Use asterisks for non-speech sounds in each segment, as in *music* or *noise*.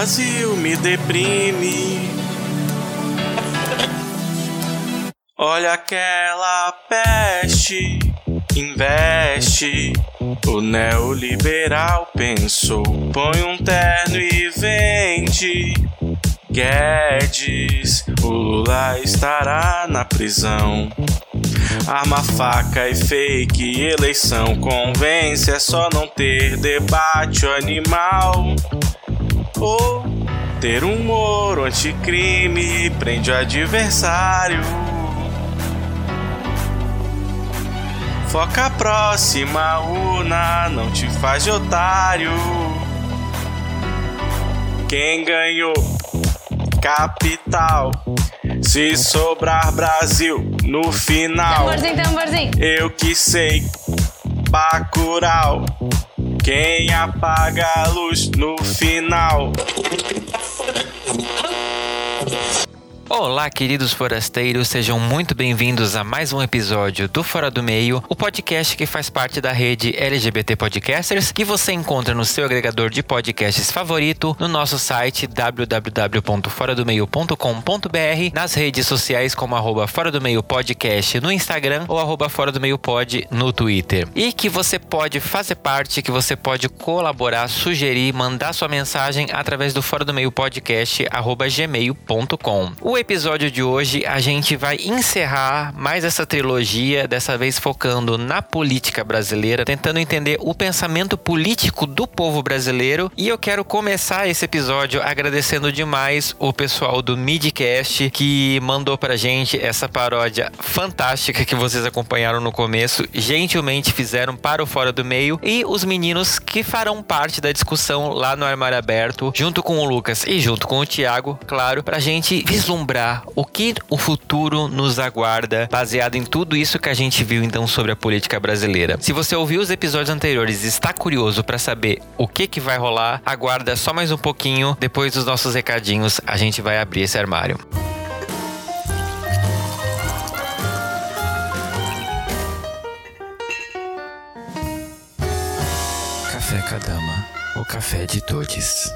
Brasil me deprime. Olha aquela peste, investe. O neoliberal pensou, põe um terno e vende. Guedes, o Lula estará na prisão. Arma, faca e fake, eleição convence, é só não ter debate animal. Ou ter um moro anticrime, prende o adversário. Foca a próxima urna, não te faz de otário. Quem ganhou? Capital. Se sobrar Brasil no final. Tamborzinho, tamborzinho. Eu que sei. Bacurau. Quem apaga a luz no final? Olá, queridos forasteiros, sejam muito bem-vindos a mais um episódio do Fora do Meio, o podcast que faz parte da rede LGBT Podcasters, que você encontra no seu agregador de podcasts favorito, no nosso site www.foradomeio.com.br, nas redes sociais como arroba Fora do Meio Podcast no Instagram ou arroba Fora do Meio Pod no Twitter. E que você pode fazer parte, que você pode colaborar, sugerir, mandar sua mensagem através do Fora do Meio Podcast arroba gmail.com. O episódio de hoje a gente vai encerrar mais essa trilogia, dessa vez focando na política brasileira, tentando entender o pensamento político do povo brasileiro. E eu quero começar esse episódio agradecendo demais o pessoal do Midcast que mandou pra gente essa paródia fantástica que vocês acompanharam no começo, gentilmente fizeram para o Fora do Meio, e os meninos que farão parte da discussão lá no Armário Aberto, junto com o Lucas e junto com o Thiago, claro, pra gente vislumbrar lembrar o que o futuro nos aguarda, baseado em tudo isso que a gente viu então sobre a política brasileira. Se você ouviu os episódios anteriores e está curioso para saber o que que vai rolar, aguarda só mais um pouquinho. Depois dos nossos recadinhos, a gente vai abrir esse armário. Café Kadama, o café de todos.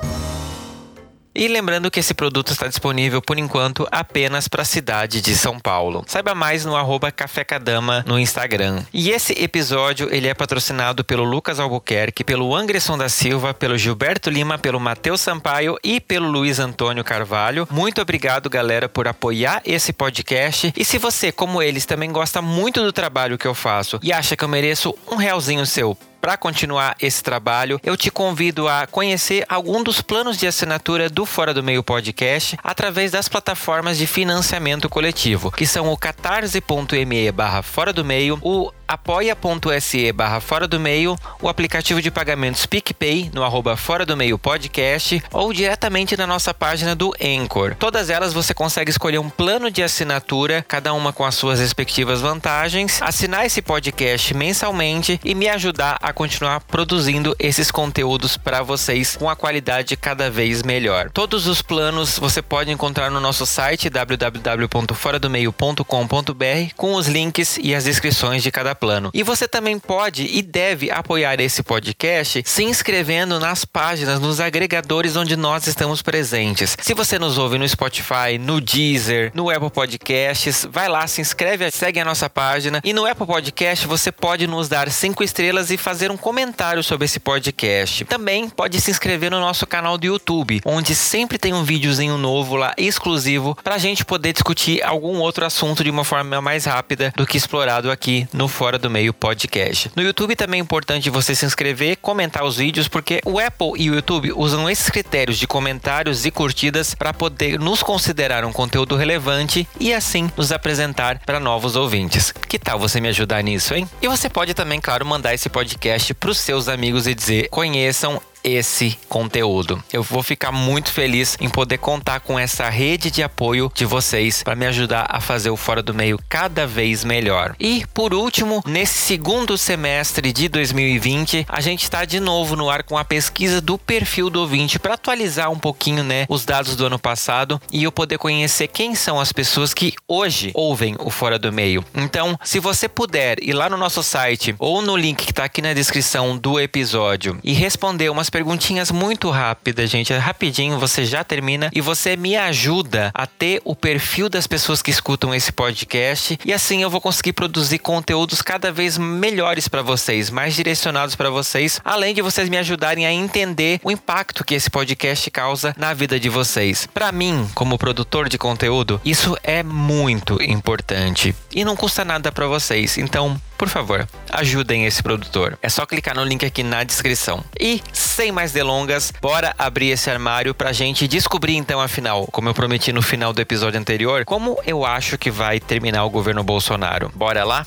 E lembrando que esse produto está disponível por enquanto apenas para a cidade de São Paulo. Saiba mais no arroba Café Cadama no Instagram. E esse episódio ele é patrocinado pelo Lucas Albuquerque, pelo Anderson da Silva, pelo Gilberto Lima, pelo Matheus Sampaio e pelo Luiz Antônio Carvalho. Muito obrigado, galera, por apoiar esse podcast. E se você, como eles, também gosta muito do trabalho que eu faço e acha que eu mereço um realzinho seu para continuar esse trabalho, eu te convido a conhecer algum dos planos de assinatura do Fora do Meio Podcast através das plataformas de financiamento coletivo, que são o catarse.me barra Fora do Meio, o apoia.se barra Fora do Meio, o aplicativo de pagamentos PicPay no arroba Fora do Meio Podcast ou diretamente na nossa página do Anchor. Todas elas você consegue escolher um plano de assinatura, cada uma com as suas respectivas vantagens, assinar esse podcast mensalmente e me ajudar a continuar produzindo esses conteúdos para vocês com a qualidade cada vez melhor. Todos os planos você pode encontrar no nosso site www.foradomeio.com.br com os links e as descrições de cada plano. E você também pode e deve apoiar esse podcast se inscrevendo nas páginas, nos agregadores onde nós estamos presentes. Se você nos ouve no Spotify, no Deezer, no Apple Podcasts, vai lá, se inscreve, segue a nossa página. E no Apple Podcast você pode nos dar cinco estrelas e fazer um comentário sobre esse podcast. Também pode se inscrever no nosso canal do YouTube, onde sempre tem um videozinho novo lá exclusivo para a gente poder discutir algum outro assunto de uma forma mais rápida do que explorado aqui no Fora do Meio Podcast. No YouTube também é importante você se inscrever, comentar os vídeos, porque o Apple e o YouTube usam esses critérios de comentários e curtidas para poder nos considerar um conteúdo relevante e assim nos apresentar para novos ouvintes. Que tal você me ajudar nisso, hein? E você pode também, claro, mandar esse podcast para os seus amigos e dizer: conheçam esse conteúdo. Eu vou ficar muito feliz em poder contar com essa rede de apoio de vocês para me ajudar a fazer o Fora do Meio cada vez melhor. E por último, nesse segundo semestre de 2020, a gente está de novo no ar com a pesquisa do perfil do ouvinte para atualizar um pouquinho, né, os dados do ano passado e eu poder conhecer quem são as pessoas que hoje ouvem o Fora do Meio. Então, se você puder ir lá no nosso site ou no link que está aqui na descrição do episódio e responder umas perguntinhas muito rápidas, gente. É rapidinho, você já termina e você me ajuda a ter o perfil das pessoas que escutam esse podcast e assim eu vou conseguir produzir conteúdos cada vez melhores para vocês, mais direcionados para vocês, além de vocês me ajudarem a entender o impacto que esse podcast causa na vida de vocês. Para mim, como produtor de conteúdo, isso é muito importante e não custa nada para vocês. Então, por favor, ajudem esse produtor. É só clicar no link aqui na descrição. E, sem mais delongas, bora abrir esse armário pra gente descobrir então, afinal, como eu prometi no final do episódio anterior, como eu acho que vai terminar o governo Bolsonaro. Bora lá?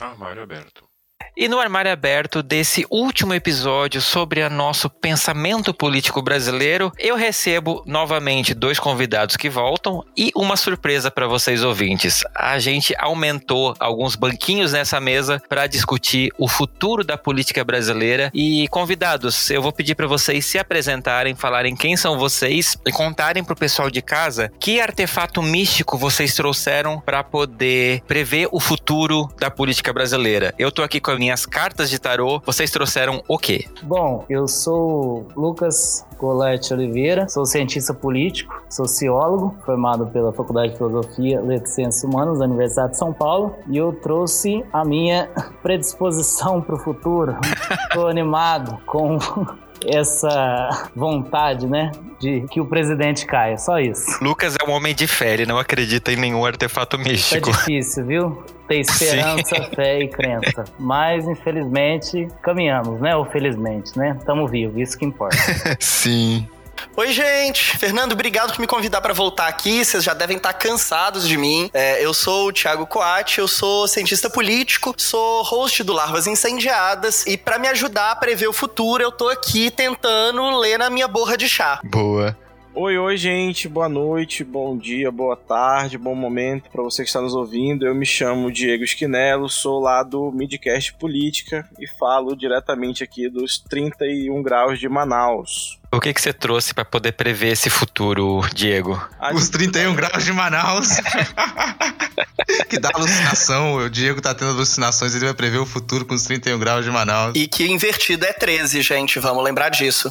Armário aberto. E no armário aberto desse último episódio sobre o nosso pensamento político brasileiro, eu recebo novamente dois convidados que voltam e uma surpresa para vocês ouvintes. A gente aumentou alguns banquinhos nessa mesa para discutir o futuro da política brasileira e convidados, eu vou pedir para vocês se apresentarem, falarem quem são vocês e contarem para o pessoal de casa que artefato místico vocês trouxeram para poder prever o futuro da política brasileira. Eu tô aqui com a minhas cartas de tarô, vocês trouxeram o quê? Bom, eu sou Lucas Colete Oliveira, sou cientista político, sociólogo, formado pela Faculdade de Filosofia, Letras e Ciências Humanas da Universidade de São Paulo, e eu trouxe a minha *laughs* predisposição para o futuro. *laughs* Estou animado com essa vontade, né, de que o presidente caia, só isso. Lucas é um homem de fé, ele não acredita em nenhum artefato Tá místico. difícil, viu? Ter *laughs* esperança, fé e crença. Mas, infelizmente, caminhamos, né? Ou felizmente, né? Estamos vivos, isso que importa. *laughs* Sim. Oi, gente! Fernando, obrigado por me convidar para voltar aqui. Vocês já devem estar cansados de mim. É, eu sou o Thiago Coati, eu sou cientista político, sou host do Larvas Incendiadas e para me ajudar a prever o futuro, eu tô aqui tentando ler na minha borra de chá. Boa. Oi, oi, gente. Boa noite, bom dia, boa tarde, bom momento para você que está nos ouvindo. Eu me chamo Diego Esquinelo, sou lá do Midcast Política e falo diretamente aqui dos 31 graus de Manaus. O que, que você trouxe para poder prever esse futuro, Diego? Os 31 graus de Manaus. *laughs* que dá alucinação. O Diego tá tendo alucinações, ele vai prever o futuro com os 31 graus de Manaus. E que invertido é 13, gente. Vamos lembrar disso.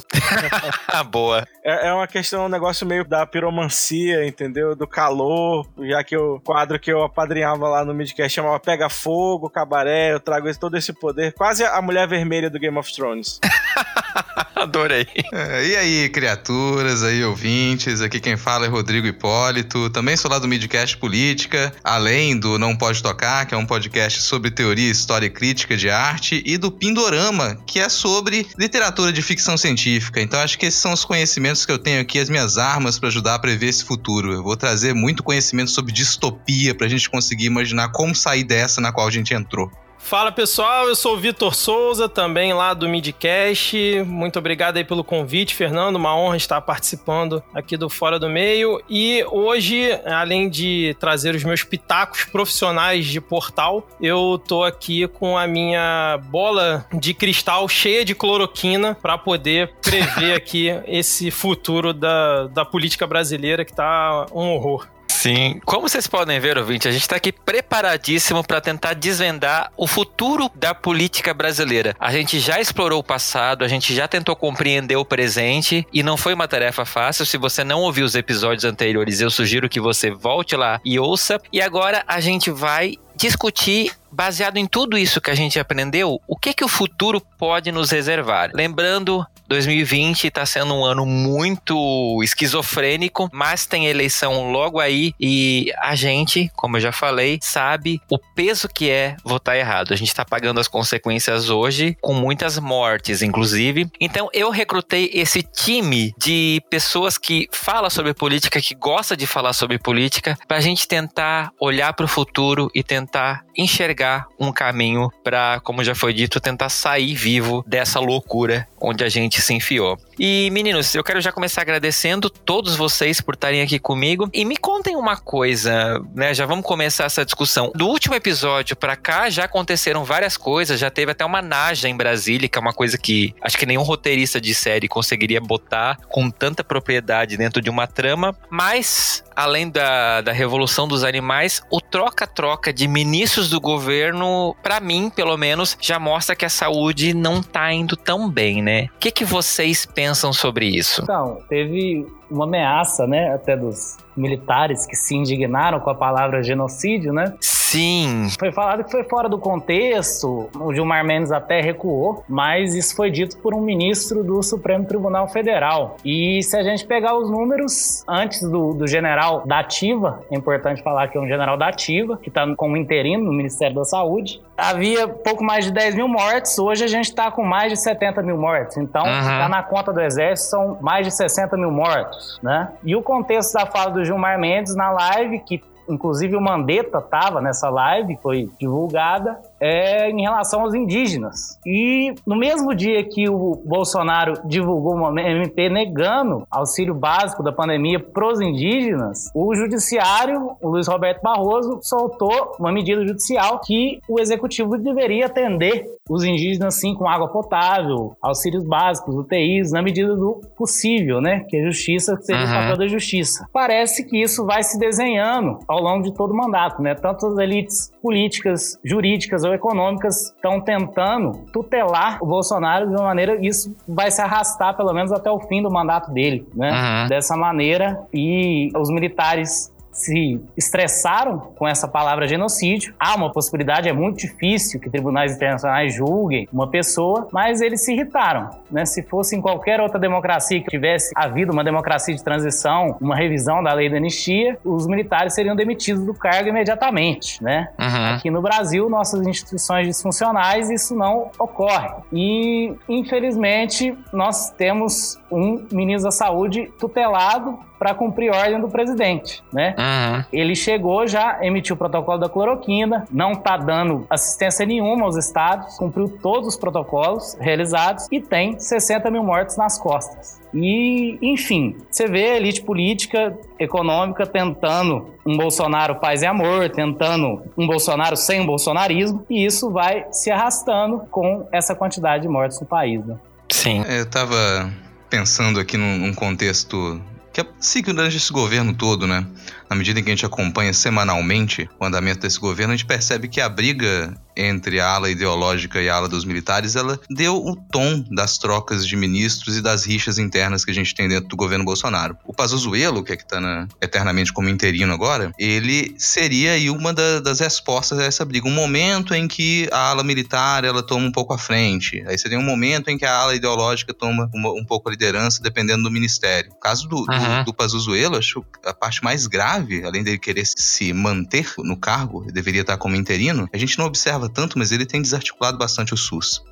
*laughs* Boa. É, é uma questão, um negócio meio da piromancia, entendeu? Do calor, já que o quadro que eu apadrinhava lá no Midcast chamava Pega Fogo, Cabaré, eu trago esse- todo esse poder. Quase a mulher vermelha do Game of Thrones. *laughs* Adorei. É, e aí, criaturas, aí, ouvintes, aqui quem fala é Rodrigo Hipólito. Também sou lá do Midcast Política, além do Não Pode Tocar, que é um podcast sobre teoria, história e crítica de arte, e do Pindorama, que é sobre literatura de ficção científica. Então acho que esses são os conhecimentos que eu tenho aqui, as minhas armas para ajudar a prever esse futuro. Eu vou trazer muito conhecimento sobre distopia pra gente conseguir imaginar como sair dessa na qual a gente entrou. Fala pessoal, eu sou o Vitor Souza, também lá do Midcast. Muito obrigado aí pelo convite, Fernando. Uma honra estar participando aqui do Fora do Meio. E hoje, além de trazer os meus pitacos profissionais de portal, eu tô aqui com a minha bola de cristal cheia de cloroquina para poder prever *laughs* aqui esse futuro da, da política brasileira que tá um horror. Sim. Como vocês podem ver, ouvinte, a gente está aqui preparadíssimo para tentar desvendar o futuro da política brasileira. A gente já explorou o passado, a gente já tentou compreender o presente e não foi uma tarefa fácil. Se você não ouviu os episódios anteriores, eu sugiro que você volte lá e ouça. E agora a gente vai discutir baseado em tudo isso que a gente aprendeu, o que que o futuro pode nos reservar. Lembrando 2020 está sendo um ano muito esquizofrênico, mas tem eleição logo aí e a gente, como eu já falei, sabe o peso que é votar errado. A gente está pagando as consequências hoje com muitas mortes, inclusive. Então eu recrutei esse time de pessoas que fala sobre política, que gosta de falar sobre política, para a gente tentar olhar para o futuro e tentar enxergar um caminho para, como já foi dito, tentar sair vivo dessa loucura onde a gente se enfiou. E meninos, eu quero já começar agradecendo todos vocês por estarem aqui comigo e me contem uma coisa, né? Já vamos começar essa discussão. Do último episódio para cá já aconteceram várias coisas, já teve até uma naja em Brasília, que é uma coisa que acho que nenhum roteirista de série conseguiria botar com tanta propriedade dentro de uma trama, mas além da, da revolução dos animais, o troca-troca de ministros do governo, para mim, pelo menos, já mostra que a saúde não tá indo tão bem, né? O que, que vocês pensam sobre isso? Então, teve uma ameaça, né, até dos militares que se indignaram com a palavra genocídio, né? Sim. Foi falado que foi fora do contexto, o Gilmar Mendes até recuou, mas isso foi dito por um ministro do Supremo Tribunal Federal. E se a gente pegar os números, antes do, do general da Ativa, é importante falar que é um general da Ativa, que está como interino no Ministério da Saúde, havia pouco mais de 10 mil mortes, hoje a gente está com mais de 70 mil mortes. Então, uhum. na conta do Exército, são mais de 60 mil mortos, né? E o contexto da fala do Gilmar Mendes na live, que inclusive o Mandetta estava nessa live, foi divulgada, é em relação aos indígenas. E no mesmo dia que o Bolsonaro divulgou uma MP negando auxílio básico da pandemia para os indígenas, o judiciário, o Luiz Roberto Barroso, soltou uma medida judicial que o executivo deveria atender os indígenas sim com água potável, auxílios básicos, UTIs, na medida do possível, né? Que a justiça seja uhum. o papel da justiça. Parece que isso vai se desenhando ao longo de todo o mandato, né? Tanto as elites políticas, jurídicas ou econômicas estão tentando tutelar o Bolsonaro de uma maneira isso vai se arrastar pelo menos até o fim do mandato dele, né? Uhum. Dessa maneira e os militares se estressaram com essa palavra genocídio. Há uma possibilidade, é muito difícil que tribunais internacionais julguem uma pessoa, mas eles se irritaram. Né? Se fosse em qualquer outra democracia que tivesse havido uma democracia de transição, uma revisão da lei da anistia, os militares seriam demitidos do cargo imediatamente. Né? Uhum. Aqui no Brasil, nossas instituições disfuncionais, isso não ocorre. E, infelizmente, nós temos um ministro da Saúde tutelado para cumprir ordem do presidente, né? Uhum. Ele chegou já, emitiu o protocolo da cloroquina, não está dando assistência nenhuma aos estados, cumpriu todos os protocolos realizados e tem 60 mil mortes nas costas. E, enfim, você vê a elite política, econômica tentando um Bolsonaro paz e amor, tentando um Bolsonaro sem um bolsonarismo, e isso vai se arrastando com essa quantidade de mortes no país, né? Sim. É, eu tava pensando aqui num, num contexto que é signo esse governo todo, né? Na medida em que a gente acompanha semanalmente o andamento desse governo, a gente percebe que a briga entre a ala ideológica e a ala dos militares, ela deu o tom das trocas de ministros e das rixas internas que a gente tem dentro do governo Bolsonaro. O Pazuzuelo, que é que tá na, eternamente como interino agora, ele seria aí uma da, das respostas a essa briga. Um momento em que a ala militar, ela toma um pouco à frente. Aí seria um momento em que a ala ideológica toma uma, um pouco a liderança, dependendo do ministério. No caso do, uhum. do, do Pazuzuelo, acho a parte mais grave, além dele querer se manter no cargo, deveria estar como interino, a gente não observa tanto, mas ele tem desarticulado bastante o SUS.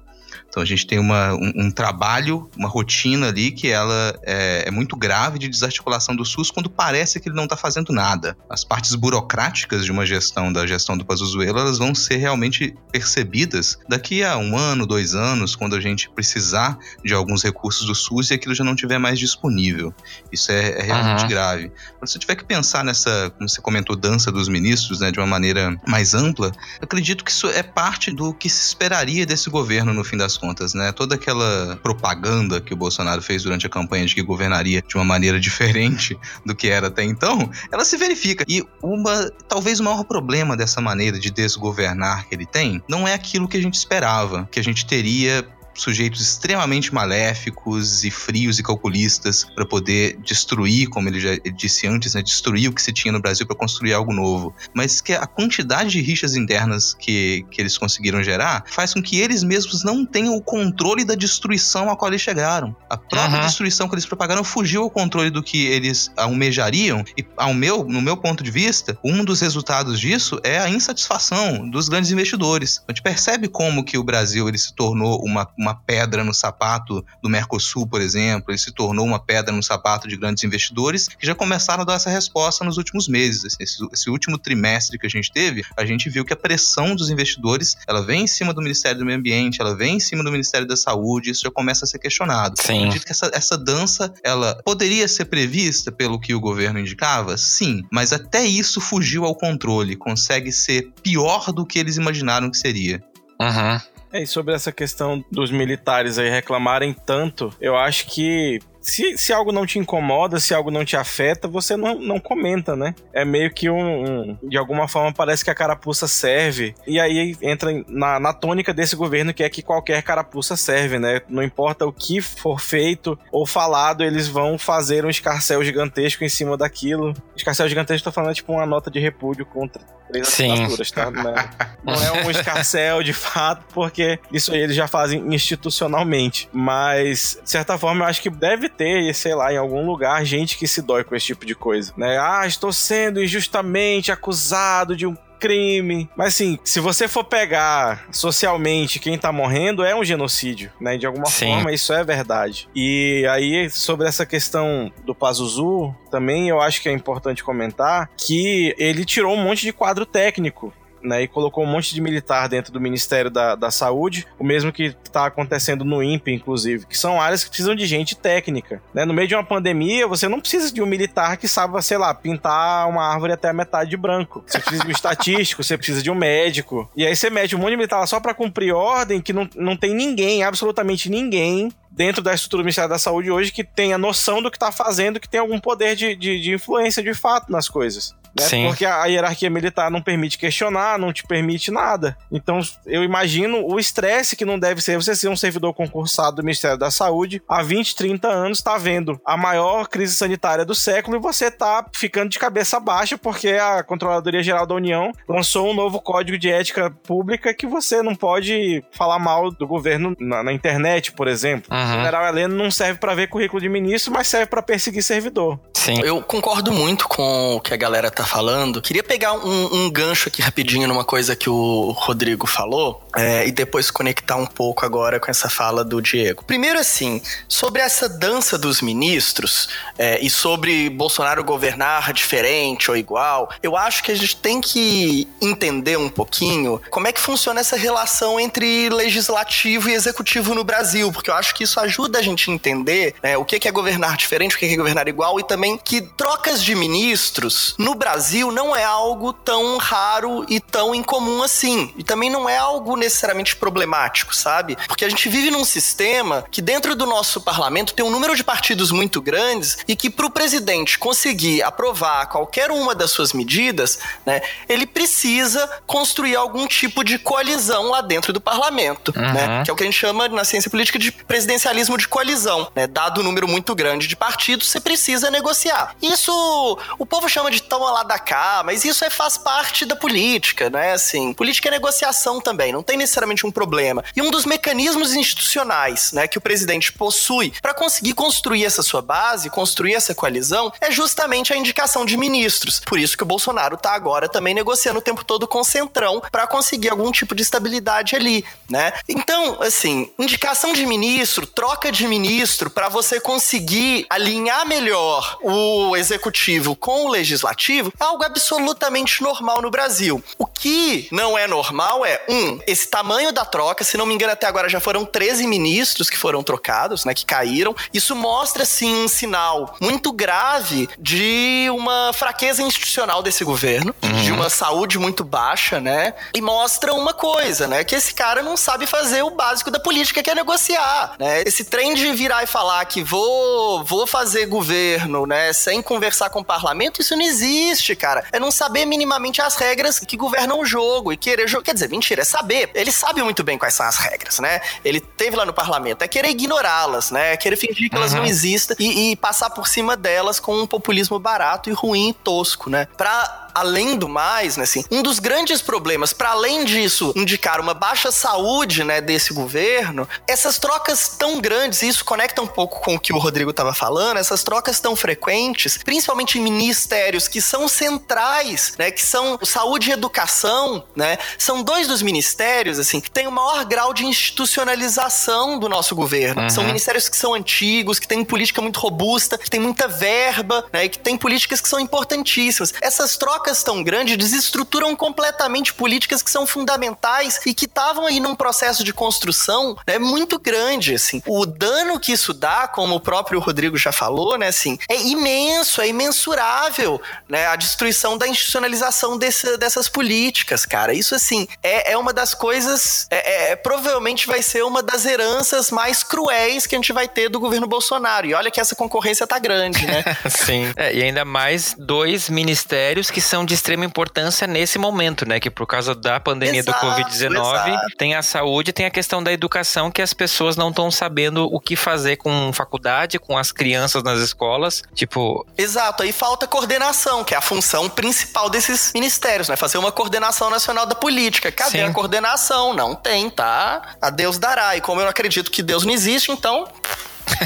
Então a gente tem uma, um, um trabalho, uma rotina ali que ela é, é, muito grave de desarticulação do SUS quando parece que ele não está fazendo nada. As partes burocráticas de uma gestão, da gestão do Pazuzuelo, elas vão ser realmente percebidas daqui a um ano, dois anos, quando a gente precisar de alguns recursos do SUS e aquilo já não estiver mais disponível. Isso é, é realmente uhum. grave. Se você tiver que pensar nessa, como você comentou, dança dos ministros, né, de uma maneira mais ampla, acredito que isso é parte do que se esperaria desse governo no fim das contas, né? Toda aquela propaganda que o Bolsonaro fez durante a campanha de que governaria de uma maneira *laughs* diferente do que era até então, ela se verifica. E uma, talvez o maior problema dessa maneira de desgovernar que ele tem não é aquilo que a gente esperava, que a gente teria sujeitos extremamente maléficos e frios e calculistas para poder destruir, como ele já disse antes, né, destruir o que se tinha no Brasil para construir algo novo. Mas que a quantidade de rixas internas que, que eles conseguiram gerar faz com que eles mesmos não tenham o controle da destruição a qual eles chegaram. A própria uhum. destruição que eles propagaram fugiu ao controle do que eles almejariam e ao meu, no meu ponto de vista, um dos resultados disso é a insatisfação dos grandes investidores. A gente percebe como que o Brasil ele se tornou uma, uma pedra no sapato do Mercosul, por exemplo, ele se tornou uma pedra no sapato de grandes investidores que já começaram a dar essa resposta nos últimos meses. Esse, esse último trimestre que a gente teve, a gente viu que a pressão dos investidores ela vem em cima do Ministério do Meio Ambiente, ela vem em cima do Ministério da Saúde, isso já começa a ser questionado. Sim. Eu acredito que essa, essa dança ela poderia ser prevista pelo que o governo indicava? Sim, mas até isso fugiu ao controle, consegue ser pior do que eles imaginaram que seria. Uhum. É, e sobre essa questão dos militares aí reclamarem tanto, eu acho que se, se algo não te incomoda, se algo não te afeta, você não, não comenta, né? É meio que um, um De alguma forma parece que a carapuça serve. E aí entra na, na tônica desse governo que é que qualquer carapuça serve, né? Não importa o que for feito ou falado, eles vão fazer um escarcel gigantesco em cima daquilo. Escarcel gigantesco, tô falando tipo uma nota de repúdio contra três Sim. assinaturas, tá? Não é, não é um escarcel de fato, porque isso aí eles já fazem institucionalmente. Mas, de certa forma, eu acho que deve ter, sei lá, em algum lugar, gente que se dói com esse tipo de coisa, né? Ah, estou sendo injustamente acusado de um crime. Mas assim, se você for pegar socialmente quem tá morrendo, é um genocídio, né? De alguma Sim. forma, isso é verdade. E aí, sobre essa questão do Pazuzu, também eu acho que é importante comentar que ele tirou um monte de quadro técnico né, e colocou um monte de militar dentro do Ministério da, da Saúde, o mesmo que está acontecendo no INPE, inclusive, que são áreas que precisam de gente técnica. Né? No meio de uma pandemia, você não precisa de um militar que saiba, sei lá, pintar uma árvore até a metade de branco. Você precisa de um *laughs* estatístico, você precisa de um médico. E aí você mete um monte de militar só para cumprir ordem que não, não tem ninguém, absolutamente ninguém, dentro da estrutura do Ministério da Saúde hoje que tenha noção do que está fazendo, que tem algum poder de, de, de influência de fato nas coisas. Né? Sim. Porque a, hierarquia militar não permite questionar, não te permite nada. Então, eu imagino o estresse que não deve ser você ser um servidor concursado do Ministério da Saúde há 20, 30 anos, está vendo a maior crise sanitária do século e você tá ficando de cabeça baixa porque a Controladoria Geral da União lançou um novo código de ética pública que você não pode falar mal do governo na, na internet, por exemplo. Uhum. O general Heleno não serve para ver currículo de ministro, mas serve para perseguir servidor. Sim. Eu concordo muito com o que a galera tá falando. Queria pegar um, um gancho aqui rapidinho numa coisa que o Rodrigo falou é, e depois conectar um pouco agora com essa fala do Diego. Primeiro, assim, sobre essa dança dos ministros é, e sobre Bolsonaro governar diferente ou igual, eu acho que a gente tem que entender um pouquinho como é que funciona essa relação entre legislativo e executivo no Brasil, porque eu acho que isso ajuda a gente a entender né, o que é governar diferente, o que é governar igual e também que trocas de ministros no Brasil não é algo tão raro e tão incomum assim. E também não é algo necessariamente problemático, sabe? Porque a gente vive num sistema que dentro do nosso parlamento tem um número de partidos muito grandes e que para o presidente conseguir aprovar qualquer uma das suas medidas, né, ele precisa construir algum tipo de coalizão lá dentro do parlamento, uhum. né? Que é o que a gente chama na ciência política de presidencialismo de coalizão, né? Dado o número muito grande de partidos, você precisa negociar. Isso o povo chama de toma lá da cá, mas isso é, faz parte da política, né? Assim, política é negociação também, não tem necessariamente um problema. E um dos mecanismos institucionais, né, que o presidente possui para conseguir construir essa sua base, construir essa coalizão, é justamente a indicação de ministros. Por isso que o Bolsonaro tá agora também negociando o tempo todo com o Centrão para conseguir algum tipo de estabilidade ali, né? Então, assim, indicação de ministro, troca de ministro para você conseguir alinhar melhor o executivo com o legislativo é algo absolutamente normal no Brasil. O que não é normal é, um, esse tamanho da troca, se não me engano, até agora já foram 13 ministros que foram trocados, né, que caíram. Isso mostra, sim, um sinal muito grave de uma fraqueza institucional desse governo, uhum. de uma saúde muito baixa, né? E mostra uma coisa, né, que esse cara não sabe fazer o básico da política, que é negociar, né? Esse trem de virar e falar que vou, vou fazer governo, né, sem conversar com o parlamento, isso não existe cara, é não saber minimamente as regras que governam o jogo e querer jogar. Quer dizer, mentira, é saber. Ele sabe muito bem quais são as regras, né? Ele teve lá no parlamento. É querer ignorá-las, né? É querer fingir que uhum. elas não existem e, e passar por cima delas com um populismo barato e ruim e tosco, né? Pra além do mais, né, assim, um dos grandes problemas, para além disso indicar uma baixa saúde, né, desse governo, essas trocas tão grandes, e isso conecta um pouco com o que o Rodrigo estava falando, essas trocas tão frequentes, principalmente em ministérios que são centrais, né, que são saúde e educação, né, são dois dos ministérios, assim, que têm o maior grau de institucionalização do nosso governo. Uhum. São ministérios que são antigos, que têm política muito robusta, que têm muita verba, né, e que têm políticas que são importantíssimas. Essas trocas trocas tão grandes desestruturam completamente políticas que são fundamentais e que estavam aí num processo de construção né, muito grande, assim. O dano que isso dá, como o próprio Rodrigo já falou, né, assim, é imenso, é imensurável, né, a destruição da institucionalização desse, dessas políticas, cara. Isso, assim, é, é uma das coisas, é, é, provavelmente vai ser uma das heranças mais cruéis que a gente vai ter do governo Bolsonaro. E olha que essa concorrência tá grande, né? *laughs* Sim. É, e ainda mais dois ministérios que são de extrema importância nesse momento, né? Que por causa da pandemia exato, do Covid-19, tem a saúde, tem a questão da educação que as pessoas não estão sabendo o que fazer com faculdade, com as crianças nas escolas. Tipo. Exato, aí falta coordenação, que é a função principal desses ministérios, né? Fazer uma coordenação nacional da política. Cadê Sim. a coordenação? Não tem, tá? A Deus dará. E como eu acredito que Deus não existe, então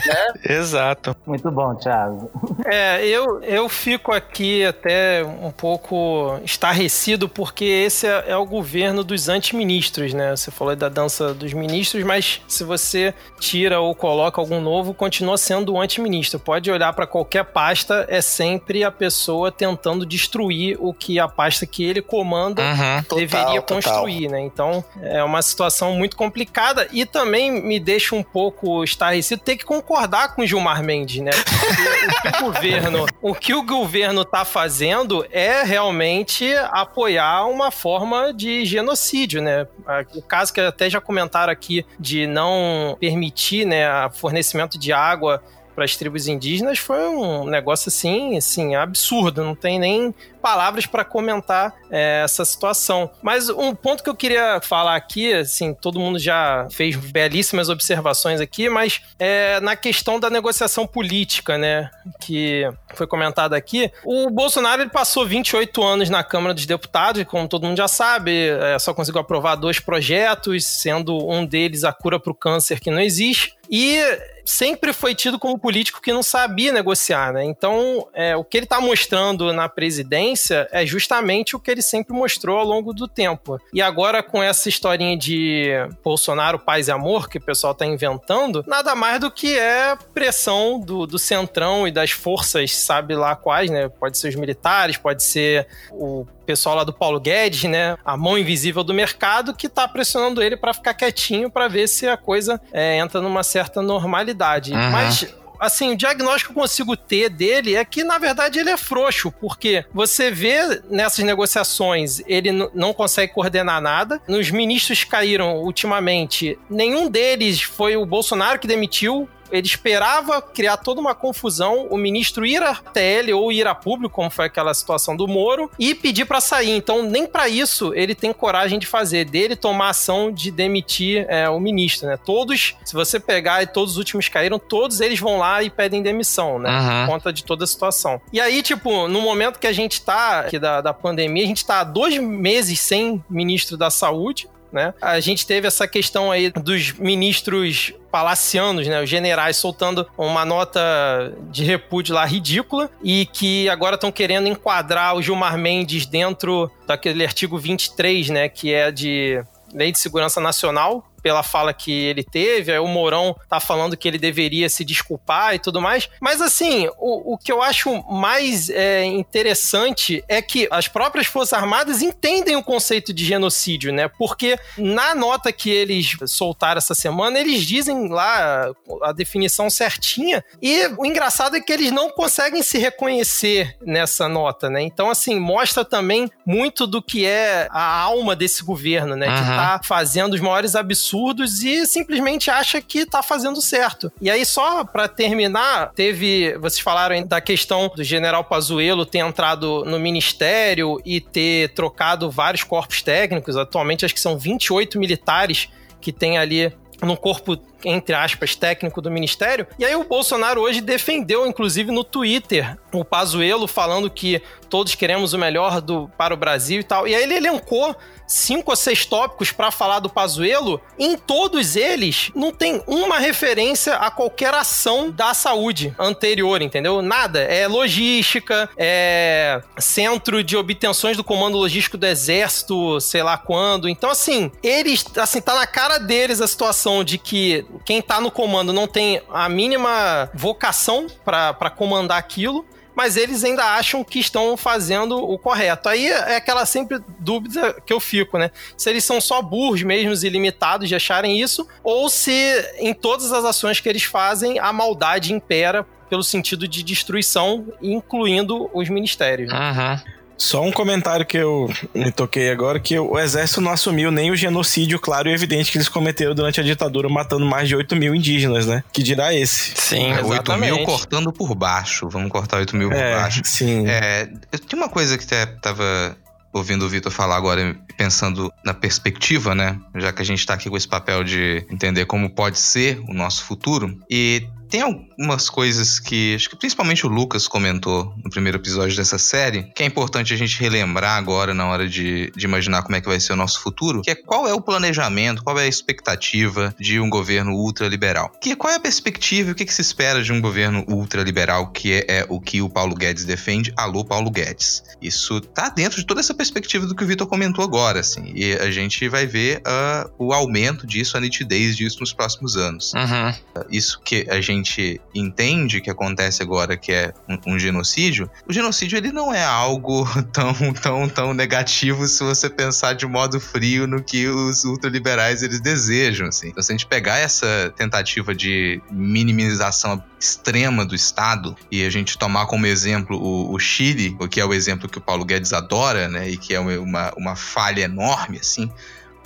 né? *laughs* Exato. Muito bom, Thiago. É, eu, eu fico aqui até um pouco estarrecido porque esse é, é o governo dos antiministros, né? Você falou da dança dos ministros, mas se você tira ou coloca algum novo, continua sendo o antiministro. Pode olhar para qualquer pasta, é sempre a pessoa tentando destruir o que a pasta que ele comanda uhum. deveria total, construir, total. né? Então é uma situação muito complicada e também me deixa um pouco estarrecido ter que concordar com Gilmar Mendes, né? o que o governo, o que o governo tá fazendo é realmente apoiar uma forma de genocídio, né? O caso que até já comentaram aqui de não permitir, né, fornecimento de água para as tribos indígenas foi um negócio assim, assim, absurdo. Não tem nem palavras para comentar é, essa situação. Mas um ponto que eu queria falar aqui, assim, todo mundo já fez belíssimas observações aqui, mas é na questão da negociação política, né, que foi comentado aqui. O Bolsonaro ele passou 28 anos na Câmara dos Deputados, como todo mundo já sabe, é, só conseguiu aprovar dois projetos, sendo um deles a cura para o câncer que não existe. E sempre foi tido como político que não sabia negociar, né? Então, é, o que ele está mostrando na presidência é justamente o que ele sempre mostrou ao longo do tempo. E agora, com essa historinha de Bolsonaro, paz e amor, que o pessoal está inventando, nada mais do que é pressão do, do centrão e das forças, sabe lá quais, né? Pode ser os militares, pode ser o pessoal lá do Paulo Guedes, né? A mão invisível do mercado que tá pressionando ele para ficar quietinho para ver se a coisa é, entra numa certa normalidade. Uhum. Mas assim, o diagnóstico que eu consigo ter dele é que, na verdade, ele é frouxo, porque você vê nessas negociações, ele não consegue coordenar nada. Nos ministros caíram ultimamente, nenhum deles foi o Bolsonaro que demitiu, ele esperava criar toda uma confusão, o ministro ir até ele ou ir a público, como foi aquela situação do Moro, e pedir para sair. Então, nem para isso ele tem coragem de fazer, dele tomar ação de demitir é, o ministro, né? Todos, se você pegar e todos os últimos caíram, todos eles vão lá e pedem demissão, né? Uhum. Por conta de toda a situação. E aí, tipo, no momento que a gente tá, aqui da, da pandemia, a gente tá há dois meses sem ministro da saúde, né? A gente teve essa questão aí dos ministros palacianos, né, os generais soltando uma nota de repúdio lá ridícula e que agora estão querendo enquadrar o Gilmar Mendes dentro daquele artigo 23, né, que é de Lei de Segurança Nacional, pela fala que ele teve, aí o Mourão tá falando que ele deveria se desculpar e tudo mais. Mas assim, o, o que eu acho mais é, interessante é que as próprias Forças Armadas entendem o conceito de genocídio, né? Porque na nota que eles soltaram essa semana, eles dizem lá a definição certinha. E o engraçado é que eles não conseguem se reconhecer nessa nota, né? Então, assim, mostra também muito do que é a alma desse governo, né? Uhum. Que tá fazendo os maiores absurdos absurdos e simplesmente acha que tá fazendo certo. E aí, só para terminar, teve. Vocês falaram da questão do general Pazuello ter entrado no ministério e ter trocado vários corpos técnicos. Atualmente, acho que são 28 militares que tem ali no corpo entre aspas, técnico do ministério. E aí o Bolsonaro hoje defendeu, inclusive no Twitter, o Pazuello falando que todos queremos o melhor do, para o Brasil e tal. E aí ele elencou cinco ou seis tópicos para falar do Pazuello. Em todos eles, não tem uma referência a qualquer ação da saúde anterior, entendeu? Nada. É logística, é centro de obtenções do comando logístico do exército, sei lá quando. Então, assim, eles, assim, tá na cara deles a situação de que quem tá no comando não tem a mínima vocação para comandar aquilo mas eles ainda acham que estão fazendo o correto. Aí é aquela sempre dúvida que eu fico, né? Se eles são só burros mesmo e limitados de acharem isso, ou se em todas as ações que eles fazem a maldade impera pelo sentido de destruição, incluindo os ministérios. Uhum. Só um comentário que eu me toquei agora, que o exército não assumiu nem o genocídio claro e evidente que eles cometeram durante a ditadura, matando mais de 8 mil indígenas, né? Que dirá esse. Sim, é, 8 mil cortando por baixo. Vamos cortar 8 mil por é, baixo. Sim. É, tem uma coisa que até tava ouvindo o Vitor falar agora, pensando na perspectiva, né? Já que a gente tá aqui com esse papel de entender como pode ser o nosso futuro. E tem algumas coisas que acho que principalmente o Lucas comentou no primeiro episódio dessa série, que é importante a gente relembrar agora na hora de, de imaginar como é que vai ser o nosso futuro, que é qual é o planejamento, qual é a expectativa de um governo ultraliberal. Que, qual é a perspectiva e o que, que se espera de um governo ultraliberal, que é, é, o que o Paulo Guedes defende. Alô, Paulo Guedes. Isso tá dentro de toda essa perspectiva do que o Vitor comentou agora, assim, e a gente vai ver uh, o aumento disso, a nitidez disso nos próximos anos. Uhum. Uh, isso que a gente gente entende que acontece agora, que é um, um, genocídio, o genocídio ele não é algo *laughs* tão, tão, tão negativo se você pensar de modo frio no que os ultraliberais eles desejam, assim. Então, se a gente pegar essa tentativa de minimização extrema do Estado e a gente tomar como exemplo o, o Chile, que é o exemplo que o Paulo Guedes adora, né, e que é uma, uma falha enorme, assim,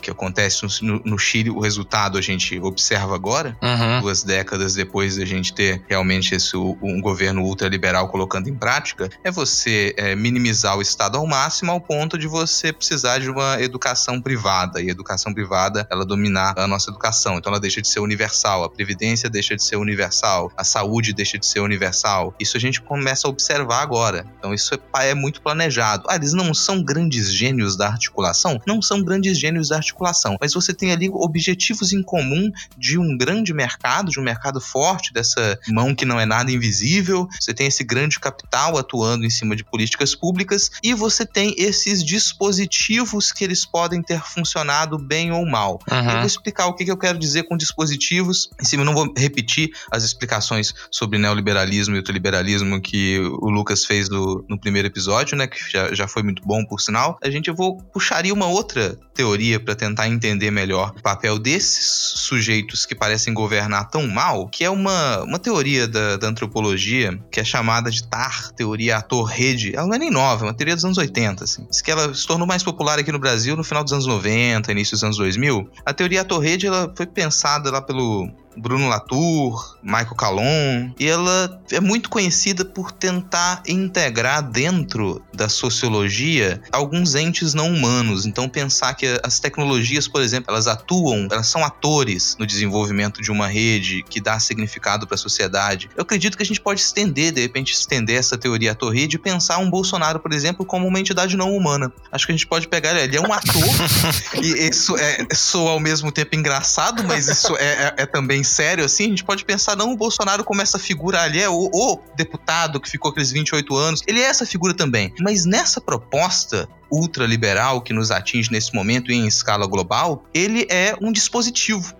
que acontece no, no, Chile, o resultado a gente observa agora, uhum. duas décadas depois da gente ter realmente esse, um governo ultraliberal colocando em prática, é você é, minimizar o Estado ao máximo ao ponto de você precisar de uma educação privada. E a educação privada, ela dominar a nossa educação. Então ela deixa de ser universal, a previdência deixa de ser universal, a saúde deixa de ser universal. Isso a gente começa a observar agora. Então isso é, é muito planejado. Ah, eles não são grandes gênios da articulação? Não são grandes gênios da articulação articulação. Mas você tem ali objetivos em comum de um grande mercado, de um mercado forte, dessa mão que não é nada invisível. Você tem esse grande capital atuando em cima de políticas públicas e você tem esses dispositivos que eles podem ter funcionado bem ou mal. Uhum. Eu vou explicar o que eu quero dizer com dispositivos. Em cima, eu não vou repetir as explicações sobre neoliberalismo e ultraliberalismo que o Lucas fez do, no primeiro episódio, né? Que já, já foi muito bom, por sinal. A gente eu vou puxaria uma outra teoria para tentar entender melhor o papel desses sujeitos que parecem governar tão mal, que é uma, uma teoria da, da antropologia que é chamada de TAR, teoria ator-rede. Ela não é nem nova, é uma teoria dos anos 80, assim. Diz que ela se tornou mais popular aqui no Brasil no final dos anos 90, início dos anos 2000. A teoria ator-rede ela foi pensada lá pelo Bruno Latour, Michael Calon, e ela é muito conhecida por tentar integrar dentro da sociologia alguns entes não humanos. Então pensar que as tecnologias, por exemplo, elas atuam, elas são atores no desenvolvimento de uma rede que dá significado para a sociedade. Eu acredito que a gente pode estender, de repente, estender essa teoria ator-rede e pensar um Bolsonaro, por exemplo, como uma entidade não humana. Acho que a gente pode pegar ele, ele é um ator *laughs* e isso é, soa ao mesmo tempo engraçado, mas isso é, é, é também sério, assim, a gente pode pensar não o Bolsonaro como essa figura ali, é o, o deputado que ficou aqueles 28 anos, ele é essa figura também. Mas nessa proposta ultraliberal que nos atinge nesse momento em escala global, ele é um dispositivo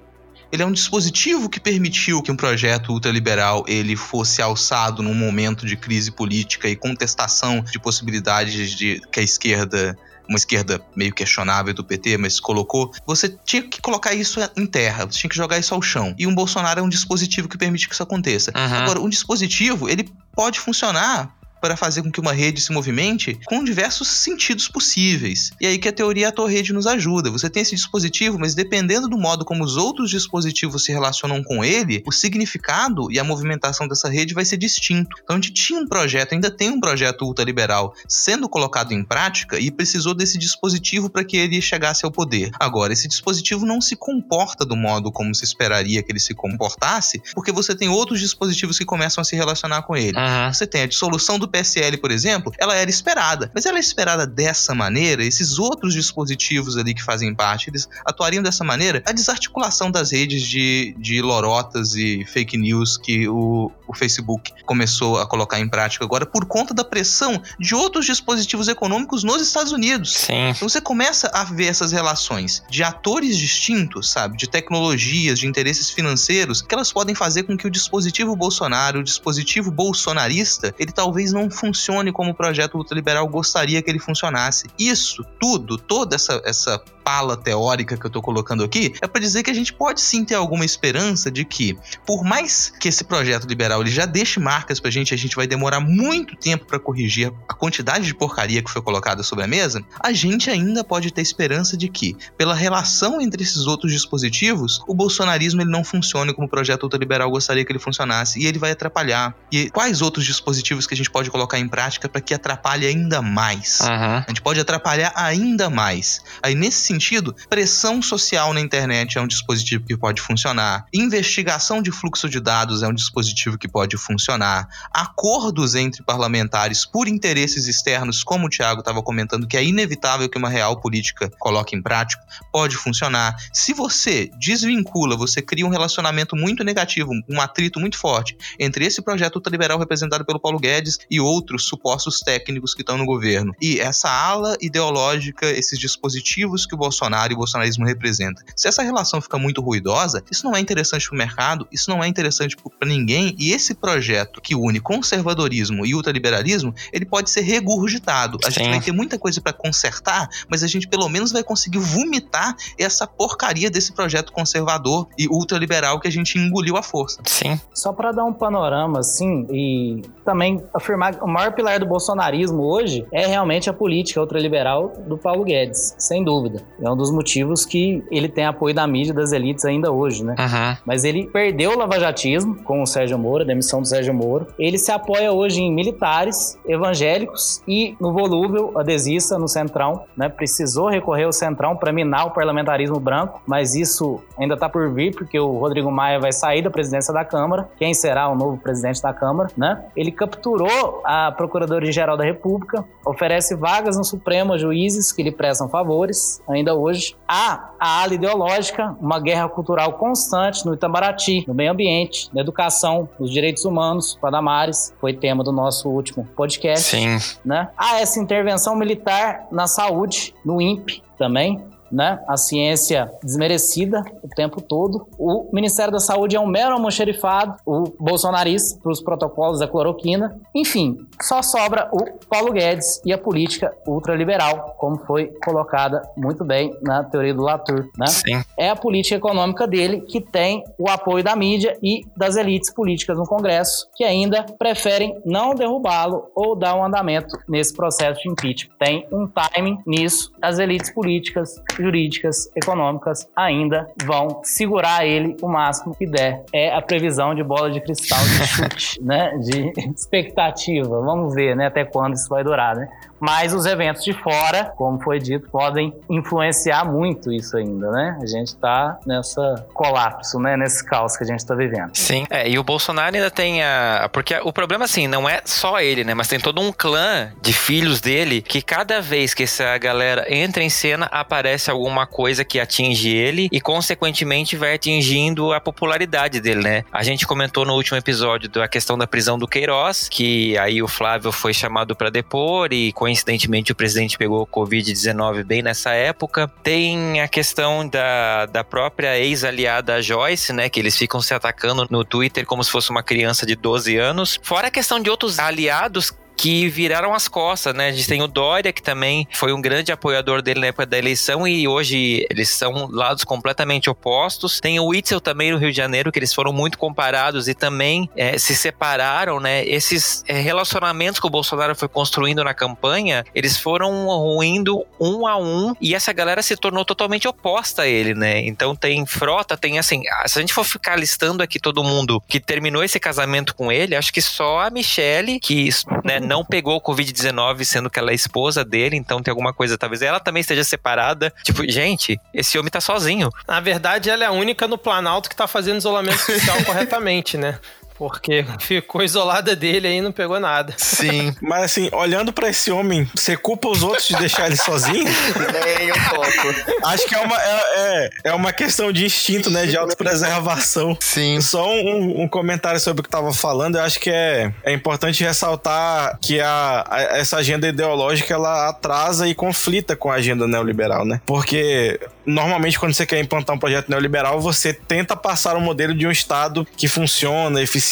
ele é um dispositivo que permitiu que um projeto ultraliberal ele fosse alçado num momento de crise política e contestação de possibilidades de que a esquerda uma esquerda meio questionável do PT, mas colocou, você tinha que colocar isso em terra, você tinha que jogar isso ao chão. E um Bolsonaro é um dispositivo que permite que isso aconteça. Uhum. Agora, um dispositivo, ele pode funcionar para fazer com que uma rede se movimente com diversos sentidos possíveis. E aí que a teoria ator-rede nos ajuda. Você tem esse dispositivo, mas dependendo do modo como os outros dispositivos se relacionam com ele, o significado e a movimentação dessa rede vai ser distinto. Então a gente tinha um projeto, ainda tem um projeto ultraliberal sendo colocado em prática e precisou desse dispositivo para que ele chegasse ao poder. Agora, esse dispositivo não se comporta do modo como se esperaria que ele se comportasse, porque você tem outros dispositivos que começam a se relacionar com ele. Uhum. Você tem a dissolução do PSL, por exemplo, ela era esperada, mas ela é esperada dessa maneira, esses outros dispositivos ali que fazem parte, eles atuariam dessa maneira, a desarticulação das redes de, de lorotas e fake news que o, o Facebook começou a colocar em prática agora por conta da pressão de outros dispositivos econômicos nos Estados Unidos. Sim. Então você começa a ver essas relações de atores distintos, sabe, de tecnologias, de interesses financeiros, que elas podem fazer com que o dispositivo Bolsonaro, o dispositivo bolsonarista, ele talvez não funcione como o projeto ultraliberal gostaria que ele funcionasse. Isso tudo, toda essa, essa pala teórica que eu tô colocando aqui, é para dizer que a gente pode sim ter alguma esperança de que, por mais que esse projeto liberal ele já deixe marcas pra gente, a gente vai demorar muito tempo para corrigir a quantidade de porcaria que foi colocada sobre a mesa, a gente ainda pode ter esperança de que, pela relação entre esses outros dispositivos, o bolsonarismo ele não funcione como o projeto ultraliberal gostaria que ele funcionasse e ele vai atrapalhar. E quais outros dispositivos que a gente pode colocar em prática para que atrapalhe ainda mais? Uhum. A gente pode atrapalhar ainda mais. Aí, nesse sentido, pressão social na internet é um dispositivo que pode funcionar, investigação de fluxo de dados é um dispositivo que pode funcionar, acordos entre parlamentares por interesses externos, como o Tiago estava comentando, que é inevitável que uma real política coloque em prática, pode funcionar. Se você desvincula, você cria um relacionamento muito negativo, um atrito muito forte entre esse projeto ultraliberal representado pelo Paulo Guedes e outros supostos técnicos que estão no governo. E essa ala ideológica, esses dispositivos que o Bolsonaro e o bolsonarismo representa. Se essa relação fica muito ruidosa, isso não é interessante para o mercado, isso não é interessante para ninguém, e esse projeto que une conservadorismo e ultraliberalismo, ele pode ser regurgitado. A Sim. gente vai ter muita coisa para consertar, mas a gente pelo menos vai conseguir vomitar essa porcaria desse projeto conservador e ultraliberal que a gente engoliu à força. Sim. Só para dar um panorama assim e também afirmar que o maior pilar do bolsonarismo hoje é realmente a política ultraliberal do Paulo Guedes, sem dúvida. É um dos motivos que ele tem apoio da mídia das elites ainda hoje, né? Uhum. Mas ele perdeu o lavajatismo com o Sérgio Moro, a demissão do Sérgio Moro. Ele se apoia hoje em militares, evangélicos e no volúvel adesista no Centrão, né? Precisou recorrer ao Centrão para minar o parlamentarismo branco, mas isso ainda está por vir porque o Rodrigo Maia vai sair da presidência da Câmara. Quem será o novo presidente da Câmara, né? Ele capturou a Procuradoria-Geral da República, oferece vagas no Supremo a juízes que lhe prestam favores, ainda ainda hoje. Há a ala ideológica, uma guerra cultural constante no Itamaraty, no meio ambiente, na educação, nos direitos humanos, Padamares, foi tema do nosso último podcast. Sim. Né? Há essa intervenção militar na saúde, no INPE também, né? A ciência desmerecida o tempo todo. O Ministério da Saúde é um mero almoxerifado, o bolsonarista para os protocolos da cloroquina. Enfim, só sobra o Paulo Guedes e a política ultraliberal, como foi colocada muito bem na teoria do Latour, né? Sim. É a política econômica dele que tem o apoio da mídia e das elites políticas no Congresso, que ainda preferem não derrubá-lo ou dar um andamento nesse processo de impeachment. Tem um timing nisso. As elites políticas jurídicas, econômicas, ainda vão segurar ele o máximo que der. É a previsão de bola de cristal de *laughs* chute, né? De expectativa. Vamos ver, né? Até quando isso vai durar, né? Mas os eventos de fora, como foi dito, podem influenciar muito isso ainda, né? A gente tá nessa colapso, né? Nesse caos que a gente tá vivendo. Sim, é, e o Bolsonaro ainda tem a. Porque o problema, assim, não é só ele, né? Mas tem todo um clã de filhos dele que cada vez que essa galera entra em cena, aparece alguma coisa que atinge ele e, consequentemente, vai atingindo a popularidade dele, né? A gente comentou no último episódio da questão da prisão do Queiroz, que aí o Flávio foi chamado para depor e, coincidentemente, o presidente pegou Covid-19 bem nessa época. Tem a questão da, da própria ex-aliada Joyce, né? Que eles ficam se atacando no Twitter como se fosse uma criança de 12 anos. Fora a questão de outros aliados que viraram as costas, né? A gente tem o Dória, que também foi um grande apoiador dele na época da eleição e hoje eles são lados completamente opostos. Tem o Itzel também no Rio de Janeiro, que eles foram muito comparados e também é, se separaram, né? Esses é, relacionamentos que o Bolsonaro foi construindo na campanha, eles foram ruindo um a um e essa galera se tornou totalmente oposta a ele, né? Então tem frota, tem assim, se a gente for ficar listando aqui todo mundo que terminou esse casamento com ele, acho que só a Michelle, que né, não pegou o Covid-19, sendo que ela é esposa dele, então tem alguma coisa, talvez ela também esteja separada. Tipo, gente, esse homem tá sozinho. Na verdade, ela é a única no Planalto que tá fazendo isolamento social *laughs* corretamente, né? Porque *laughs* ficou isolada dele aí e não pegou nada. Sim. *laughs* Mas assim, olhando para esse homem, você culpa os outros de deixar ele sozinho? Nem um pouco. Acho que é uma, é, é, é, uma questão de instinto, né? De autopreservação. Sim. Só um, um, comentário sobre o que tava falando. Eu acho que é, é importante ressaltar que a, a, essa agenda ideológica ela atrasa e conflita com a agenda neoliberal, né? Porque normalmente quando você quer implantar um projeto neoliberal, você tenta passar o um modelo de um Estado que funciona, eficiente,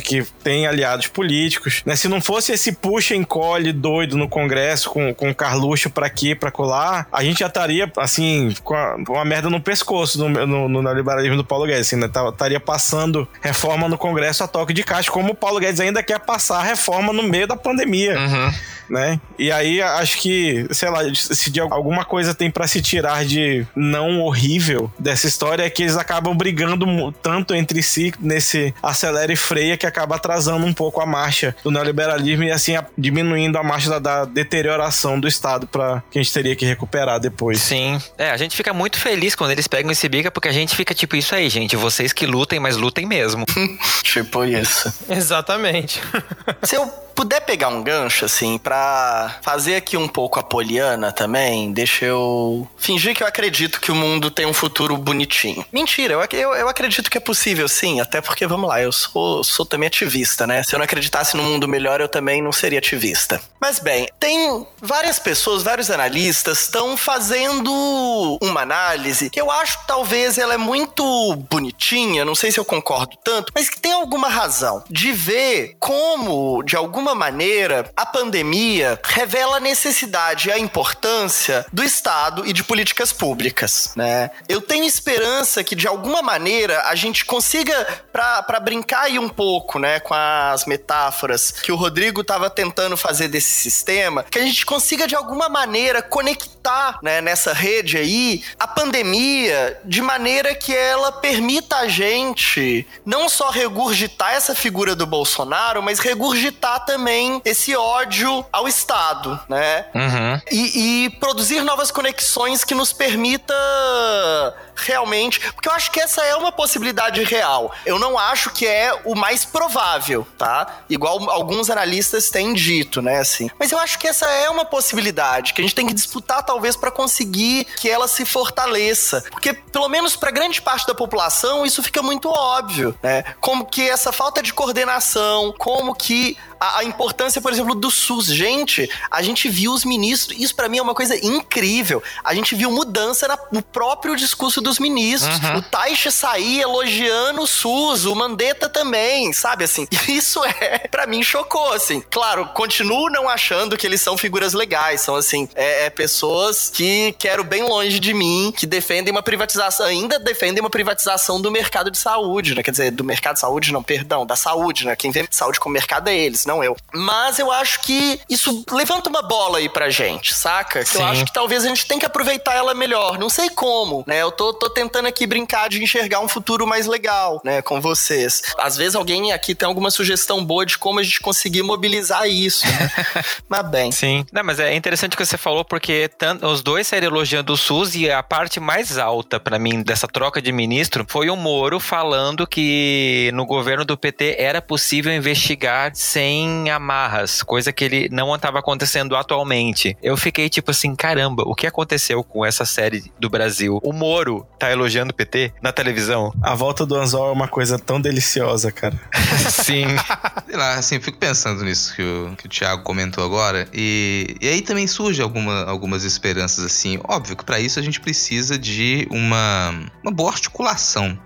que tem aliados políticos. Né? Se não fosse esse puxa encolhe doido no Congresso com, com Carluxo pra aqui, pra colar, a gente já estaria, assim, com a, uma merda no pescoço no, no, no neoliberalismo do Paulo Guedes, assim, né? Estaria passando reforma no Congresso a toque de caixa, como o Paulo Guedes ainda quer passar a reforma no meio da pandemia. Uhum né? E aí acho que, sei lá, se de alguma coisa tem para se tirar de não horrível dessa história é que eles acabam brigando tanto entre si nesse acelera e freia que acaba atrasando um pouco a marcha do neoliberalismo e assim a, diminuindo a marcha da, da deterioração do Estado para que a gente teria que recuperar depois. Sim. É, a gente fica muito feliz quando eles pegam esse bica porque a gente fica tipo isso aí, gente, vocês que lutem, mas lutem mesmo. *laughs* tipo isso. Exatamente. Se eu puder pegar um gancho, assim, para fazer aqui um pouco a poliana também, deixa eu fingir que eu acredito que o mundo tem um futuro bonitinho. Mentira, eu, eu, eu acredito que é possível, sim, até porque, vamos lá, eu sou, sou também ativista, né? Se eu não acreditasse no mundo melhor, eu também não seria ativista. Mas bem, tem várias pessoas, vários analistas estão fazendo uma análise que eu acho talvez ela é muito bonitinha, não sei se eu concordo tanto, mas que tem alguma razão de ver como, de alguma alguma maneira, a pandemia revela a necessidade e a importância do Estado e de políticas públicas, né? Eu tenho esperança que, de alguma maneira, a gente consiga, para brincar aí um pouco, né, com as metáforas que o Rodrigo estava tentando fazer desse sistema, que a gente consiga, de alguma maneira, conectar, né, nessa rede aí, a pandemia de maneira que ela permita a gente não só regurgitar essa figura do Bolsonaro, mas regurgitar também também esse ódio ao Estado, né? Uhum. E, e produzir novas conexões que nos permita realmente. Porque eu acho que essa é uma possibilidade real. Eu não acho que é o mais provável, tá? Igual alguns analistas têm dito, né? Assim. Mas eu acho que essa é uma possibilidade que a gente tem que disputar, talvez, para conseguir que ela se fortaleça. Porque, pelo menos para grande parte da população, isso fica muito óbvio, né? Como que essa falta de coordenação, como que a, importância, por exemplo, do SUS. Gente, a gente viu os ministros, isso para mim é uma coisa incrível. A gente viu mudança no próprio discurso dos ministros. Uhum. O Taixa sair elogiando o SUS, o Mandetta também, sabe assim? *laughs* Isso é, para mim, chocou, assim. Claro, continuo não achando que eles são figuras legais, são assim, é, é pessoas que quero bem longe de mim, que defendem uma privatização, ainda defendem uma privatização do mercado de saúde, né? Quer dizer, do mercado de saúde, não, perdão, da saúde, né? Quem vê saúde como mercado é eles não eu. Mas eu acho que isso levanta uma bola aí pra gente, saca? Que eu acho que talvez a gente tem que aproveitar ela melhor. Não sei como, né? Eu tô, tô tentando aqui brincar de enxergar um futuro mais legal, né, com vocês. Às vezes alguém aqui tem alguma sugestão boa de como a gente conseguir mobilizar isso, né? *laughs* mas bem. Sim. Não, mas é interessante o que você falou, porque tanto, os dois saíram elogiando o SUS e a parte mais alta para mim dessa troca de ministro foi o Moro falando que no governo do PT era possível investigar sem em amarras, coisa que ele não estava acontecendo atualmente. Eu fiquei tipo assim, caramba, o que aconteceu com essa série do Brasil? O Moro tá elogiando o PT na televisão. A volta do Anzol é uma coisa tão deliciosa, cara. *laughs* *laughs* Sim. Sei lá, assim, fico pensando nisso que o, que o Thiago comentou agora. E, e aí também surge alguma, algumas esperanças, assim. Óbvio que para isso a gente precisa de uma, uma boa articulação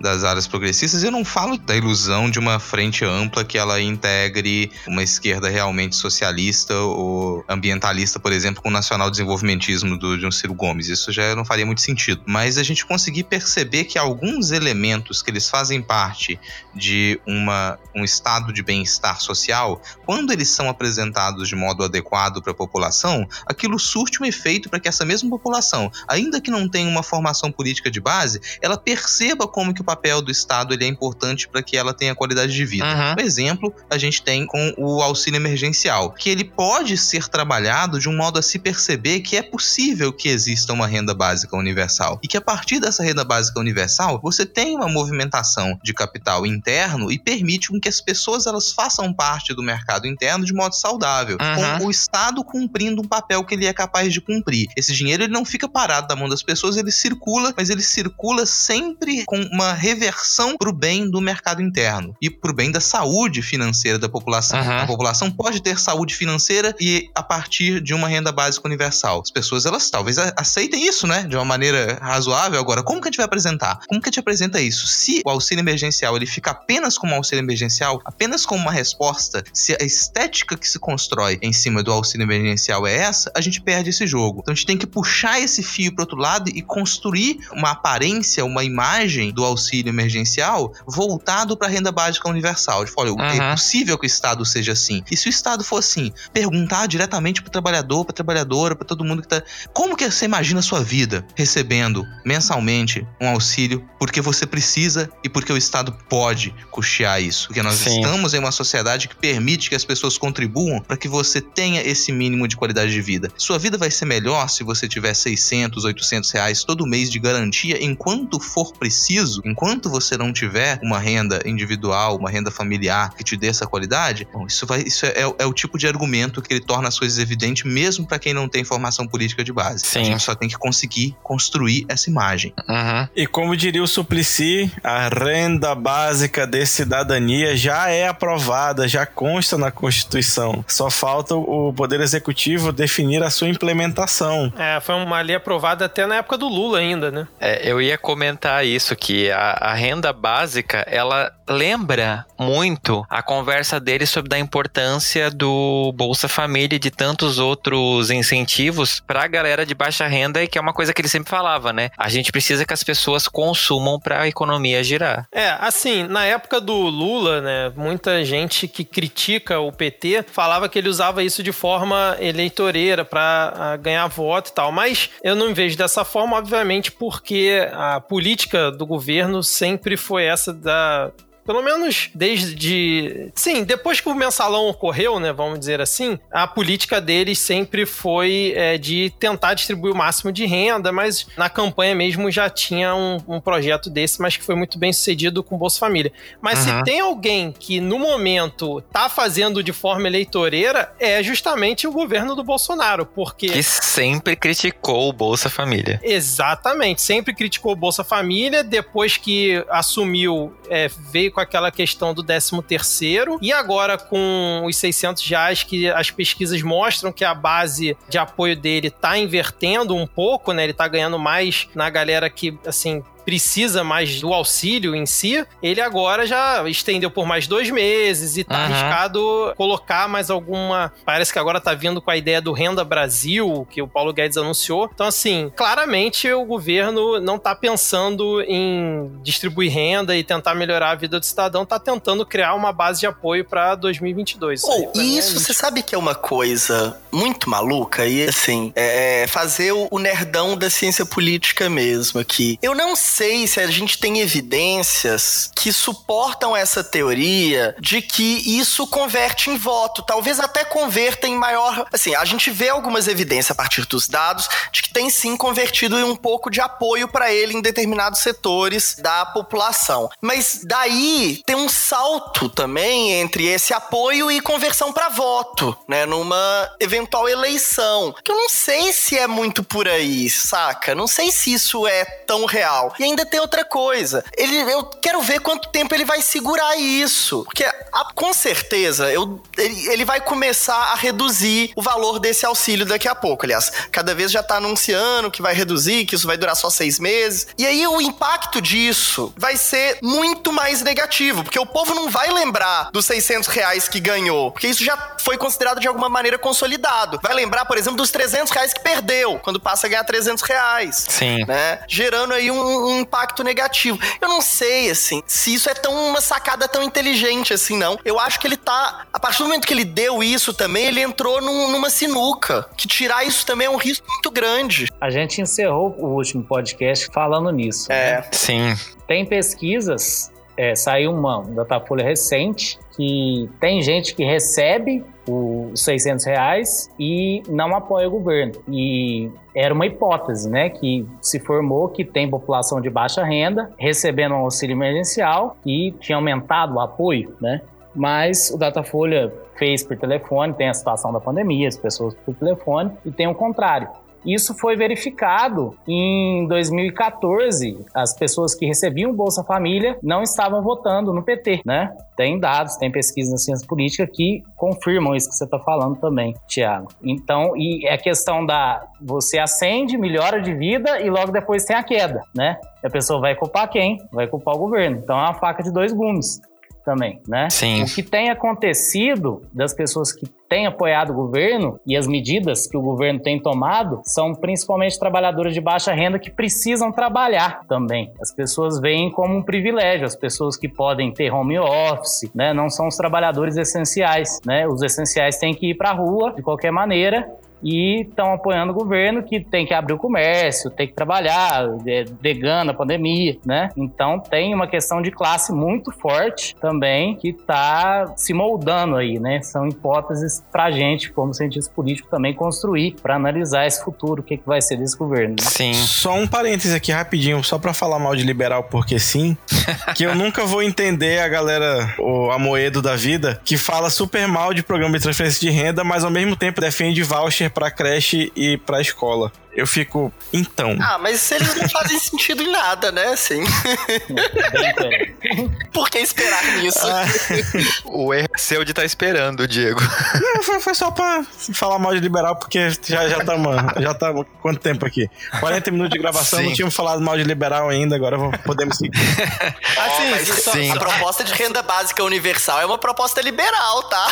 das áreas progressistas. Eu não falo da ilusão de uma frente ampla que ela integre uma esquerda realmente socialista ou ambientalista, por exemplo, com o nacional desenvolvimentismo do, de um Ciro Gomes. Isso já não faria muito sentido. Mas a gente conseguir perceber que alguns elementos que eles fazem parte de uma, um estado de bem-estar social, quando eles são apresentados de modo adequado para a população, aquilo surte um efeito para que essa mesma população, ainda que não tenha uma formação política de base, ela perceba como que papel do Estado ele é importante para que ela tenha qualidade de vida. Uhum. Um exemplo, a gente tem com o auxílio emergencial, que ele pode ser trabalhado de um modo a se perceber que é possível que exista uma renda básica universal e que a partir dessa renda básica universal você tem uma movimentação de capital interno e permite com que as pessoas elas façam parte do mercado interno de modo saudável, uhum. com o Estado cumprindo um papel que ele é capaz de cumprir. Esse dinheiro ele não fica parado na mão das pessoas, ele circula, mas ele circula sempre com uma reversão para o bem do mercado interno e para o bem da saúde financeira da população. Uhum. A população pode ter saúde financeira e a partir de uma renda básica universal. As pessoas elas talvez aceitem isso, né, de uma maneira razoável. Agora, como que a gente vai apresentar? Como que a gente apresenta isso? Se o auxílio emergencial ele fica apenas como auxílio emergencial, apenas como uma resposta, se a estética que se constrói em cima do auxílio emergencial é essa, a gente perde esse jogo. Então a gente tem que puxar esse fio para outro lado e construir uma aparência, uma imagem do auxílio emergencial voltado para a renda básica universal. De olha, uhum. é possível que o Estado seja assim. E se o Estado for assim, perguntar diretamente para o trabalhador, para a trabalhadora, para todo mundo que está, como que você imagina a sua vida recebendo mensalmente um auxílio porque você precisa e porque o Estado pode custear isso? Porque nós Sim. estamos em uma sociedade que permite que as pessoas contribuam para que você tenha esse mínimo de qualidade de vida. Sua vida vai ser melhor se você tiver 600, 800 reais todo mês de garantia enquanto for preciso, enquanto você não tiver uma renda individual, uma renda familiar que te dê essa qualidade. Bom, isso, vai, isso é, é, o tipo de argumento que ele torna as coisas evidentes mesmo para quem não tem formação política de base. Sim. A gente só tem que conseguir construir essa imagem. Uhum. E como diria o Suplicy, a renda básica de cidadania já é aprovada, já consta na Constituição. Só falta o Poder Executivo definir a sua implementação. É, foi uma lei aprovada até na época do Lula ainda, né? É, eu ia comentar isso, que a, a renda básica, ela lembra muito a conversa dele sobre a importância do Bolsa Família e de tantos outros incentivos para a galera de baixa renda e que é uma coisa que ele sempre falava, né? A gente precisa que as pessoas consumam para a economia girar. É, assim, na época do Lula, né, muita gente que critica o PT falava que ele usava isso de forma eleitoreira para ah, ganhar voto e tal, mas eu não vejo dessa forma, obviamente, porque a política do governo sempre foi essa da pelo menos desde. Sim, depois que o mensalão ocorreu, né? Vamos dizer assim, a política deles sempre foi é, de tentar distribuir o máximo de renda, mas na campanha mesmo já tinha um, um projeto desse, mas que foi muito bem sucedido com Bolsa Família. Mas uhum. se tem alguém que no momento tá fazendo de forma eleitoreira, é justamente o governo do Bolsonaro, porque. Que sempre criticou o Bolsa Família. Exatamente, sempre criticou o Bolsa Família, depois que assumiu, é, veio com aquela questão do 13 terceiro e agora com os 600 reais que as pesquisas mostram que a base de apoio dele tá invertendo um pouco, né? Ele tá ganhando mais na galera que, assim, precisa mais do auxílio em si, ele agora já estendeu por mais dois meses e tá uhum. arriscado colocar mais alguma. Parece que agora tá vindo com a ideia do Renda Brasil, que o Paulo Guedes anunciou. Então, assim, claramente o governo não tá pensando em distribuir renda e tentar melhorar a vida do cidadão, tá tentando criar uma base de apoio para 2022. Oh, e isso, é você sabe que é uma coisa muito maluca? E assim, é fazer o nerdão da ciência política mesmo aqui. Eu não sei sei se a gente tem evidências que suportam essa teoria de que isso converte em voto. Talvez até converta em maior. Assim, a gente vê algumas evidências a partir dos dados de que tem sim convertido em um pouco de apoio para ele em determinados setores da população. Mas daí tem um salto também entre esse apoio e conversão para voto, né? Numa eventual eleição. Que eu não sei se é muito por aí, saca? Não sei se isso é tão real. E ainda tem outra coisa. Ele, eu quero ver quanto tempo ele vai segurar isso. Porque a, com certeza eu, ele, ele vai começar a reduzir o valor desse auxílio daqui a pouco. Aliás, cada vez já tá anunciando que vai reduzir, que isso vai durar só seis meses. E aí o impacto disso vai ser muito mais negativo, porque o povo não vai lembrar dos 600 reais que ganhou, porque isso já foi considerado de alguma maneira consolidado. Vai lembrar, por exemplo, dos 300 reais que perdeu, quando passa a ganhar 300 reais. Sim. Né? Gerando aí um, um impacto negativo. Eu não sei, assim, se isso é tão uma sacada tão inteligente assim, não. Eu acho que ele tá. A partir do momento que ele deu isso também, ele entrou num, numa sinuca. Que tirar isso também é um risco muito grande. A gente encerrou o último podcast falando nisso. É. né? Sim. Tem pesquisas, é, saiu uma Datafolha recente, que tem gente que recebe os 600 reais e não apoia o governo. E era uma hipótese, né, que se formou que tem população de baixa renda recebendo um auxílio emergencial e tinha aumentado o apoio, né? Mas o Datafolha fez por telefone, tem a situação da pandemia, as pessoas por telefone, e tem o contrário. Isso foi verificado em 2014. As pessoas que recebiam Bolsa Família não estavam votando no PT, né? Tem dados, tem pesquisas na ciência política que confirmam isso que você está falando também, Tiago. Então, e é questão da você acende, melhora de vida e logo depois tem a queda, né? A pessoa vai culpar quem? Vai culpar o governo. Então é uma faca de dois gumes também, né? Sim. O que tem acontecido das pessoas que têm apoiado o governo e as medidas que o governo tem tomado são principalmente trabalhadores de baixa renda que precisam trabalhar também. As pessoas veem como um privilégio, as pessoas que podem ter home office, né? Não são os trabalhadores essenciais, né? Os essenciais têm que ir para a rua de qualquer maneira e estão apoiando o governo que tem que abrir o comércio, tem que trabalhar, é, negando a pandemia, né? Então tem uma questão de classe muito forte também que está se moldando aí, né? São hipóteses para a gente, como cientista político, também construir para analisar esse futuro, o que, que vai ser desse governo. Né? Sim. Só um parênteses aqui rapidinho, só pra falar mal de liberal porque sim, *laughs* que eu nunca vou entender a galera, o Amoedo da vida, que fala super mal de programa de transferência de renda, mas ao mesmo tempo defende voucher pra creche e pra escola. Eu fico, então. Ah, mas eles não *laughs* fazem sentido em nada, né? Assim. *laughs* Por que esperar nisso? Ah, *laughs* O erro é seu de estar esperando, Diego. não, foi, foi só pra falar mal de liberal, porque já já estamos. Já tá quanto tempo aqui? 40 minutos de gravação, Sim. não tínhamos falado mal de liberal ainda, agora podemos seguir. Assim, mas só- sim. a proposta de renda básica universal é uma proposta liberal, tá?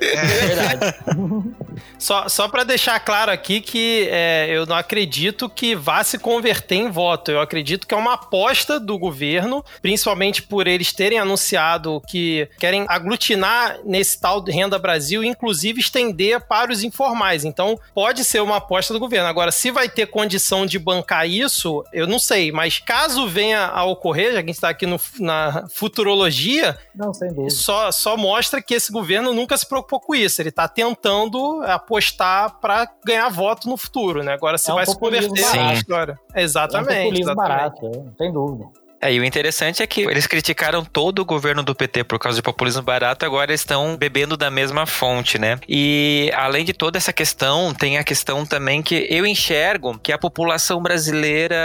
É verdade. Só, só para deixar claro aqui que é, eu não acredito que vá se converter em voto. Eu acredito que é uma aposta do governo, principalmente por eles terem anunciado que querem aglutinar nesse tal de Renda Brasil, inclusive estender para os informais. Então, pode ser uma aposta do governo. Agora, se vai ter condição de bancar isso, eu não sei. Mas caso venha a ocorrer, já que a gente está aqui no- na futurologia, Não, só, só mostra que esse governo nunca se preocupou com isso. Ele está tentando apostar para ganhar voto no futuro, né? Agora se É um vai se converter barato. na história. É um Exatamente. exatamente. barato, é, sem dúvida. É, e o interessante é que eles criticaram todo o governo do PT por causa de populismo barato, agora estão bebendo da mesma fonte, né? E além de toda essa questão, tem a questão também que eu enxergo que a população brasileira,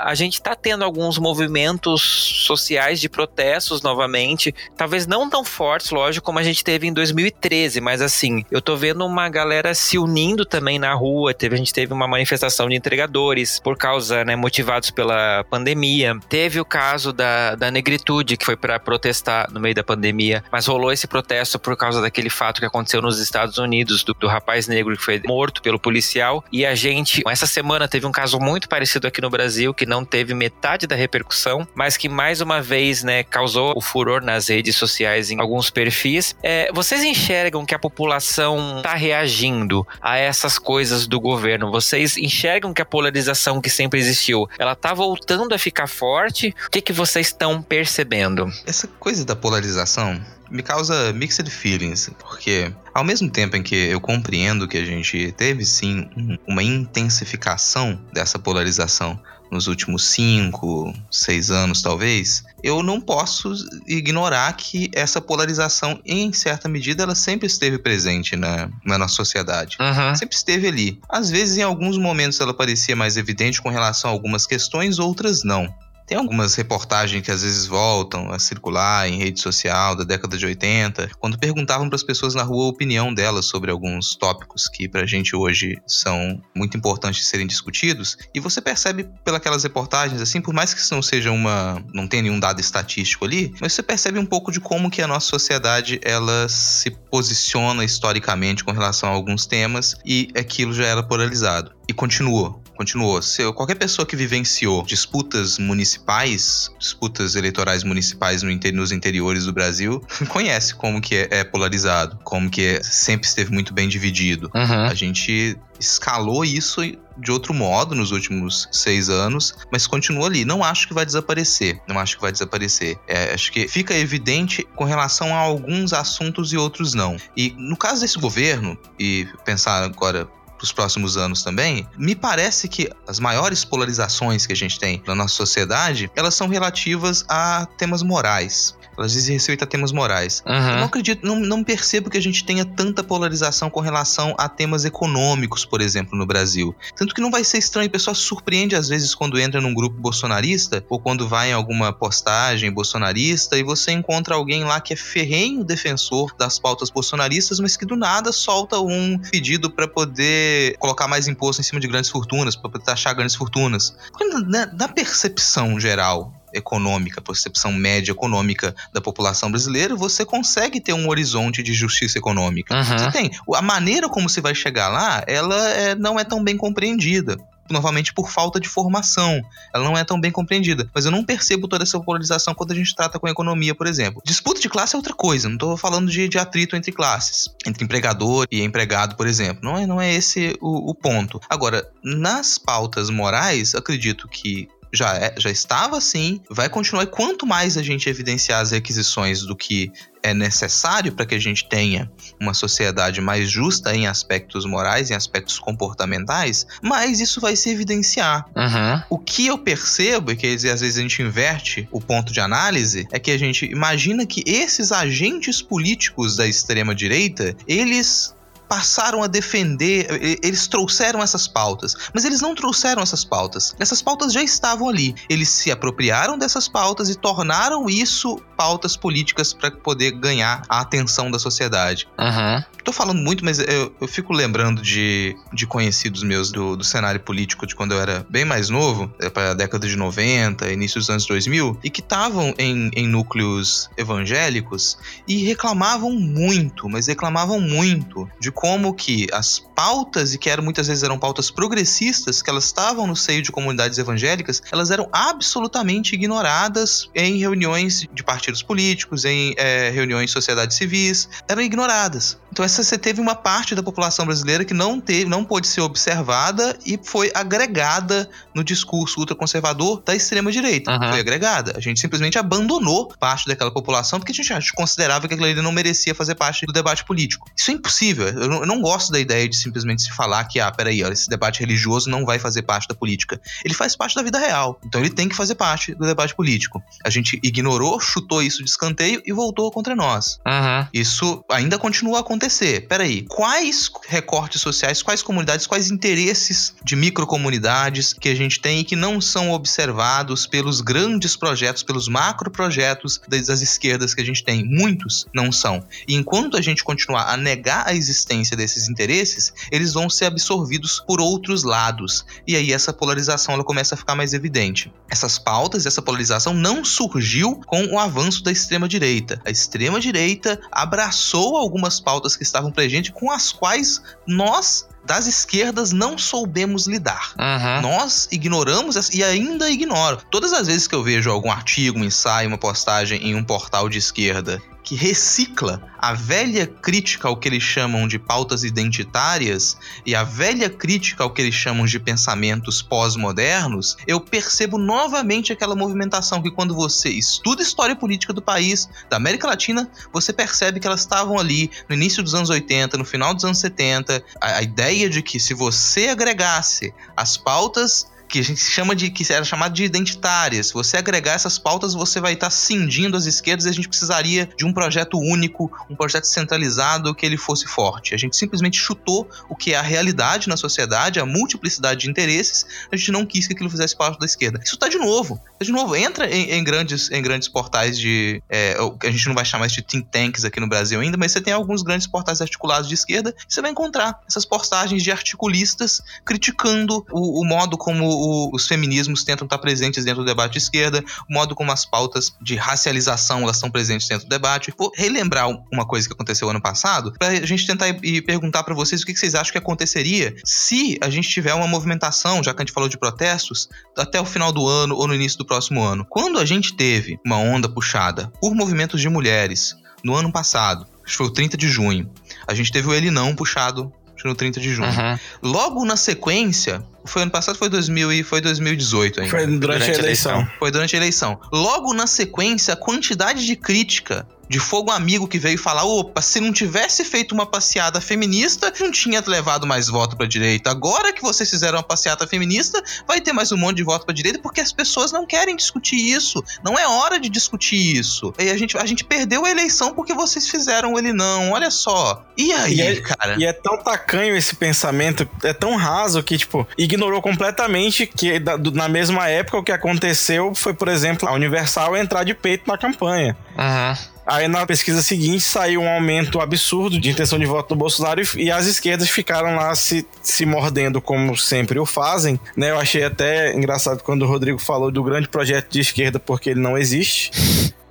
a gente tá tendo alguns movimentos sociais de protestos novamente, talvez não tão fortes, lógico, como a gente teve em 2013, mas assim, eu tô vendo uma galera se unindo também na rua, teve, a gente teve uma manifestação de entregadores por causa, né, motivados pela pandemia, teve o caso da, da negritude, que foi para protestar no meio da pandemia, mas rolou esse protesto por causa daquele fato que aconteceu nos Estados Unidos, do, do rapaz negro que foi morto pelo policial. E a gente, essa semana, teve um caso muito parecido aqui no Brasil, que não teve metade da repercussão, mas que mais uma vez, né, causou o furor nas redes sociais em alguns perfis. É, vocês enxergam que a população está reagindo a essas coisas do governo? Vocês enxergam que a polarização que sempre existiu, ela tá voltando a ficar forte? O que, que vocês estão percebendo? Essa coisa da polarização me causa mixed feelings, porque ao mesmo tempo em que eu compreendo que a gente teve sim uma intensificação dessa polarização nos últimos cinco, seis anos, talvez, eu não posso ignorar que essa polarização, em certa medida, ela sempre esteve presente na, na nossa sociedade. Uhum. Sempre esteve ali. Às vezes, em alguns momentos, ela parecia mais evidente com relação a algumas questões, outras não. Tem algumas reportagens que às vezes voltam a circular em rede social da década de 80, quando perguntavam para as pessoas na rua a opinião delas sobre alguns tópicos que para a gente hoje são muito importantes de serem discutidos. E você percebe pelas reportagens, assim, por mais que isso não seja uma. não tenha nenhum dado estatístico ali, mas você percebe um pouco de como que a nossa sociedade ela se posiciona historicamente com relação a alguns temas e aquilo já era polarizado. E continuou continuou. Se qualquer pessoa que vivenciou disputas municipais, disputas eleitorais municipais no inter, nos interiores do Brasil, *laughs* conhece como que é, é polarizado, como que é, sempre esteve muito bem dividido. Uhum. A gente escalou isso de outro modo nos últimos seis anos, mas continua ali. Não acho que vai desaparecer. Não acho que vai desaparecer. É, acho que fica evidente com relação a alguns assuntos e outros não. E no caso desse governo, e pensar agora para os próximos anos também, me parece que as maiores polarizações que a gente tem na nossa sociedade, elas são relativas a temas morais. Elas dizem respeito a temas morais. Uhum. Eu não acredito, não, não percebo que a gente tenha tanta polarização com relação a temas econômicos, por exemplo, no Brasil. Tanto que não vai ser estranho, o pessoal se surpreende às vezes quando entra num grupo bolsonarista ou quando vai em alguma postagem bolsonarista e você encontra alguém lá que é ferrenho defensor das pautas bolsonaristas, mas que do nada solta um pedido para poder colocar mais imposto em cima de grandes fortunas, para poder taxar grandes fortunas. Porque na, na percepção geral econômica, percepção média econômica da população brasileira, você consegue ter um horizonte de justiça econômica. Uhum. Você tem. A maneira como você vai chegar lá, ela é, não é tão bem compreendida novamente por falta de formação. Ela não é tão bem compreendida. Mas eu não percebo toda essa polarização quando a gente trata com a economia, por exemplo. Disputa de classe é outra coisa. Não estou falando de, de, atrito entre classes, entre empregador e empregado, por exemplo. Não é, não é esse o, o ponto. Agora, nas pautas morais, acredito que já, é, já estava assim, vai continuar. E quanto mais a gente evidenciar as requisições do que é necessário para que a gente tenha uma sociedade mais justa em aspectos morais, em aspectos comportamentais, mais isso vai se evidenciar. Uhum. O que eu percebo, e que às vezes a gente inverte o ponto de análise, é que a gente imagina que esses agentes políticos da extrema-direita, eles passaram a defender, eles trouxeram essas pautas, mas eles não trouxeram essas pautas. Essas pautas já estavam ali. Eles se apropriaram dessas pautas e tornaram isso pautas políticas para poder ganhar a atenção da sociedade. Uhum. Tô falando muito, mas eu, eu fico lembrando de, de conhecidos meus do, do cenário político de quando eu era bem mais novo, é para a década de 90, início dos anos 2000, e que estavam em, em núcleos evangélicos e reclamavam muito, mas reclamavam muito de como que as pautas, e que eram, muitas vezes eram pautas progressistas, que elas estavam no seio de comunidades evangélicas, elas eram absolutamente ignoradas em reuniões de partidos políticos, em é, reuniões de sociedades civis, eram ignoradas. Então essa você teve uma parte da população brasileira que não teve, não pôde ser observada e foi agregada no discurso ultraconservador da extrema direita. Uhum. Foi agregada. A gente simplesmente abandonou parte daquela população porque a gente, a gente considerava que aquilo ali não merecia fazer parte do debate político. Isso é impossível. Eu não, eu não gosto da ideia de simplesmente se falar que, ah, peraí, olha, esse debate religioso não vai fazer parte da política. Ele faz parte da vida real. Então ele tem que fazer parte do debate político. A gente ignorou, chutou isso de escanteio e voltou contra nós. Uhum. Isso ainda continua a acontecer. Peraí, quais recortes sociais, quais comunidades, quais interesses de microcomunidades que a gente tem e que não são observados pelos grandes projetos, pelos macro projetos das, das esquerdas que a gente tem? Muitos não são. E enquanto a gente continuar a negar a existência desses interesses, eles vão ser absorvidos por outros lados. E aí essa polarização ela começa a ficar mais evidente. Essas pautas, essa polarização não surgiu com o avanço da extrema direita. A extrema direita abraçou algumas pautas que estavam presentes com as quais nós das esquerdas não soubemos lidar. Uhum. Nós ignoramos e ainda ignoro. Todas as vezes que eu vejo algum artigo, um ensaio, uma postagem em um portal de esquerda que recicla a velha crítica ao que eles chamam de pautas identitárias e a velha crítica ao que eles chamam de pensamentos pós-modernos, eu percebo novamente aquela movimentação que quando você estuda história política do país, da América Latina, você percebe que elas estavam ali no início dos anos 80, no final dos anos 70, a, a ideia de que se você agregasse as pautas que a gente chama de que era chamado de identitárias. Se você agregar essas pautas, você vai estar cindindo as esquerdas e a gente precisaria de um projeto único, um projeto centralizado que ele fosse forte. A gente simplesmente chutou o que é a realidade na sociedade, a multiplicidade de interesses. A gente não quis que aquilo fizesse parte da esquerda. Isso está de novo. Tá de novo. Entra em, em, grandes, em grandes portais de. É, a gente não vai chamar isso de think tanks aqui no Brasil ainda, mas você tem alguns grandes portais articulados de esquerda você vai encontrar essas postagens de articulistas criticando o, o modo como o, os feminismos tentam estar presentes dentro do debate de esquerda, o modo como as pautas de racialização elas estão presentes dentro do debate. Vou relembrar uma coisa que aconteceu ano passado, para a gente tentar e perguntar para vocês o que vocês acham que aconteceria se a gente tiver uma movimentação, já que a gente falou de protestos, até o final do ano ou no início do próximo ano. Quando a gente teve uma onda puxada por movimentos de mulheres no ano passado, acho que foi o 30 de junho, a gente teve o Ele Não puxado no 30 de junho. Uhum. Logo na sequência, foi ano passado, foi 2000 e foi 2018 ainda. Foi durante, durante a, eleição. a eleição. Foi durante a eleição. Logo na sequência, a quantidade de crítica de fogo amigo que veio falar: opa, se não tivesse feito uma passeada feminista, não tinha levado mais voto pra direita. Agora que vocês fizeram uma passeata feminista, vai ter mais um monte de voto pra direita, porque as pessoas não querem discutir isso. Não é hora de discutir isso. E a gente, a gente perdeu a eleição porque vocês fizeram ele não. Olha só. E aí, e é, cara? E é tão tacanho esse pensamento, é tão raso que, tipo, ignorou completamente que na mesma época o que aconteceu foi, por exemplo, a Universal entrar de peito na campanha. Aham. Uhum. Aí na pesquisa seguinte saiu um aumento absurdo de intenção de voto do Bolsonaro e, as esquerdas ficaram lá se, se mordendo como sempre o fazem, né? Eu achei até engraçado quando o Rodrigo falou do grande projeto de esquerda porque ele não existe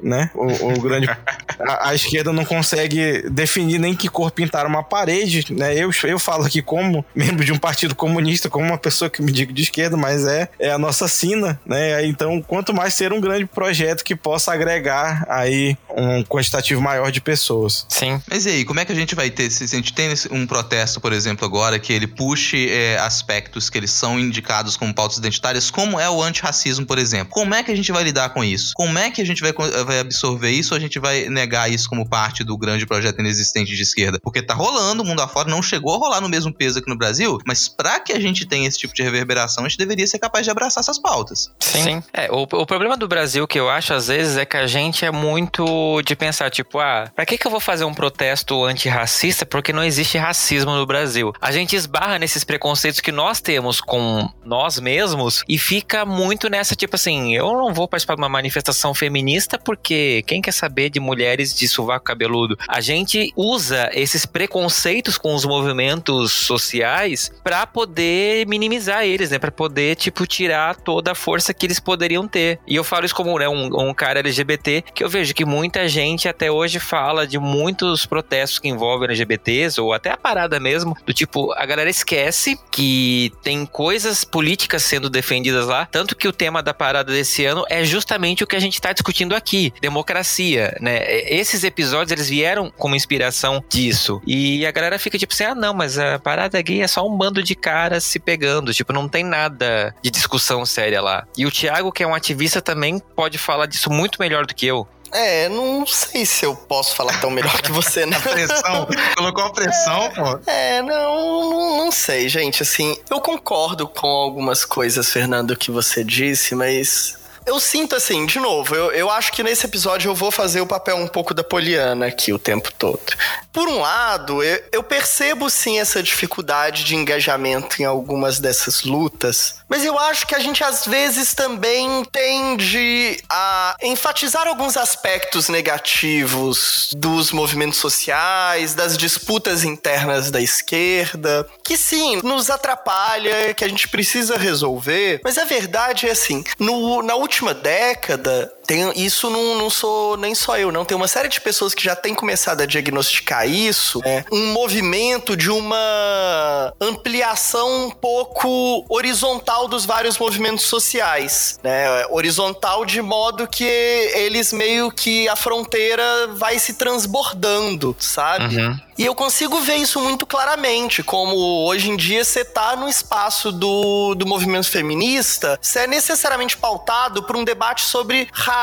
né? O, o grande. *laughs* A, a, esquerda não consegue definir nem que cor pintar uma parede, né? Eu, eu falo aqui como membro de um partido comunista, como uma pessoa que me digo de esquerda, mas é, é a nossa sina, né? Então, quanto mais ser um grande projeto que possa agregar aí um quantitativo maior de pessoas. Sim. Mas e aí, como é que a gente vai ter? Se a gente tem um protesto, por exemplo, agora, que ele puxe é, aspectos que eles são indicados como pautas identitárias, como é o antirracismo, por exemplo. Como é que a gente vai lidar com isso? Como é que a gente vai, vai vai absorver isso ou a gente vai negar isso como parte do grande projeto inexistente de esquerda? Porque tá rolando, o mundo afora não chegou a rolar no mesmo peso aqui no Brasil, mas para que a gente tenha esse tipo de reverberação, a gente deveria ser capaz de abraçar essas pautas. Sim. Sim. É, o, o problema do Brasil que eu acho às vezes é que a gente é muito de pensar, tipo, ah, pra que, que eu vou fazer um protesto antirracista? Porque não existe racismo no Brasil. A gente esbarra nesses preconceitos que nós temos com nós mesmos e fica muito nessa, tipo assim, eu não vou participar de uma manifestação feminista porque porque quem quer saber de mulheres de sovaco cabeludo? A gente usa esses preconceitos com os movimentos sociais para poder minimizar eles, né? Para poder, tipo, tirar toda a força que eles poderiam ter. E eu falo isso como né, um, um cara LGBT, que eu vejo que muita gente até hoje fala de muitos protestos que envolvem LGBTs, ou até a parada mesmo, do tipo, a galera esquece que tem coisas políticas sendo defendidas lá, tanto que o tema da parada desse ano é justamente o que a gente está discutindo aqui democracia, né? Esses episódios, eles vieram como inspiração disso. E a galera fica tipo assim, ah, não, mas a parada gay é só um bando de caras se pegando. Tipo, não tem nada de discussão séria lá. E o Thiago, que é um ativista, também pode falar disso muito melhor do que eu. É, não sei se eu posso falar tão melhor que você, *laughs* né? a pressão, colocou a pressão, é, pô. É, não, não, não sei, gente. Assim, eu concordo com algumas coisas, Fernando, que você disse, mas eu sinto assim, de novo, eu, eu acho que nesse episódio eu vou fazer o papel um pouco da Poliana aqui o tempo todo. Por um lado, eu, eu percebo sim essa dificuldade de engajamento em algumas dessas lutas, mas eu acho que a gente às vezes também tende a enfatizar alguns aspectos negativos dos movimentos sociais, das disputas internas da esquerda, que sim, nos atrapalha, que a gente precisa resolver. Mas a verdade é assim, no, na última década, tem, isso não, não sou nem só eu, não. Tem uma série de pessoas que já têm começado a diagnosticar isso. É, um movimento de uma ampliação um pouco horizontal dos vários movimentos sociais. Né? Horizontal de modo que eles meio que a fronteira vai se transbordando, sabe? Uhum. E eu consigo ver isso muito claramente, como hoje em dia você tá no espaço do, do movimento feminista, você é necessariamente pautado por um debate sobre raça,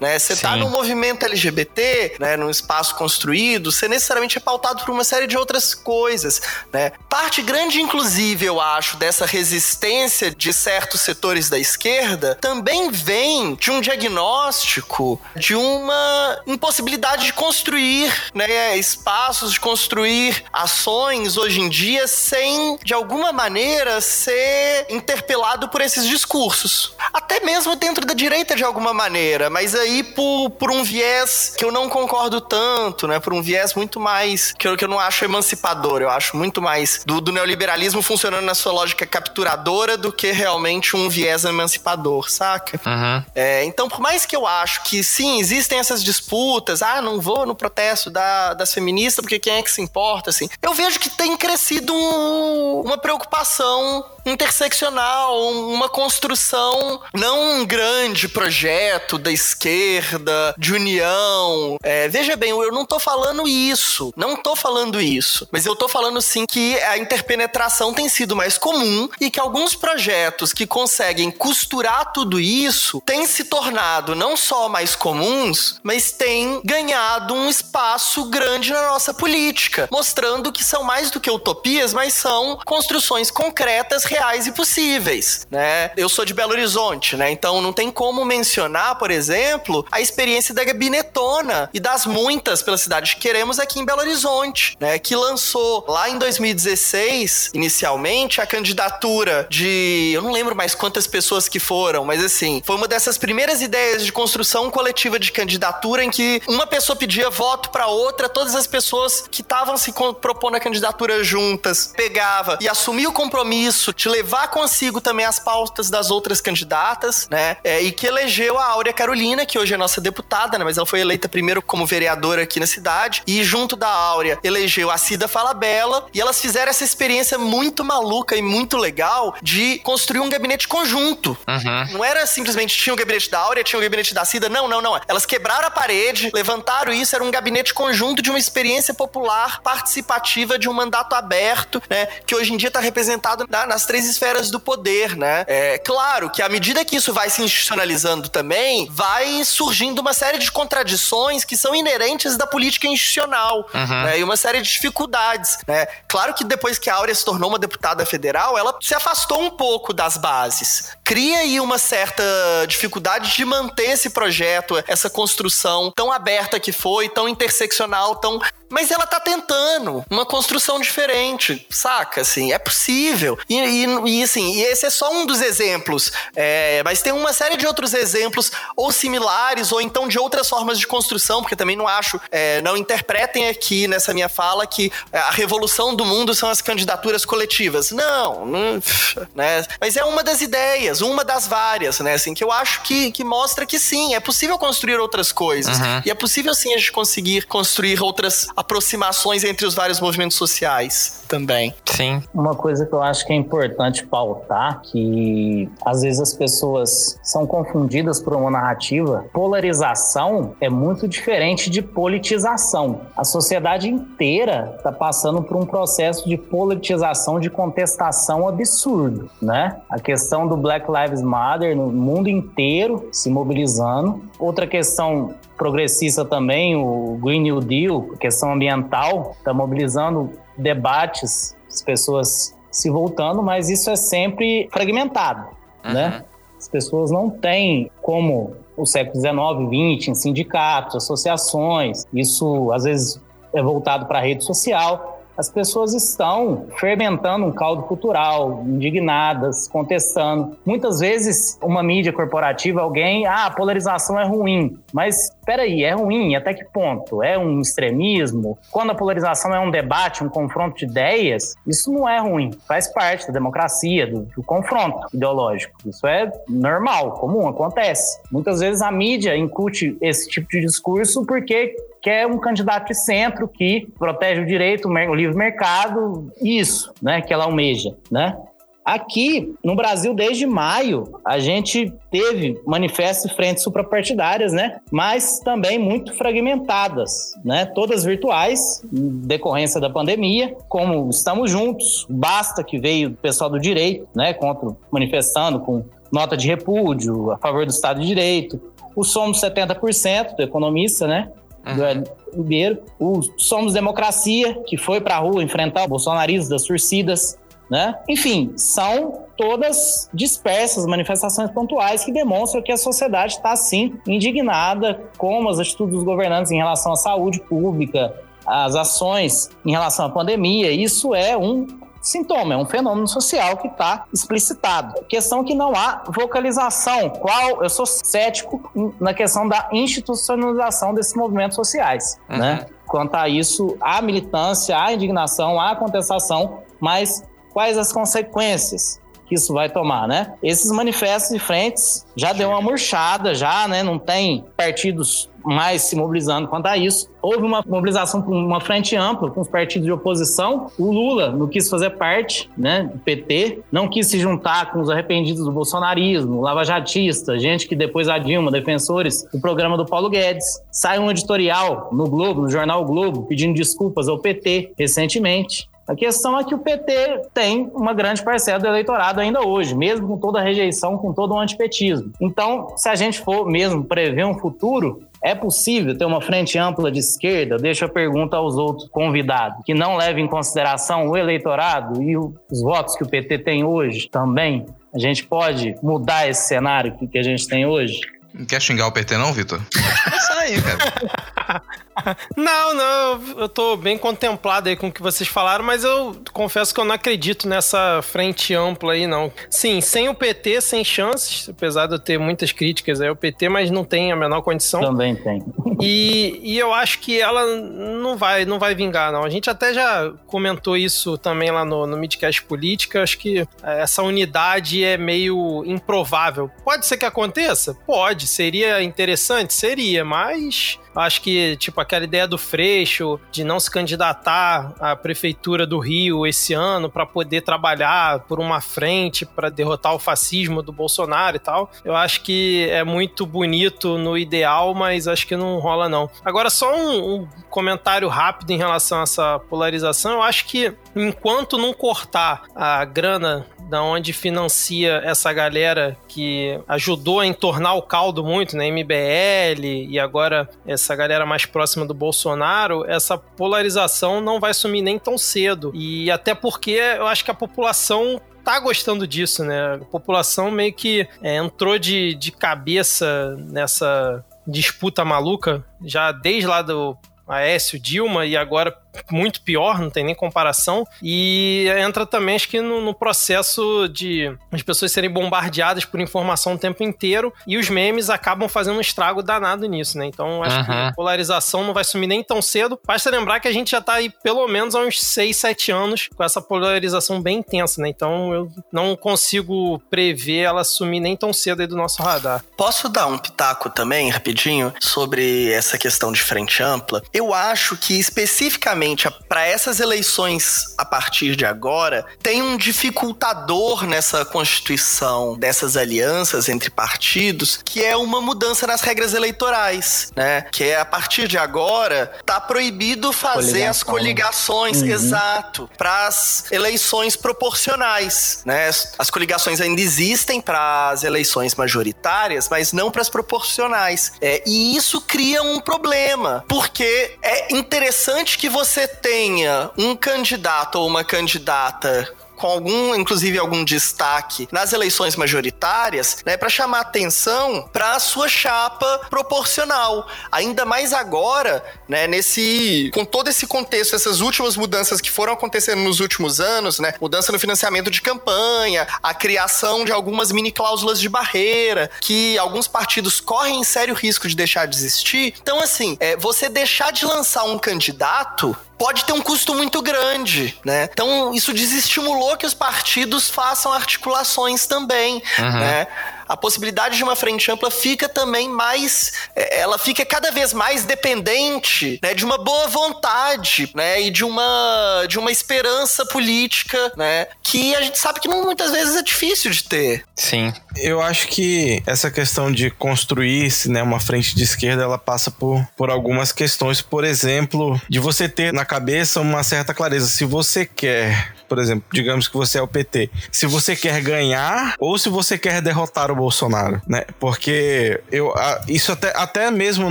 né? Você tá no movimento LGBT, né, num espaço construído, você necessariamente é pautado por uma série de outras coisas, né? Parte grande, inclusive, eu acho, dessa resistência de certos setores da esquerda também vem de um diagnóstico de uma impossibilidade de construir, né, espaços de construir ações hoje em dia sem, de alguma maneira, ser interpelado por esses discursos. Até mesmo dentro da direita, de alguma maneira, mas aí por, por um viés que eu não concordo tanto, né? Por um viés muito mais que eu, que eu não acho emancipador. Eu acho muito mais do, do neoliberalismo funcionando na sua lógica capturadora do que realmente um viés emancipador, saca? Uhum. É, então, por mais que eu acho que sim, existem essas disputas, ah, não vou no protesto da, das feministas porque quem é que se importa, assim. Eu vejo que tem crescido um, uma preocupação interseccional, uma construção, não um grande projeto da esquerda, de união. É, veja bem, eu não tô falando isso, não tô falando isso, mas eu tô falando sim que a interpenetração tem sido mais comum e que alguns projetos que conseguem costurar tudo isso têm se tornado não só mais comuns, mas têm ganhado um espaço grande na nossa política, mostrando que são mais do que utopias, mas são construções concretas reais e possíveis, né? Eu sou de Belo Horizonte, né? Então não tem como mencionar, por exemplo, a experiência da Gabinetona e das muitas pela cidade que queremos aqui em Belo Horizonte, né? Que lançou lá em 2016, inicialmente, a candidatura de. Eu não lembro mais quantas pessoas que foram, mas assim, foi uma dessas primeiras ideias de construção coletiva de candidatura em que uma pessoa pedia voto para outra, todas as pessoas que estavam se propondo a candidatura juntas pegava e assumia o compromisso te levar consigo também as pautas das outras candidatas, né? É, e que elegeu a Áurea Carolina, que hoje é nossa deputada, né? Mas ela foi eleita primeiro como vereadora aqui na cidade. E junto da Áurea elegeu a Cida Falabella. E elas fizeram essa experiência muito maluca e muito legal de construir um gabinete conjunto. Uhum. Não era simplesmente tinha o gabinete da Áurea, tinha o gabinete da Cida. Não, não, não. Elas quebraram a parede, levantaram isso, era um gabinete conjunto de uma experiência popular participativa de um mandato aberto, né? Que hoje em dia está representado na, nas três esferas do poder, né? É claro que à medida que isso vai se institucionalizando também, vai surgindo uma série de contradições que são inerentes da política institucional, uhum. né? E uma série de dificuldades, né? Claro que depois que a Áurea se tornou uma deputada federal, ela se afastou um pouco das bases. Cria aí uma certa dificuldade de manter esse projeto, essa construção tão aberta que foi, tão interseccional, tão mas ela tá tentando uma construção diferente, saca? Assim, é possível. E, e, e assim, e esse é só um dos exemplos. É, mas tem uma série de outros exemplos, ou similares, ou então de outras formas de construção, porque também não acho, é, não interpretem aqui nessa minha fala que a revolução do mundo são as candidaturas coletivas. Não, não *laughs* né? Mas é uma das ideias, uma das várias, né? Assim, que eu acho que, que mostra que sim, é possível construir outras coisas. Uhum. E é possível sim a gente conseguir construir outras aproximações entre os vários movimentos sociais também. Sim. Uma coisa que eu acho que é importante pautar, que às vezes as pessoas são confundidas por uma narrativa. Polarização é muito diferente de politização. A sociedade inteira está passando por um processo de politização, de contestação absurdo, né? A questão do Black Lives Matter no mundo inteiro se mobilizando. Outra questão progressista também, o Green New Deal, questão ambiental, está mobilizando debates, as pessoas se voltando, mas isso é sempre fragmentado, uhum. né? As pessoas não têm como o século XIX, XX, em sindicatos, associações, isso às vezes é voltado para a rede social, as pessoas estão fermentando um caldo cultural, indignadas, contestando. Muitas vezes, uma mídia corporativa, alguém, ah, a polarização é ruim. Mas, peraí, é ruim? Até que ponto? É um extremismo? Quando a polarização é um debate, um confronto de ideias, isso não é ruim. Faz parte da democracia, do, do confronto ideológico. Isso é normal, comum, acontece. Muitas vezes a mídia incute esse tipo de discurso porque quer um candidato de centro que protege o direito, o livre mercado, isso, né, que ela almeja, né? Aqui no Brasil, desde maio, a gente teve manifestos e frentes suprapartidárias, né? Mas também muito fragmentadas, né? Todas virtuais, decorrência da pandemia, como estamos juntos, basta que veio o pessoal do direito, né? Contra, manifestando com nota de repúdio a favor do Estado de Direito. O Somos 70% do economista, né? Uhum. Do Ribeiro. O Somos Democracia, que foi para a rua enfrentar o bolsonarismo das torcidas né? Enfim, são todas dispersas manifestações pontuais que demonstram que a sociedade está, sim, indignada com as atitudes dos governantes em relação à saúde pública, às ações em relação à pandemia. Isso é um sintoma, é um fenômeno social que está explicitado. A questão é que não há vocalização. Qual eu sou cético na questão da institucionalização desses movimentos sociais, uhum. né? Quanto a isso, há militância, há indignação, há contestação, mas quais as consequências que isso vai tomar, né? Esses manifestos de frentes já deu uma murchada, já, né? Não tem partidos mais se mobilizando quanto a isso. Houve uma mobilização por uma frente ampla com os partidos de oposição. O Lula não quis fazer parte, né, do PT, não quis se juntar com os arrependidos do bolsonarismo, lava-jatista, gente que depois a Dilma, defensores do programa do Paulo Guedes. Sai um editorial no Globo, no jornal o Globo, pedindo desculpas ao PT recentemente. A questão é que o PT tem uma grande parcela do eleitorado ainda hoje, mesmo com toda a rejeição, com todo o antipetismo. Então, se a gente for mesmo prever um futuro, é possível ter uma frente ampla de esquerda? Deixa a pergunta aos outros convidados, que não leve em consideração o eleitorado e os votos que o PT tem hoje também. A gente pode mudar esse cenário que a gente tem hoje? Não quer xingar o PT, não, Vitor? Começar aí, cara. *laughs* não, não, eu tô bem contemplado aí com o que vocês falaram, mas eu confesso que eu não acredito nessa frente ampla aí, não. Sim, sem o PT, sem chances, apesar de eu ter muitas críticas aí ao PT, mas não tem a menor condição. Também tem. E, e eu acho que ela não vai, não vai vingar, não. A gente até já comentou isso também lá no, no Midcast Política, acho que essa unidade é meio improvável. Pode ser que aconteça? Pode. Seria interessante? Seria, mas Acho que, tipo, aquela ideia do Freixo de não se candidatar à prefeitura do Rio esse ano para poder trabalhar por uma frente para derrotar o fascismo do Bolsonaro e tal. Eu acho que é muito bonito no ideal, mas acho que não rola não. Agora, só um, um comentário rápido em relação a essa polarização. Eu acho que enquanto não cortar a grana da onde financia essa galera que ajudou a entornar o caldo muito, né? MBL e agora essa galera mais próxima do Bolsonaro, essa polarização não vai sumir nem tão cedo. E até porque eu acho que a população tá gostando disso, né? A população meio que é, entrou de, de cabeça nessa disputa maluca, já desde lá do Aécio, Dilma e agora muito pior, não tem nem comparação. E entra também, acho que, no, no, processo de as pessoas serem bombardeadas por informação o tempo inteiro e os memes acabam fazendo um estrago danado nisso, né? Então, acho uhum. que a polarização não vai sumir nem tão cedo. Basta lembrar que a gente já tá aí pelo menos há uns 6, 7 anos com essa polarização bem intensa, né? Então, eu não consigo prever ela sumir nem tão cedo aí do nosso radar. Posso dar um pitaco também, rapidinho, sobre essa questão de frente ampla? Eu acho que especificamente para essas eleições a partir de agora, tem um dificultador nessa constituição dessas alianças entre partidos, que é uma mudança nas regras eleitorais, né? Que é a partir de agora tá proibido fazer Coligação. as coligações, uhum. exato, para as eleições proporcionais, né? As coligações ainda existem para as eleições majoritárias, mas não para as proporcionais. É, e isso cria um problema, porque é interessante que você você tenha um candidato ou uma candidata com algum, inclusive algum destaque nas eleições majoritárias, né, para chamar atenção para a sua chapa proporcional. Ainda mais agora, né, nesse com todo esse contexto, essas últimas mudanças que foram acontecendo nos últimos anos, né, mudança no financiamento de campanha, a criação de algumas mini cláusulas de barreira, que alguns partidos correm sério risco de deixar de existir. Então, assim, é, você deixar de lançar um candidato pode ter um custo muito grande, né? Então, isso desestimulou que os partidos façam articulações também, uhum. né? A possibilidade de uma frente ampla fica também mais. É, ela fica cada vez mais dependente né, de uma boa vontade né, e de uma, de uma esperança política né, que a gente sabe que muitas vezes é difícil de ter. Sim. Eu acho que essa questão de construir né, uma frente de esquerda ela passa por, por algumas questões. Por exemplo, de você ter na cabeça uma certa clareza. Se você quer por exemplo, digamos que você é o PT, se você quer ganhar ou se você quer derrotar o Bolsonaro, né? Porque eu, isso até, até mesmo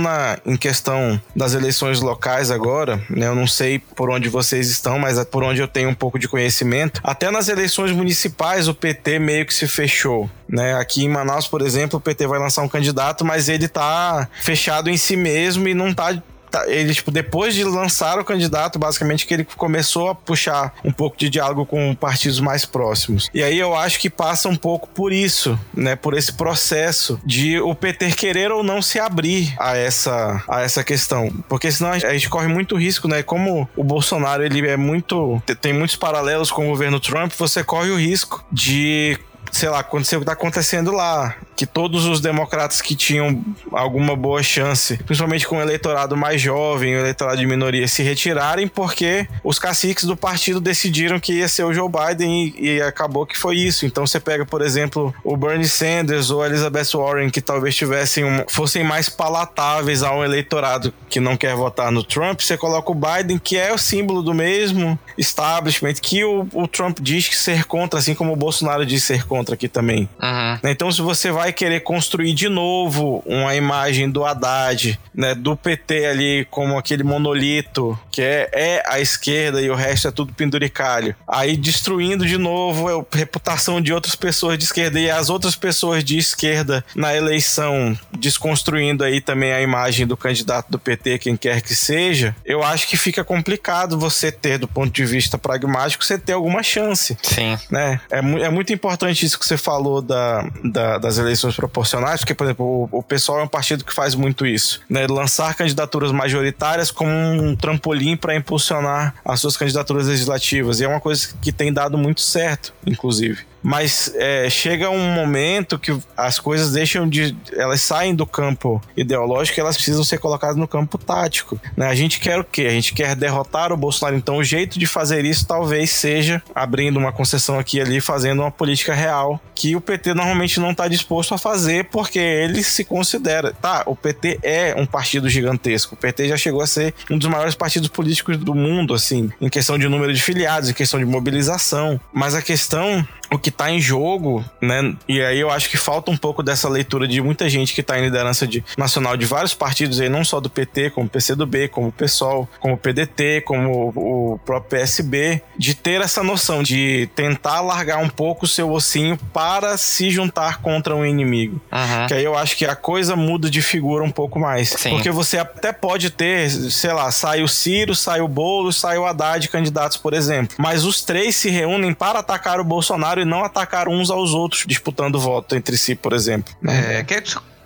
na, em questão das eleições locais agora, né? Eu não sei por onde vocês estão, mas é por onde eu tenho um pouco de conhecimento. Até nas eleições municipais o PT meio que se fechou, né? Aqui em Manaus, por exemplo, o PT vai lançar um candidato, mas ele tá fechado em si mesmo e não tá ele, tipo, depois de lançar o candidato, basicamente que ele começou a puxar um pouco de diálogo com partidos mais próximos. E aí eu acho que passa um pouco por isso, né? Por esse processo de o PT querer ou não se abrir a essa, a essa questão. Porque senão a gente corre muito risco, né? Como o Bolsonaro, ele é muito... tem muitos paralelos com o governo Trump, você corre o risco de sei lá, acontecer o que tá acontecendo lá. Que todos os democratas que tinham alguma boa chance, principalmente com o eleitorado mais jovem, o eleitorado de minoria, se retirarem porque os caciques do partido decidiram que ia ser o Joe Biden e, e acabou que foi isso. Então você pega, por exemplo, o Bernie Sanders ou a Elizabeth Warren, que talvez tivessem um, fossem mais palatáveis a um eleitorado que não quer votar no Trump, você coloca o Biden, que é o símbolo do mesmo establishment que o, o Trump diz que ser contra, assim como o Bolsonaro diz ser contra aqui também. Uhum. Então, se você vai querer construir de novo uma imagem do Haddad, né, do PT ali como aquele monolito que é, é a esquerda e o resto é tudo penduricalho, aí destruindo de novo a reputação de outras pessoas de esquerda e as outras pessoas de esquerda na eleição, desconstruindo aí também a imagem do candidato do PT, quem quer que seja, eu acho que fica complicado você ter, do ponto de vista pragmático, você ter alguma chance. Sim. Né? É, é muito importante isso que você falou da, da, das eleições proporcionais, porque, por exemplo, o, o pessoal é um partido que faz muito isso, né? Lançar candidaturas majoritárias como um trampolim para impulsionar as suas candidaturas legislativas. E é uma coisa que tem dado muito certo, inclusive mas é, chega um momento que as coisas deixam de. Elas saem do campo ideológico e elas precisam ser colocadas no campo tático. Né? A gente quer o quê? A gente quer derrotar o Bolsonaro. Então, o jeito de fazer isso talvez seja abrindo uma concessão aqui e ali, fazendo uma política real que o PT normalmente não está disposto a fazer porque ele se considera. Tá, o PT é um partido gigantesco. O PT já chegou a ser um dos maiores partidos políticos do mundo, assim, em questão de número de filiados, em questão de mobilização. Mas a questão o que está em jogo, né? E aí eu acho que falta um pouco dessa leitura de muita gente que está em liderança de, nacional de vários partidos aí, não só do PT, como o PCdoB, como o PSOL, como o PDT, como o, próprio PSB, de ter essa noção de tentar largar um pouco o seu ossinho para se juntar contra um inimigo. Uhum. Que aí eu acho que a coisa muda de figura um pouco mais. Sim. Porque você até pode ter, sei lá, sai o Ciro, sai o Boulos, sai o Haddad candidatos, por exemplo. Mas os três se reúnem para atacar o Bolsonaro e não atacar uns aos outros, disputando voto entre si, por exemplo. É, quer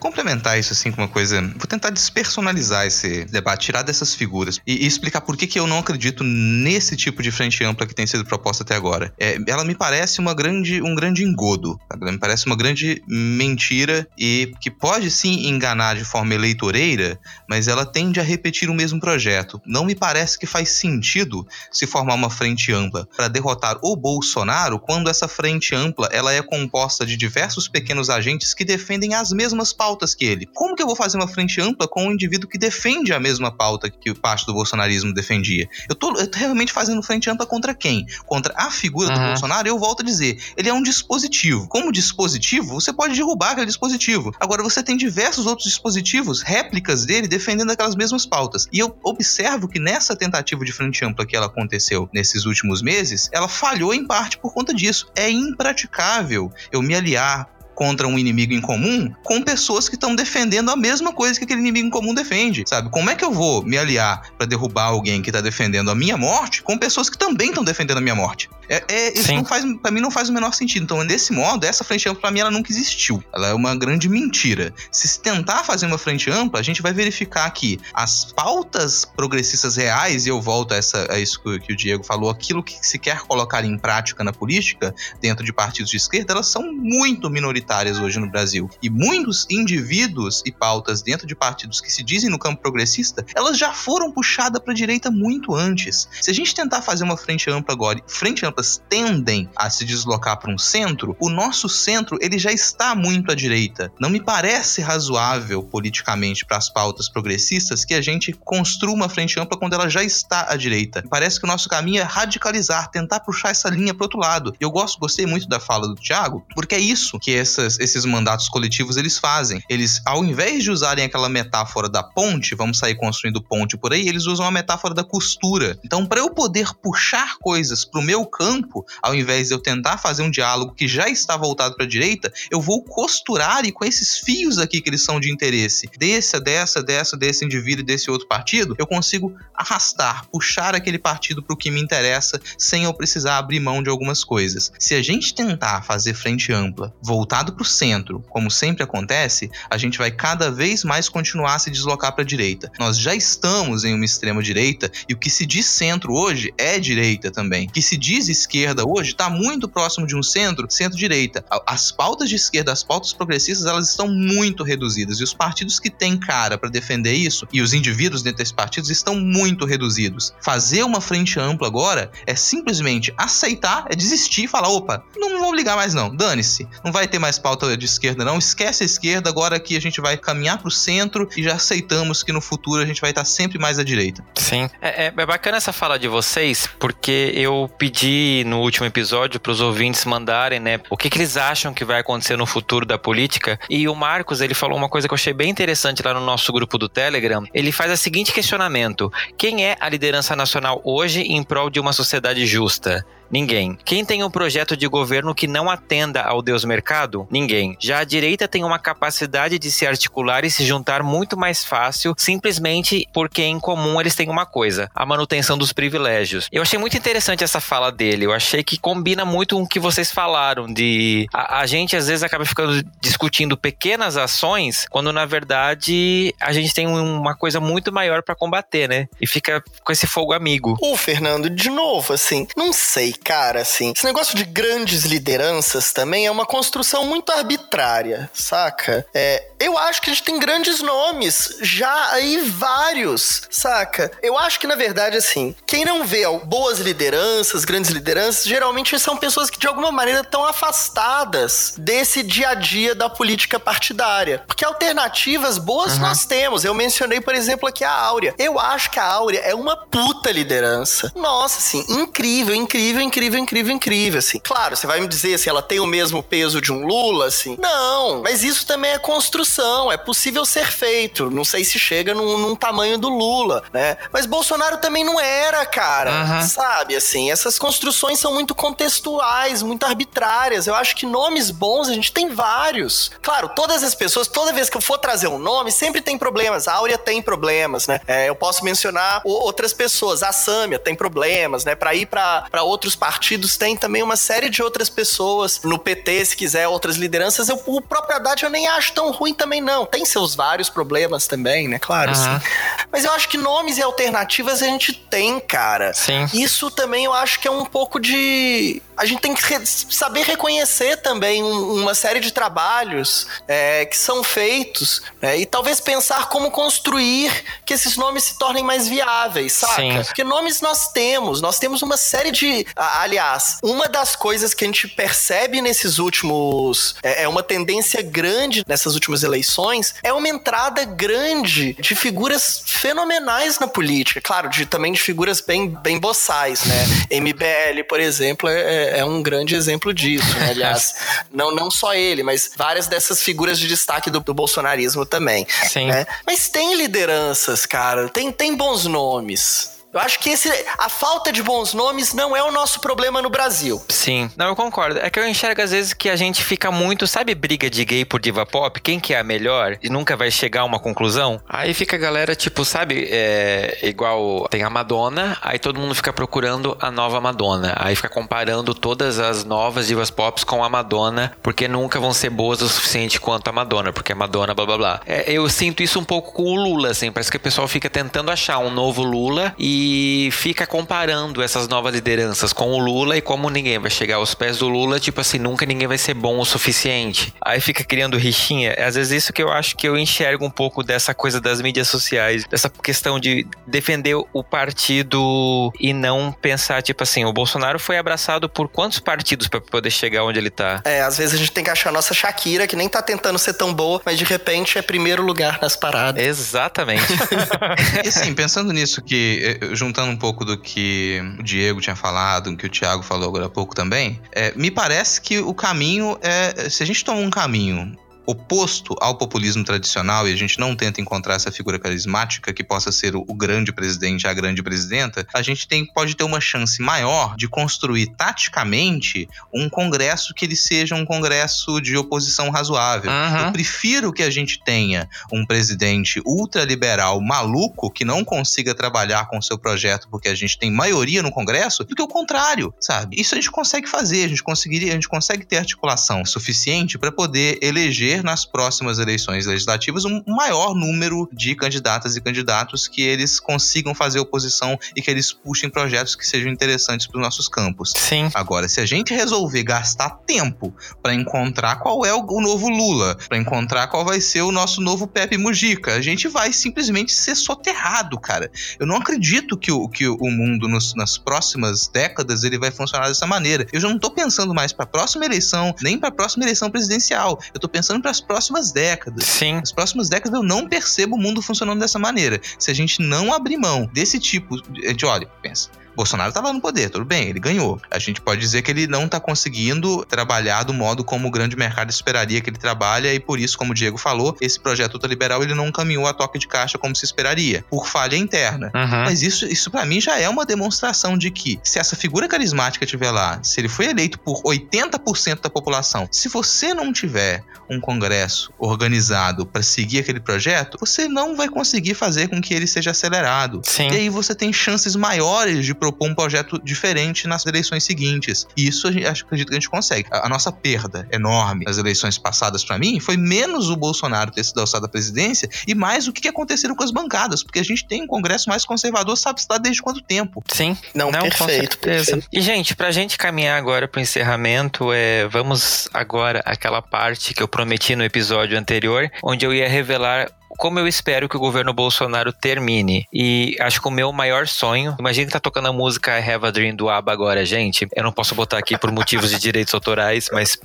complementar isso assim com uma coisa. Vou tentar despersonalizar esse debate, tirar dessas figuras e, e, explicar por que, que eu não acredito nesse tipo de frente ampla que tem sido proposta até agora. É, ela me parece uma grande, um grande engodo. Me parece uma grande mentira e que pode sim enganar de forma eleitoreira, mas ela tende a repetir o mesmo projeto. Não me parece que faz sentido se formar uma frente ampla para derrotar o Bolsonaro quando essa frente ampla ela é composta de diversos pequenos agentes que defendem as mesmas pautas pautas que ele. Como que eu vou fazer uma frente ampla com um indivíduo que defende a mesma pauta que parte do bolsonarismo defendia? Eu tô, eu tô realmente fazendo frente ampla contra quem? Contra a figura uhum. do Bolsonaro? Eu volto a dizer, ele é um dispositivo. Como dispositivo, você pode derrubar aquele dispositivo. Agora, você tem diversos outros dispositivos, réplicas dele, defendendo aquelas mesmas pautas. E eu observo que nessa tentativa de frente ampla que ela aconteceu nesses últimos meses, ela falhou em parte por conta disso. É impraticável eu me aliar contra um inimigo em comum com pessoas que estão defendendo a mesma coisa que aquele inimigo em comum defende, sabe? Como é que eu vou me aliar para derrubar alguém que tá defendendo a minha morte com pessoas que também estão defendendo a minha morte? É, é isso não faz, para mim não faz o menor sentido. Então, nesse modo, essa frente ampla para mim ela nunca existiu. Ela é uma grande mentira. Se tentar fazer uma frente ampla, a gente vai verificar que as pautas progressistas reais, e eu volto a, essa, a isso que o Diego falou, aquilo que se quer colocar em prática na política, dentro de partidos de esquerda, elas são muito minoritárias hoje no Brasil. E muitos indivíduos e pautas dentro de partidos que se dizem no campo progressista, elas já foram puxadas para a direita muito antes. Se a gente tentar fazer uma frente ampla agora, frente amplas tendem a se deslocar para um centro, o nosso centro ele já está muito à direita. Não me parece razoável politicamente para as pautas progressistas que a gente construa uma frente ampla quando ela já está à direita. Parece que o nosso caminho é radicalizar, tentar puxar essa linha para outro lado. Eu gosto, gostei muito da fala do Thiago, porque é isso que essa essas, esses mandatos coletivos eles fazem. Eles, ao invés de usarem aquela metáfora da ponte, vamos sair construindo ponte por aí, eles usam a metáfora da costura. Então, para eu poder puxar coisas para o meu campo, ao invés de eu tentar fazer um diálogo que já está voltado para a direita, eu vou costurar e com esses fios aqui que eles são de interesse, dessa, dessa, dessa, desse indivíduo e desse outro partido, eu consigo arrastar, puxar aquele partido para o que me interessa, sem eu precisar abrir mão de algumas coisas. Se a gente tentar fazer frente ampla, voltar para o centro, como sempre acontece, a gente vai cada vez mais continuar a se deslocar para a direita. Nós já estamos em uma extrema direita e o que se diz centro hoje é direita também. O que se diz esquerda hoje está muito próximo de um centro, centro-direita. As pautas de esquerda, as pautas progressistas, elas estão muito reduzidas e os partidos que têm cara para defender isso e os indivíduos dentro desses partidos estão muito reduzidos. Fazer uma frente ampla agora é simplesmente aceitar, é desistir e falar: opa, não vou ligar mais não, dane-se, não vai ter mais mais pauta de esquerda, não. Esquece a esquerda, agora que a gente vai caminhar para o centro e já aceitamos que no futuro a gente vai estar sempre mais à direita. Sim. É, é, é bacana essa fala de vocês, porque eu pedi no último episódio para os ouvintes mandarem, né, o que, que eles acham que vai acontecer no futuro da política. E o Marcos, ele falou uma coisa que eu achei bem interessante lá no nosso grupo do Telegram. Ele faz o seguinte questionamento: quem é a liderança nacional hoje em prol de uma sociedade justa? Ninguém. Quem tem um projeto de governo que não atenda ao Deus mercado? Ninguém. Já a direita tem uma capacidade de se articular e se juntar muito mais fácil, simplesmente porque em comum eles têm uma coisa: a manutenção dos privilégios. Eu achei muito interessante essa fala dele. Eu achei que combina muito com o que vocês falaram de a, a gente às vezes acaba ficando discutindo pequenas ações quando na verdade a gente tem uma coisa muito maior para combater, né? E fica com esse fogo amigo. Ô, Fernando, de novo, assim, não sei cara, assim, esse negócio de grandes lideranças também é uma construção muito arbitrária, saca? É, eu acho que a gente tem grandes nomes, já aí vários, saca? Eu acho que, na verdade, assim, quem não vê boas lideranças, grandes lideranças, geralmente são pessoas que de alguma maneira estão afastadas desse dia a dia da política partidária. Porque alternativas boas uhum. nós temos. Eu mencionei, por exemplo, aqui a Áurea. Eu acho que a Áurea é uma puta liderança. Nossa, assim, incrível, incrível, incrível, incrível, incrível, assim. Claro, você vai me dizer se ela tem o mesmo peso de um Lula, assim. Não, mas isso também é construção, é possível ser feito. Não sei se chega num, num tamanho do Lula, né? Mas Bolsonaro também não era, cara. Uhum. Sabe, assim, essas construções são muito contextuais, muito arbitrárias. Eu acho que nomes bons a gente tem vários. Claro, todas as pessoas, toda vez que eu for trazer um nome, sempre tem problemas. A Áurea tem problemas, né? É, eu posso mencionar outras pessoas. A Sâmia tem problemas, né? Pra ir para outros partidos tem também uma série de outras pessoas. No PT, se quiser, outras lideranças. Eu, o próprio Haddad eu nem acho tão ruim também, não. Tem seus vários problemas também, né? Claro, uhum. sim. Mas eu acho que nomes e alternativas a gente tem, cara. Sim. Isso também eu acho que é um pouco de. A gente tem que re saber reconhecer também uma série de trabalhos é, que são feitos né? e talvez pensar como construir que esses nomes se tornem mais viáveis, saca? Sim. Porque nomes nós temos, nós temos uma série de Aliás, uma das coisas que a gente percebe nesses últimos. É, é uma tendência grande nessas últimas eleições é uma entrada grande de figuras fenomenais na política. Claro, de, também de figuras bem, bem boçais, né? MBL, por exemplo, é, é um grande exemplo disso, né? Aliás, *laughs* não, não só ele, mas várias dessas figuras de destaque do, do bolsonarismo também. Sim. Né? Mas tem lideranças, cara, tem, tem bons nomes. Eu acho que esse, a falta de bons nomes não é o nosso problema no Brasil. Sim, não, eu concordo. É que eu enxergo às vezes que a gente fica muito, sabe, briga de gay por diva pop? Quem que é a melhor? E nunca vai chegar a uma conclusão? Aí fica a galera, tipo, sabe, é, igual tem a Madonna, aí todo mundo fica procurando a nova Madonna. Aí fica comparando todas as novas divas pop com a Madonna, porque nunca vão ser boas o suficiente quanto a Madonna, porque a Madonna, blá blá blá. É, eu sinto isso um pouco com o Lula, assim, parece que o pessoal fica tentando achar um novo Lula e e fica comparando essas novas lideranças com o Lula e como ninguém vai chegar aos pés do Lula, tipo assim, nunca ninguém vai ser bom o suficiente. Aí fica criando rixinha. É às vezes isso que eu acho que eu enxergo um pouco dessa coisa das mídias sociais, dessa questão de defender o partido e não pensar, tipo assim, o Bolsonaro foi abraçado por quantos partidos para poder chegar onde ele tá? É, às vezes a gente tem que achar a nossa Shakira, que nem tá tentando ser tão boa, mas de repente é primeiro lugar nas paradas. Exatamente. *laughs* e assim, pensando nisso que eh, juntando um pouco do que o Diego tinha falado, do que o Thiago falou agora há pouco também, é, me parece que o caminho é. Se a gente toma um caminho oposto ao populismo tradicional e a gente não tenta encontrar essa figura carismática que possa ser o, o grande presidente, a grande presidenta, a gente tem, pode ter uma chance maior de construir taticamente um congresso que ele seja um congresso de oposição razoável. Uhum. Eu prefiro que a gente tenha um presidente ultraliberal maluco que não consiga trabalhar com o seu projeto porque a gente tem maioria no congresso do que o contrário, sabe? Isso a gente consegue fazer, a gente conseguiria, a gente consegue ter articulação suficiente para poder eleger ter nas próximas eleições legislativas um maior número de candidatas e candidatos que eles consigam fazer oposição e que eles puxem projetos que sejam interessantes para os nossos campos. Sim. Agora, se a gente resolver gastar tempo para encontrar qual é o, o novo Lula, para encontrar qual vai ser o nosso novo Pepe Mujica, a gente vai simplesmente ser soterrado, cara. Eu não acredito que o, que o mundo nos, nas próximas décadas ele vai funcionar dessa maneira. Eu já não tô pensando mais para a próxima eleição, nem para a próxima eleição presidencial. Eu tô pensando para as próximas décadas. Sim. Nas próximas décadas eu não percebo o mundo funcionando dessa maneira. Se a gente não abrir mão desse tipo, a gente olha, pensa. Bolsonaro estava no poder, tudo bem, ele ganhou. A gente pode dizer que ele não está conseguindo trabalhar do modo como o grande mercado esperaria que ele trabalha e por isso, como o Diego falou, esse projeto ultraliberal ele não caminhou a toque de caixa como se esperaria, por falha interna. Uhum. Mas isso, isso para mim já é uma demonstração de que se essa figura carismática estiver lá, se ele foi eleito por 80% da população, se você não tiver um congresso organizado para seguir aquele projeto, você não vai conseguir fazer com que ele seja acelerado. Sim. E aí você tem chances maiores de propor um projeto diferente nas eleições seguintes. E isso a gente, acho, acredito que a gente consegue. A, a nossa perda enorme nas eleições passadas, para mim, foi menos o Bolsonaro ter sido alçado à presidência e mais o que, que aconteceram com as bancadas, porque a gente tem um Congresso mais conservador, sabe-se lá desde quanto tempo. Sim. Não, com perfeito, certeza. perfeito. E, gente, pra gente caminhar agora pro encerramento, é, vamos agora àquela parte que eu prometi no episódio anterior, onde eu ia revelar como eu espero que o governo Bolsonaro termine. E acho que o meu maior sonho. Imagina que tá tocando a música I Have a Dream do ABBA agora, gente. Eu não posso botar aqui por motivos de direitos autorais, mas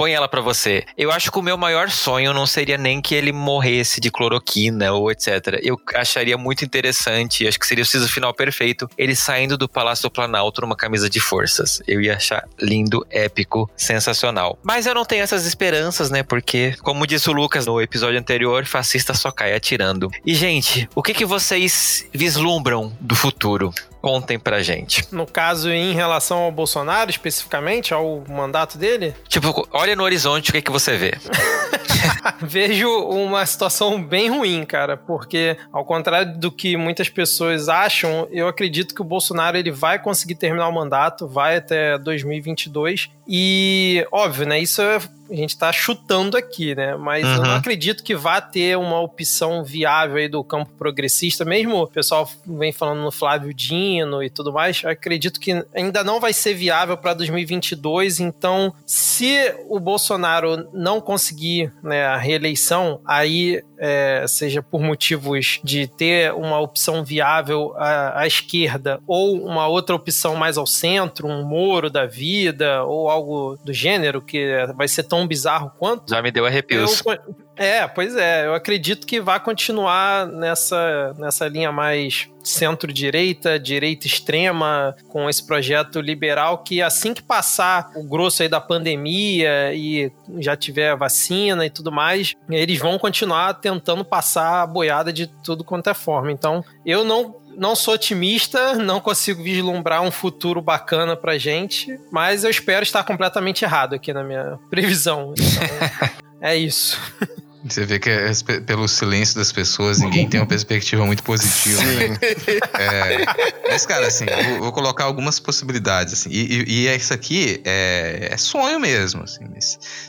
põe ela pra você. Eu acho que o meu maior sonho não seria nem que ele morresse de cloroquina ou etc. Eu acharia muito interessante, acho que seria o siso final perfeito, ele saindo do Palácio do Planalto numa camisa de forças. Eu ia achar lindo, épico, sensacional. Mas eu não tenho essas esperanças, né? Porque, como disse o Lucas no episódio anterior, fascista só cai atirando. E, gente, o que, que vocês vislumbram do futuro? Contem pra gente. No caso, em relação ao Bolsonaro, especificamente, ao mandato dele, Tipo, olha no horizonte o que, que você vê. *laughs* vejo uma situação bem ruim, cara, porque ao contrário do que muitas pessoas acham, eu acredito que o Bolsonaro ele vai conseguir terminar o mandato, vai até 2022 e óbvio, né? Isso é a gente tá chutando aqui, né? Mas uhum. eu não acredito que vá ter uma opção viável aí do campo progressista, mesmo o pessoal vem falando no Flávio Dino e tudo mais, acredito que ainda não vai ser viável para 2022, então se o Bolsonaro não conseguir né, a reeleição, aí é, seja por motivos de ter uma opção viável à, à, esquerda ou uma outra opção mais ao centro, um Moro da vida ou algo do gênero que vai ser tão bizarro quanto. Já me deu arrepios. Eu, é, pois é. Eu acredito que vai continuar nessa, nessa linha mais centro-direita, direita extrema, com esse projeto liberal que assim que passar o grosso aí da pandemia e já tiver vacina e tudo mais, eles vão continuar tentando passar a boiada de tudo quanto é forma. Então, eu não não sou otimista, não consigo vislumbrar um futuro bacana pra gente, mas eu espero estar completamente errado aqui na minha previsão. Então, *laughs* é isso. Você vê que é, pelo silêncio das pessoas, ninguém tem uma perspectiva muito positiva. Né? É, mas, cara, assim, vou, vou, colocar algumas possibilidades. Assim, e, e, e isso aqui é, é sonho mesmo. Assim,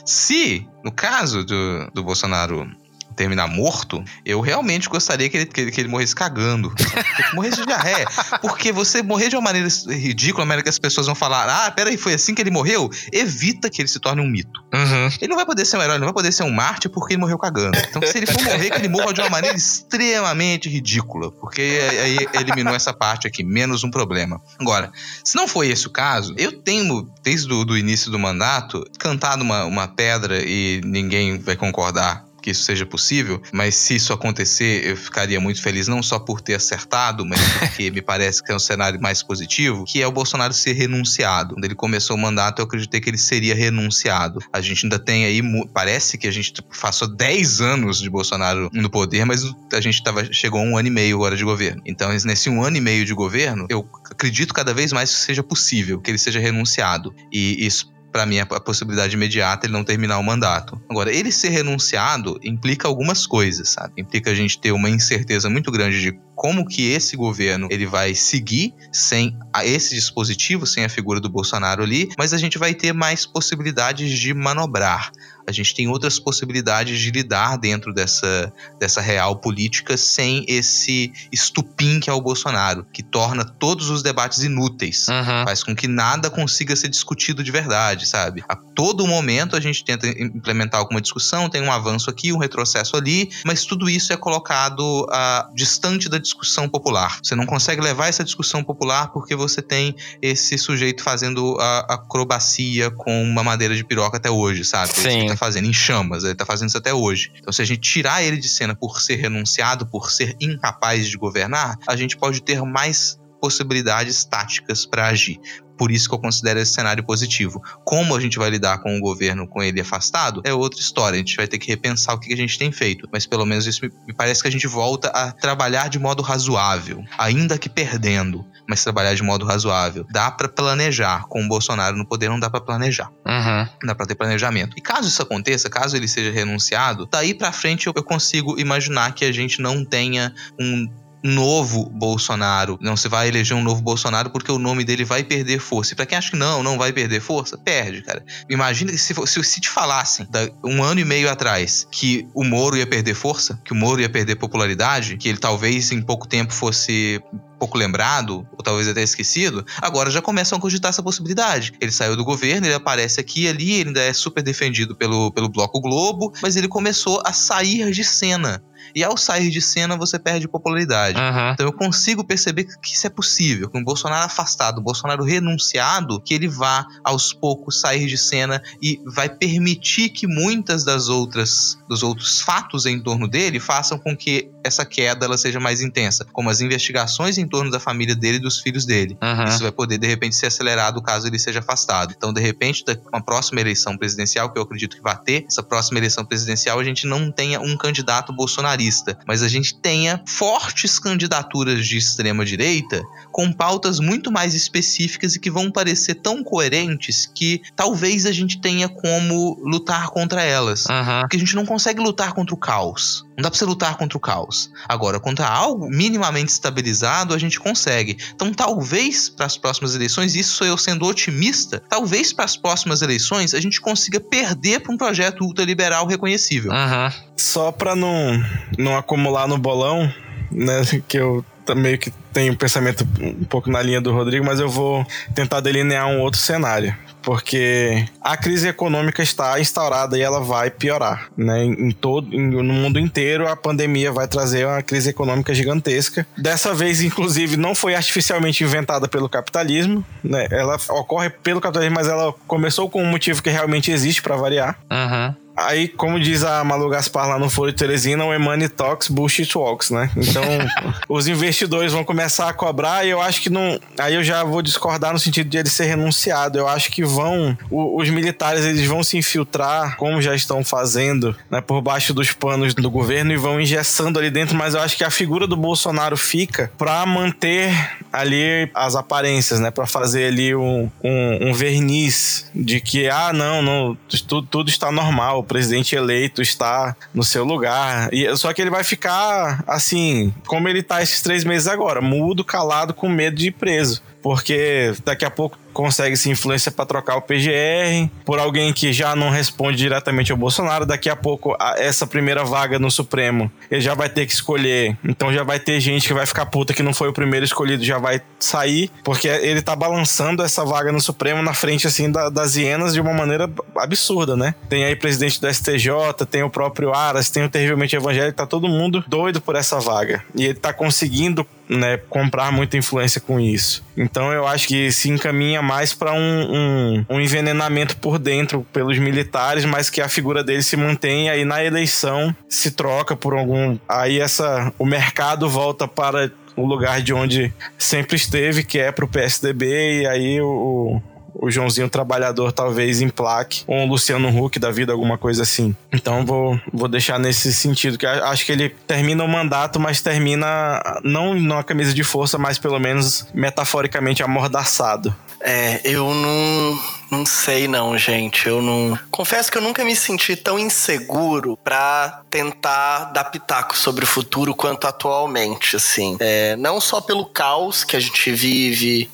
se, no caso do, do Bolsonaro terminar morto, eu realmente gostaria que ele, que ele, que ele morresse cagando. Que morresse de diarreia. Porque você morrer de uma maneira ridícula, a maneira que as pessoas vão falar, ah, peraí, foi assim que ele morreu, evita que ele se torne um mito. Uhum. Ele não vai poder ser um herói, não vai poder ser um mártir porque ele morreu cagando. Então, se ele for morrer, que ele morra de uma maneira extremamente ridícula. Porque aí eliminou essa parte aqui, menos um problema. Agora, se não foi esse o caso, eu tenho, desde o do início do mandato, cantado uma, uma pedra e ninguém vai concordar que isso seja possível, mas se isso acontecer, eu ficaria muito feliz, não só por ter acertado, mas porque me parece que é um cenário mais positivo, que é o Bolsonaro ser renunciado. Quando ele começou o mandato, eu acreditei que ele seria renunciado. A gente ainda tem aí, parece que a gente passou 10 anos de Bolsonaro no poder, mas a gente tava, chegou a um ano e meio agora de governo. Então, nesse um ano e meio de governo, eu acredito cada vez mais que seja possível que ele seja renunciado. E isso para mim, a, possibilidade imediata ele não terminar o mandato. Agora, ele ser renunciado implica algumas coisas, sabe? Implica a gente ter uma incerteza muito grande de como que esse governo ele vai seguir sem esse dispositivo, sem a figura do Bolsonaro ali, mas a gente vai ter mais possibilidades de manobrar a gente tem outras possibilidades de lidar dentro dessa, dessa real política sem esse estupim que é o Bolsonaro, que torna todos os debates inúteis, uhum. faz com que nada consiga ser discutido de verdade, sabe? A todo momento a gente tenta implementar alguma discussão, tem um avanço aqui, um retrocesso ali, mas tudo isso é colocado uh, distante da discussão popular. Você não consegue levar essa discussão popular porque você tem esse sujeito fazendo a acrobacia com uma madeira de piroca até hoje, sabe? Sim tá fazendo em chamas, ele tá fazendo isso até hoje. Então, se a gente tirar ele de cena por ser renunciado, por ser incapaz de governar, a gente pode ter mais possibilidades táticas para agir. Por isso que eu considero esse cenário positivo. Como a gente vai lidar com o governo com ele afastado é outra história. A gente vai ter que repensar o que a gente tem feito. Mas pelo menos isso me parece que a gente volta a trabalhar de modo razoável, ainda que perdendo, mas trabalhar de modo razoável. Dá para planejar. Com o Bolsonaro no poder não dá para planejar. Uhum. Não dá para ter planejamento. E caso isso aconteça, caso ele seja renunciado, daí para frente eu consigo imaginar que a gente não tenha um novo Bolsonaro. Não se vai eleger um novo Bolsonaro porque o nome dele vai perder força. E pra quem acha que não, não vai perder força, perde, cara. Imagina se, se, se te falassem um ano e meio atrás que o Moro ia perder força, que o Moro ia perder popularidade, que ele talvez em pouco tempo fosse pouco lembrado, ou talvez até esquecido, agora já começam a cogitar essa possibilidade. Ele saiu do governo, ele aparece aqui e ali, ele ainda é super defendido pelo, pelo Bloco Globo, mas ele começou a sair de cena. E ao sair de cena, você perde popularidade. Uhum. Então eu consigo perceber que isso é possível. Com o Bolsonaro afastado, o Bolsonaro renunciado, que ele vá aos poucos sair de cena e vai permitir que muitas das outras dos outros fatos em torno dele façam com que essa queda ela seja mais intensa, como as investigações em torno da família dele e dos filhos dele. Uhum. Isso vai poder de repente ser acelerado caso ele seja afastado. Então, de repente, uma próxima eleição presidencial, que eu acredito que vai ter, essa próxima eleição presidencial a gente não tenha um candidato bolsonarista bolsonarista, mas a gente tenha fortes candidaturas de extrema direita com pautas muito mais específicas e que vão parecer tão coerentes que talvez a gente tenha como lutar contra elas. Uhum. Porque a gente não consegue lutar contra o caos. Não dá pra você lutar contra o caos. Agora, contra algo minimamente estabilizado, a gente consegue. Então, talvez para as próximas eleições, isso sou eu sendo otimista, talvez para as próximas eleições a gente consiga perder para um projeto ultraliberal reconhecível. Uhum. Só pra não, não acumular no bolão, né? Que eu meio que tenho um pensamento um pouco na linha do Rodrigo, mas eu vou tentar delinear um outro cenário porque a crise econômica está instaurada e ela vai piorar, né? Em todo, em, no mundo inteiro, a pandemia vai trazer uma crise econômica gigantesca. Dessa vez, inclusive, não foi artificialmente inventada pelo capitalismo, né? Ela ocorre pelo capitalismo, mas ela começou com um motivo que realmente existe para variar. Uhum. Aí, como diz a Malu Gaspar lá no Foro de Teresina, o money talks, bullshit walks, né? Então, *laughs* os investidores vão começar a cobrar e eu acho que não... Aí eu já vou discordar no sentido de ele ser renunciado. Eu acho que vão... O, os militares, eles vão se infiltrar, como já estão fazendo, né? Por baixo dos panos do governo e vão engessando ali dentro, mas eu acho que a figura do Bolsonaro fica para manter ali as aparências, né? Para fazer ali um, um, um verniz de que, ah, não, não, tudo, tudo está normal o presidente eleito está no seu lugar. E, só que ele vai ficar assim, como ele tá esses três meses agora, mudo, calado, com medo de ir preso. Porque daqui a pouco consegue-se influência para trocar o PGR por alguém que já não responde diretamente ao Bolsonaro. Daqui a pouco, a, essa primeira vaga no Supremo, ele já vai ter que escolher. Então já vai ter gente que vai ficar puta que não foi o primeiro escolhido, já vai sair, porque ele tá balançando essa vaga no Supremo na frente, assim, da, das hienas de uma maneira absurda, né? Tem aí presidente do STJ, tem o próprio Aras, tem o terrivelmente evangélico, tá todo mundo doido por essa vaga. E ele tá conseguindo né, comprar muita influência com isso. Então eu acho que se encaminha mais para um, um, um, envenenamento por dentro pelos militares, mas que a figura dele se mantém aí na eleição se troca por algum aí essa o mercado volta para o lugar de onde sempre esteve, que é para o PSDB e aí o, o Joãozinho Trabalhador talvez em plaque, ou um Luciano Huck da vida, alguma coisa assim. Então vou, vou deixar nesse sentido, que acho que ele termina o mandato, mas termina não numa camisa de força, mas pelo menos metaforicamente amordaçado. É, eu não, não sei não, gente. Eu não. Confesso que eu nunca me senti tão inseguro para tentar dar pitaco sobre o futuro quanto atualmente, assim. É, não só pelo caos que a gente vive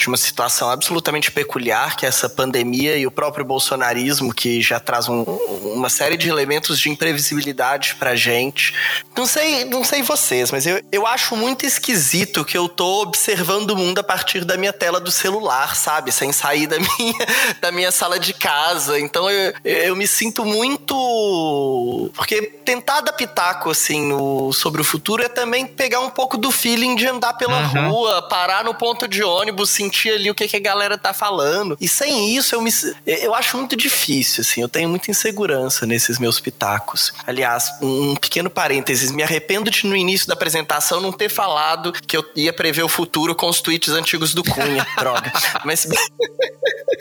de uma situação absolutamente peculiar, que é essa pandemia e o próprio bolsonarismo, que já traz um, uma série de elementos de imprevisibilidade pra gente. Não sei, não sei vocês, mas eu, eu acho muito esquisito que eu tô observando o mundo a partir da minha tela do celular, sabe? Sem sair da *laughs* minha, da minha sala de casa. Então eu, eu me sinto muito. Porque tentar dar pitaco, assim, no, sobre o futuro é também pegar um pouco do feeling de andar pela uhum. rua, parar no ponto de ônibus, sentir ali o que, que a galera tá falando. E sem isso, eu me. Eu acho muito difícil, assim. Eu tenho muita insegurança nesses meus pitacos. Aliás, um pequeno parênteses. Me arrependo de, no início da apresentação, não ter falado que eu ia prever o futuro com os tweets antigos do Cunha. *laughs* Droga. Mas.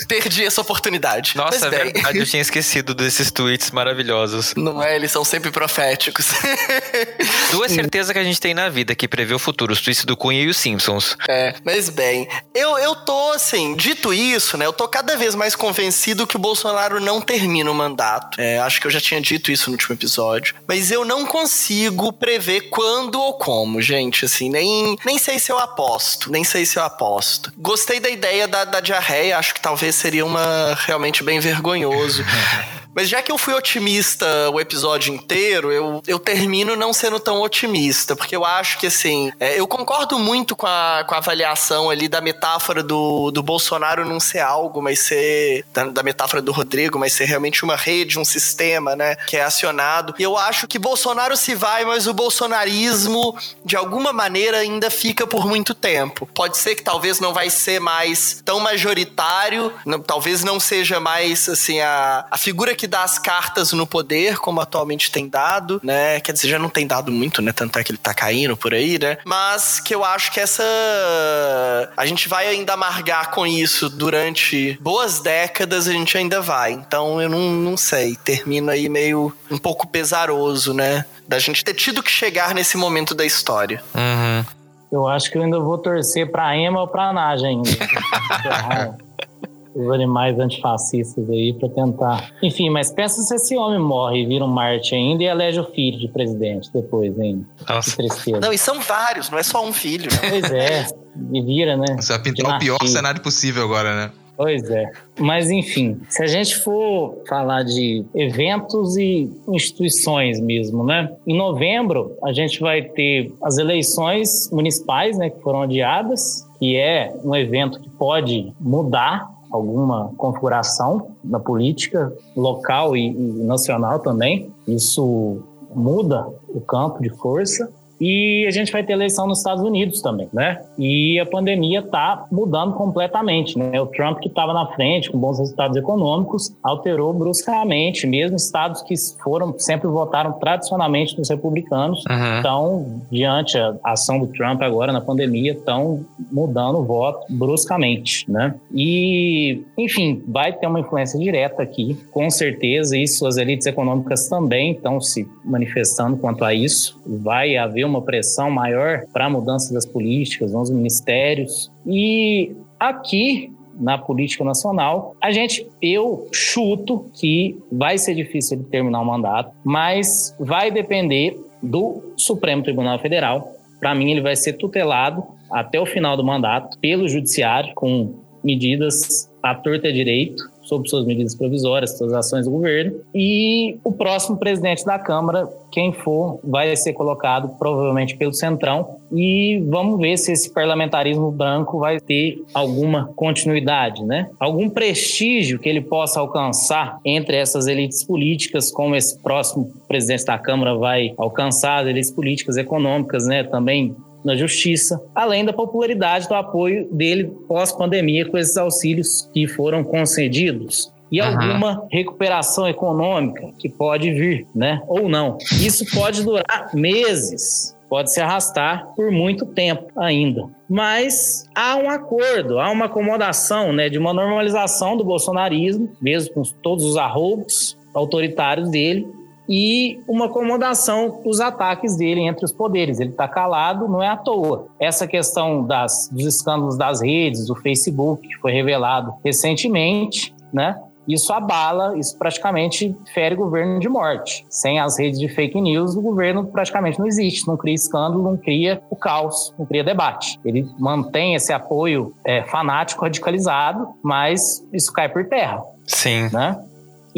Perdi essa oportunidade. Nossa, é verdade, eu tinha esquecido desses tweets maravilhosos. Não é? Eles são sempre proféticos. *laughs* Duas certezas que a gente tem na vida que prevê o futuro: os tweets do Cunha e os Simpsons. É, mas bem, eu, eu tô assim, dito isso, né? Eu tô cada vez mais convencido que o Bolsonaro não termina o mandato. É, acho que eu já tinha dito isso no último episódio. Mas eu não consigo prever quando ou como, gente. Assim, nem, nem sei se eu aposto. Nem sei se eu aposto. Gostei da ideia da, da diarreia, acho que talvez seria uma realmente bem vergonhoso. *laughs* Mas já que eu fui otimista o episódio inteiro, eu, eu termino não sendo tão otimista, porque eu acho que, assim, é, eu concordo muito com a, com a avaliação ali da metáfora do, do Bolsonaro não ser algo, mas ser. Da, da metáfora do Rodrigo, mas ser realmente uma rede, um sistema, né, que é acionado. E eu acho que Bolsonaro se vai, mas o bolsonarismo, de alguma maneira, ainda fica por muito tempo. Pode ser que talvez não vai ser mais tão majoritário, não, talvez não seja mais, assim, a, a figura que dá as cartas no poder, como atualmente tem dado, né? Quer dizer, já não tem dado muito, né? Tanto é que ele tá caindo por aí, né? Mas que eu acho que essa. A gente vai ainda amargar com isso durante boas décadas, a gente ainda vai. Então eu não, não sei. Termino aí meio um pouco pesaroso, né? Da gente ter tido que chegar nesse momento da história. Uhum. Eu acho que eu ainda vou torcer pra Emma ou pra Naja ainda. *laughs* *laughs* *laughs* os animais antifascistas aí para tentar. Enfim, mas pensa se esse homem morre e vira um Marte ainda e elege o filho de presidente depois ainda. Nossa. Que tristeza. Não, e são vários, não é só um filho. Né? Pois é, e vira, né? Você vai pintar o pior cenário possível agora, né? Pois é. Mas, enfim, se a gente for falar de eventos e instituições mesmo, né? Em novembro, a gente vai ter as eleições municipais, né, que foram adiadas, que é um evento que pode mudar alguma configuração na política local e, e nacional também. Isso muda o campo de força. E a gente vai ter eleição nos Estados Unidos também, né? E a pandemia está mudando completamente, né? O Trump que estava na frente com bons resultados econômicos alterou bruscamente, mesmo estados que foram sempre votaram tradicionalmente nos republicanos, Uhum. estão diante a ação do Trump agora na pandemia, estão mudando o voto bruscamente, né? E, enfim, vai ter uma influência direta aqui, com certeza, e suas elites econômicas também estão se manifestando quanto a isso. Vai haver uma pressão maior para a mudança das políticas nos ministérios. E aqui na política nacional, a gente, eu chuto que vai ser difícil ele terminar o mandato, mas vai depender do Supremo Tribunal Federal. Para mim, ele vai ser tutelado até o final do mandato pelo Judiciário, com medidas à torta direito, sob suas medidas provisórias, suas ações do governo. E o próximo presidente da Câmara, quem for, vai ser colocado provavelmente pelo Centrão. E vamos ver se esse parlamentarismo branco vai ter alguma continuidade, né? Algum prestígio que ele possa alcançar entre essas elites políticas, como esse próximo presidente da Câmara vai alcançar, as elites políticas, econômicas, né? Também na justiça, além da popularidade do apoio dele pós-pandemia com esses auxílios que foram concedidos. E Uhum. alguma recuperação econômica que pode vir, né? Ou não. Isso pode durar meses, pode se arrastar por muito tempo ainda. Mas há um acordo, há uma acomodação, né, de uma normalização do bolsonarismo, mesmo com todos os arroubos autoritários dele, e uma acomodação dos ataques dele entre os poderes. Ele está calado, não é à toa. Essa questão das, dos escândalos das redes, do Facebook, que foi revelado recentemente, né? Isso abala, isso praticamente fere o governo de morte. Sem as redes de fake news, o governo praticamente não existe, não cria escândalo, não cria o caos, não cria debate. Ele mantém esse apoio é, fanático, radicalizado, mas isso cai por terra Sim. né?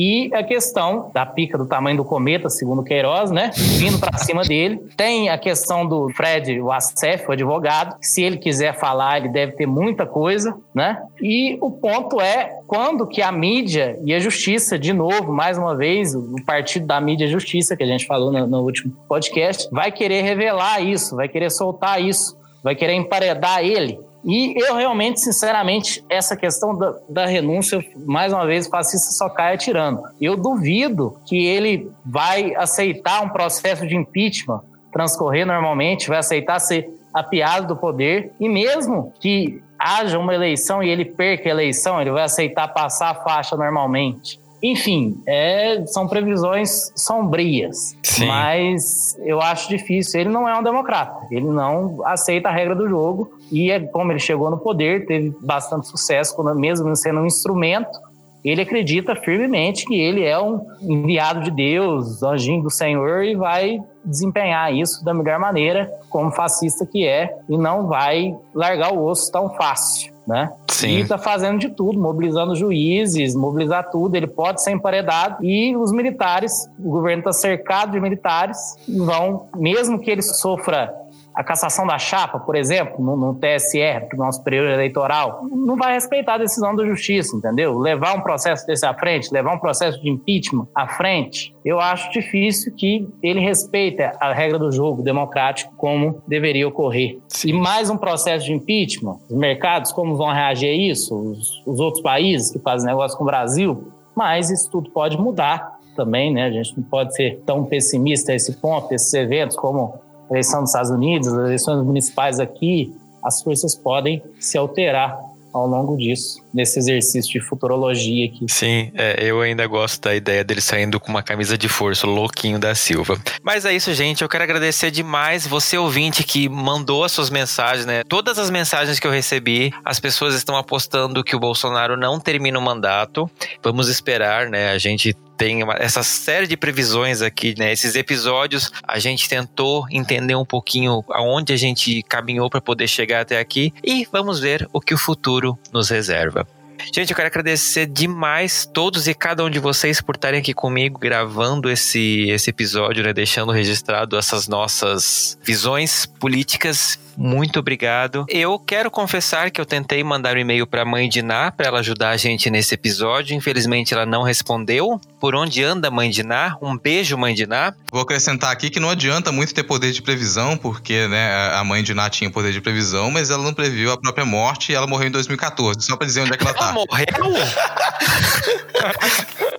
E a questão da pica do tamanho do cometa, segundo Queiroz, né? Vindo para cima dele. Tem a questão do Fred Wassef, o advogado. Se ele quiser falar, ele deve ter muita coisa, né? E o ponto é quando que a mídia e a justiça, de novo, mais uma vez, o partido da mídia e justiça, que a gente falou no, no último podcast, vai querer revelar isso, vai querer soltar isso, vai querer emparedar ele. E eu realmente, sinceramente, essa questão da, da renúncia, mais uma vez, o fascista só cai atirando. Eu duvido que ele vai aceitar um processo de impeachment transcorrer normalmente, vai aceitar ser apiado do poder, e mesmo que haja uma eleição e ele perca a eleição, ele vai aceitar passar a faixa normalmente. Enfim, é, são previsões sombrias, Sim. mas eu acho difícil. Ele não é um democrata, ele não aceita a regra do jogo e é como ele chegou no poder, teve bastante sucesso, mesmo sendo um instrumento. Ele acredita firmemente que ele é um enviado de Deus, anjinho do Senhor, e vai desempenhar isso da melhor maneira, como fascista que é, e não vai largar o osso tão fácil, né? Sim. E está fazendo de tudo, mobilizando juízes, mobilizar tudo. Ele pode ser emparedado e os militares, o governo está cercado de militares, vão, mesmo que ele sofra a cassação da chapa, por exemplo, no, no TSE, Tribunal Superior Eleitoral, não vai respeitar a decisão da justiça, entendeu? Levar um processo desse à frente, levar um processo de impeachment à frente, eu acho difícil que ele respeite a regra do jogo democrático como deveria ocorrer. E mais um processo de impeachment, os mercados como vão reagir a isso, os, os outros países que fazem negócio com o Brasil, mas isso tudo pode mudar também, né? A gente não pode ser tão pessimista a esse ponto, esses eventos como eleição dos Estados Unidos, as eleições municipais aqui, as forças podem se alterar ao longo disso, nesse exercício de futurologia aqui. Sim, é, eu ainda gosto da ideia dele saindo com uma camisa de força, louquinho da Silva. Mas é isso, gente. Eu quero agradecer demais você, ouvinte, que mandou as suas mensagens, né? Todas as mensagens que eu recebi, as pessoas estão apostando que o Bolsonaro não termina o mandato. Vamos esperar, né? A gente tem uma, essa série de previsões aqui, né? Esses episódios, a gente tentou entender um pouquinho aonde a gente caminhou para poder chegar até aqui e vamos ver o que o futuro nos reserva. Gente, eu quero agradecer demais todos e cada um de vocês por estarem aqui comigo gravando esse, esse episódio, né? Deixando registrado essas nossas visões políticas muito obrigado. Eu quero confessar que eu tentei mandar um e-mail para a mãe de Ná para ela ajudar a gente nesse episódio. Infelizmente ela não respondeu. Por onde anda a mãe de Ná? Um beijo, mãe de Ná. Vou acrescentar aqui que não adianta muito ter poder de previsão, porque né, a mãe de Ná tinha poder de previsão, mas ela não previu a própria morte e ela morreu em 2014. Só para dizer onde é que ela tá. Ela morreu?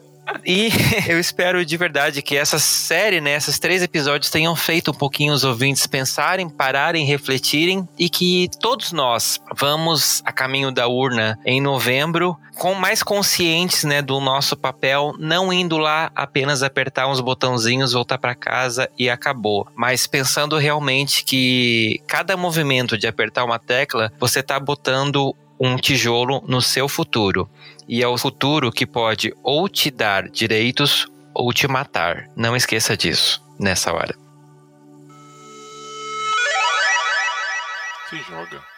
*laughs* E *laughs* eu espero de verdade que essa série, né, esses três episódios tenham feito um pouquinho os ouvintes pensarem, pararem, refletirem e que todos nós vamos a caminho da urna em novembro com mais conscientes, né, do nosso papel, não indo lá apenas apertar uns botãozinhos, voltar para casa e acabou, mas pensando realmente que cada movimento de apertar uma tecla, você está botando um tijolo no seu futuro. E é o futuro que pode ou te dar direitos ou te matar. Não esqueça disso nessa hora. Se joga.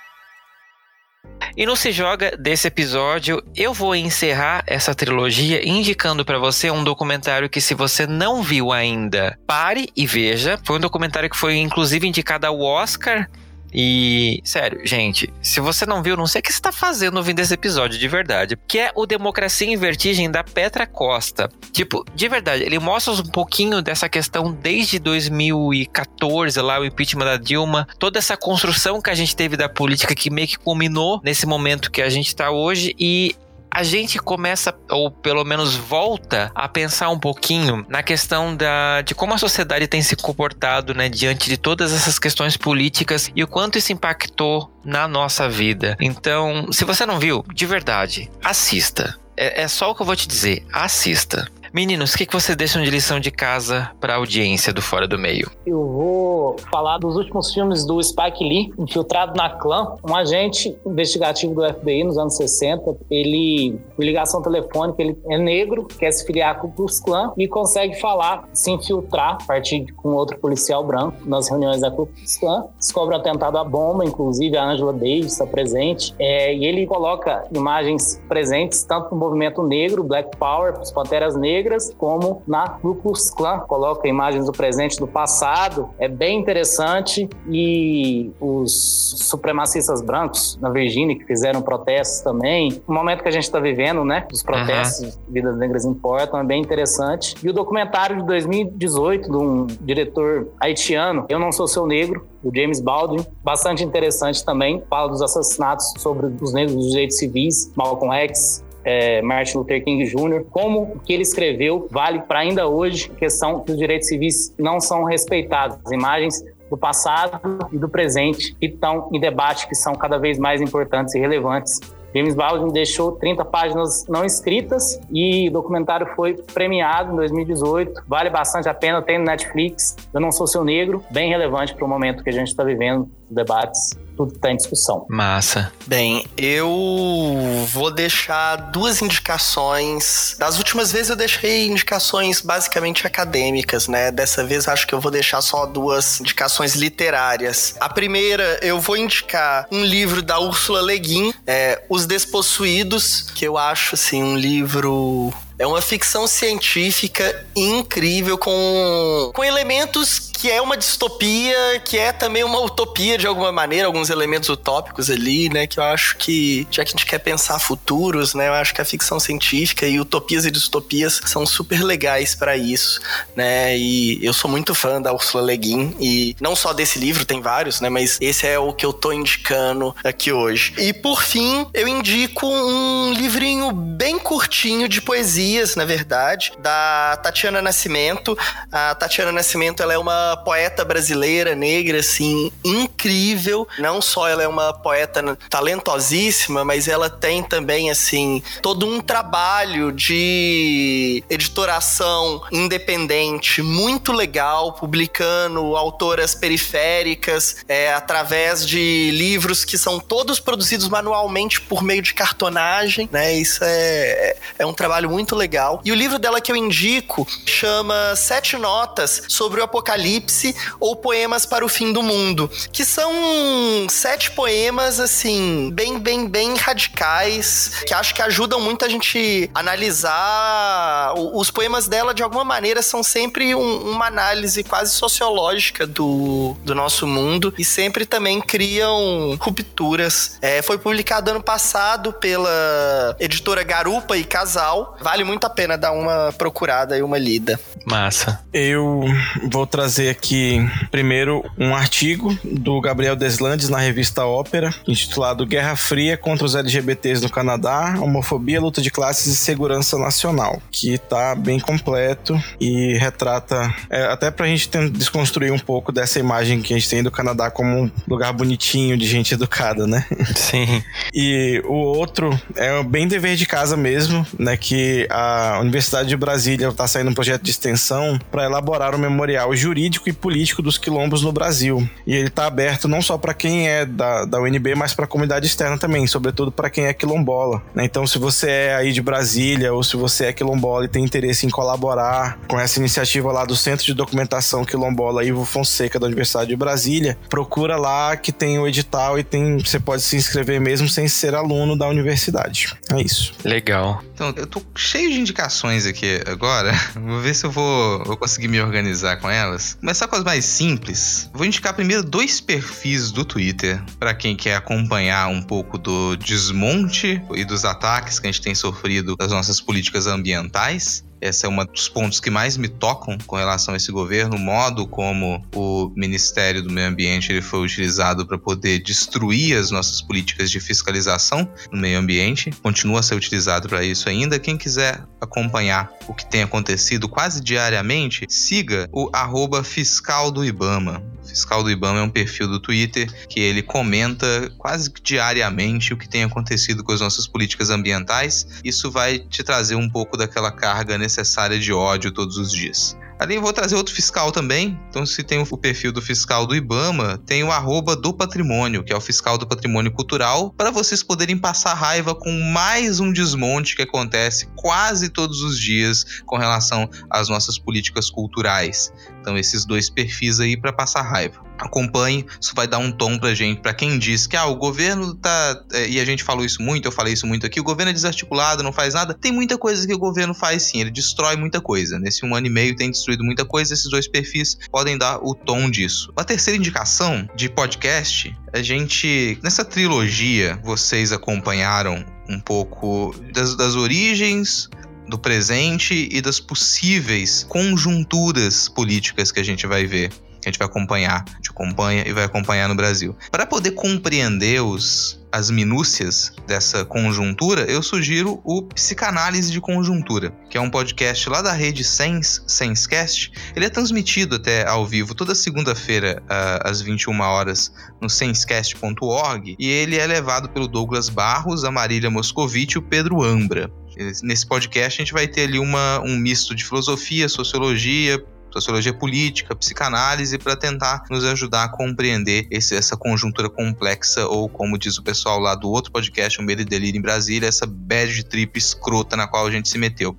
E no Se Joga desse episódio, eu vou encerrar essa trilogia indicando para você um documentário que, se você não viu ainda, pare e veja. Foi um documentário que foi inclusive indicado ao Oscar e, sério, gente, se você não viu, não sei o que você está fazendo ouvindo esse episódio de verdade. Que é o Democracia em Vertigem da Petra Costa. Tipo, de verdade, ele mostra um pouquinho dessa questão desde 2014, lá, o impeachment da Dilma, toda essa construção que a gente teve da política que meio que culminou nesse momento que a gente está hoje. E a gente começa, ou pelo menos volta, a pensar um pouquinho na questão da, de como a sociedade tem se comportado né, diante de todas essas questões políticas e o quanto isso impactou na nossa vida. Então, se você não viu, de verdade, assista. É, é só o que eu vou te dizer. Assista. Meninos, o que, que vocês deixam de lição de casa para a audiência do Fora do Meio? Eu vou falar dos últimos filmes do Spike Lee, infiltrado na clã, um agente investigativo do FBI nos anos 60. Ele, por ligação telefônica, ele é negro, quer se filiar com os clã e consegue falar, se infiltrar a partir com outro policial branco nas reuniões da Ku Klux Klan. Descobre o atentado à bomba, inclusive a Angela Davis está presente. É, e ele coloca imagens presentes tanto no movimento negro, Black Power, os Panteras Negras, negras, como na Ku Klux Klan. Coloca imagens do presente e do passado. É bem interessante. E os supremacistas brancos na Virgínia, que fizeram protestos também. O momento que a gente está vivendo, né? Os protestos, uhum. Vidas Negras Importam, é bem interessante. E o documentário de 2018, de um diretor haitiano, Eu Não Sou Seu Negro, o James Baldwin, bastante interessante também. Fala dos assassinatos sobre os negros dos direitos civis, Malcolm X, é, Martin Luther King Jr., como o que ele escreveu vale para ainda hoje, questão que os direitos civis não são respeitados. As imagens do passado e do presente que estão em debate, que são cada vez mais importantes e relevantes. James Baldwin deixou 30 páginas não escritas e o documentário foi premiado em 2018. Vale bastante a pena, tem no Netflix. Eu não sou seu negro, bem relevante para o momento que a gente está vivendo, debates tudo está em discussão. Massa. Bem, eu vou deixar duas indicações. Das últimas vezes eu deixei indicações basicamente acadêmicas, né? Dessa vez acho que eu vou deixar só duas indicações literárias. A primeira, eu vou indicar um livro da Úrsula Le Guin, é Os Despossuídos, que eu acho assim um livro é uma ficção científica incrível com, com elementos que é uma distopia, que é também uma utopia de alguma maneira, alguns elementos utópicos ali, né? Que eu acho que, já que a gente quer pensar futuros, né? Eu acho que a ficção científica e utopias e distopias são super legais para isso, né? E eu sou muito fã da Ursula Le Guin e não só desse livro, tem vários, né? Mas esse é o que eu tô indicando aqui hoje. E por fim, eu indico um livrinho bem curtinho de poesia poesias, na verdade, da Tatiana Nascimento. A Tatiana Nascimento, ela é uma poeta brasileira, negra, assim, incrível. Não só ela é uma poeta talentosíssima, mas ela tem também, assim, todo um trabalho de editoração independente muito legal, publicando autoras periféricas, é, através de livros que são todos produzidos manualmente por meio de cartonagem, né? Isso é, é um trabalho muito legal. E o livro dela que eu indico chama Sete Notas sobre o Apocalipse ou Poemas para o Fim do Mundo, que são sete poemas, assim, bem, bem, bem radicais, que acho que ajudam muito a gente analisar. Os poemas dela, de alguma maneira, são sempre um, uma análise quase sociológica do, do nosso mundo e sempre também criam rupturas. É, foi publicado ano passado pela editora Garupa e Casal. Vale muito a pena dar uma procurada e uma lida. Massa. Eu vou trazer aqui primeiro um artigo do Gabriel Deslandes na revista Ópera, intitulado Guerra Fria contra os LGBTs no Canadá, homofobia, luta de classes e segurança nacional, que tá bem completo e retrata é, até pra gente desconstruir um pouco dessa imagem que a gente tem do Canadá como um lugar bonitinho de gente educada, né? *laughs* Sim. E o outro é bem dever de casa mesmo, né? Que a Universidade de Brasília está saindo um projeto de extensão para elaborar um memorial jurídico e político dos quilombos no Brasil. E ele está aberto não só para quem é da, da UNB, mas para a comunidade externa também, sobretudo para quem é quilombola. Né? Então, se você é aí de Brasília ou se você é quilombola e tem interesse em colaborar com essa iniciativa lá do Centro de Documentação Quilombola Ivo Fonseca da Universidade de Brasília, procura lá que tem o edital e tem você pode se inscrever mesmo sem ser aluno da universidade. É isso. Legal. Então, eu tô cheio de indicações aqui agora. *laughs* Vou ver se eu vou, vou conseguir me organizar com elas. Começar com as mais simples. Vou indicar primeiro dois perfis do Twitter para quem quer acompanhar um pouco do desmonte e dos ataques que a gente tem sofrido das nossas políticas ambientais. Esse é um dos pontos que mais me tocam com relação a esse governo, o modo como o Ministério do Meio Ambiente ele foi utilizado para poder destruir as nossas políticas de fiscalização no meio ambiente. Continua a ser utilizado para isso ainda. Quem quiser acompanhar o que tem acontecido quase diariamente, siga o arroba fiscal do Ibama. Fiscal do Ibama é um perfil do Twitter que ele comenta quase diariamente o que tem acontecido com as nossas políticas ambientais. Isso vai te trazer um pouco daquela carga necessária necessária de ódio todos os dias. Ali eu vou trazer outro fiscal também. Então, se tem o perfil do fiscal do Ibama, tem o arroba do patrimônio, que é o fiscal do patrimônio cultural, para vocês poderem passar raiva com mais um desmonte que acontece quase todos os dias com relação às nossas políticas culturais. Então, esses dois perfis aí para passar raiva acompanhe, isso vai dar um tom pra gente, para quem diz que ah, o governo tá, é, e a gente falou isso muito, eu falei isso muito aqui, o governo é desarticulado, não faz nada. Tem muita coisa que o governo faz sim, ele destrói muita coisa. Nesse um ano e meio tem destruído muita coisa, esses dois perfis podem dar o tom disso. A terceira indicação de podcast, a gente, nessa trilogia, vocês acompanharam um pouco das, das origens do presente e das possíveis conjunturas políticas que a gente vai ver que a gente vai acompanhar, a gente acompanha e vai acompanhar no Brasil. Para poder compreender os, as minúcias dessa conjuntura, eu sugiro o Psicanálise de Conjuntura, que é um podcast lá da rede Sens, Senscast. Ele é transmitido até ao vivo toda segunda-feira às 21 horas no senscast.org e ele é levado pelo Douglas Barros, a Marília Moscovitch e o Pedro Ambra. Nesse podcast a gente vai ter ali uma, um misto de filosofia, sociologia, sociologia política, psicanálise, para tentar nos ajudar a compreender esse, essa conjuntura complexa, ou como diz o pessoal lá do outro podcast, o Medo e Delírio em Brasília, essa bad trip escrota na qual a gente se meteu.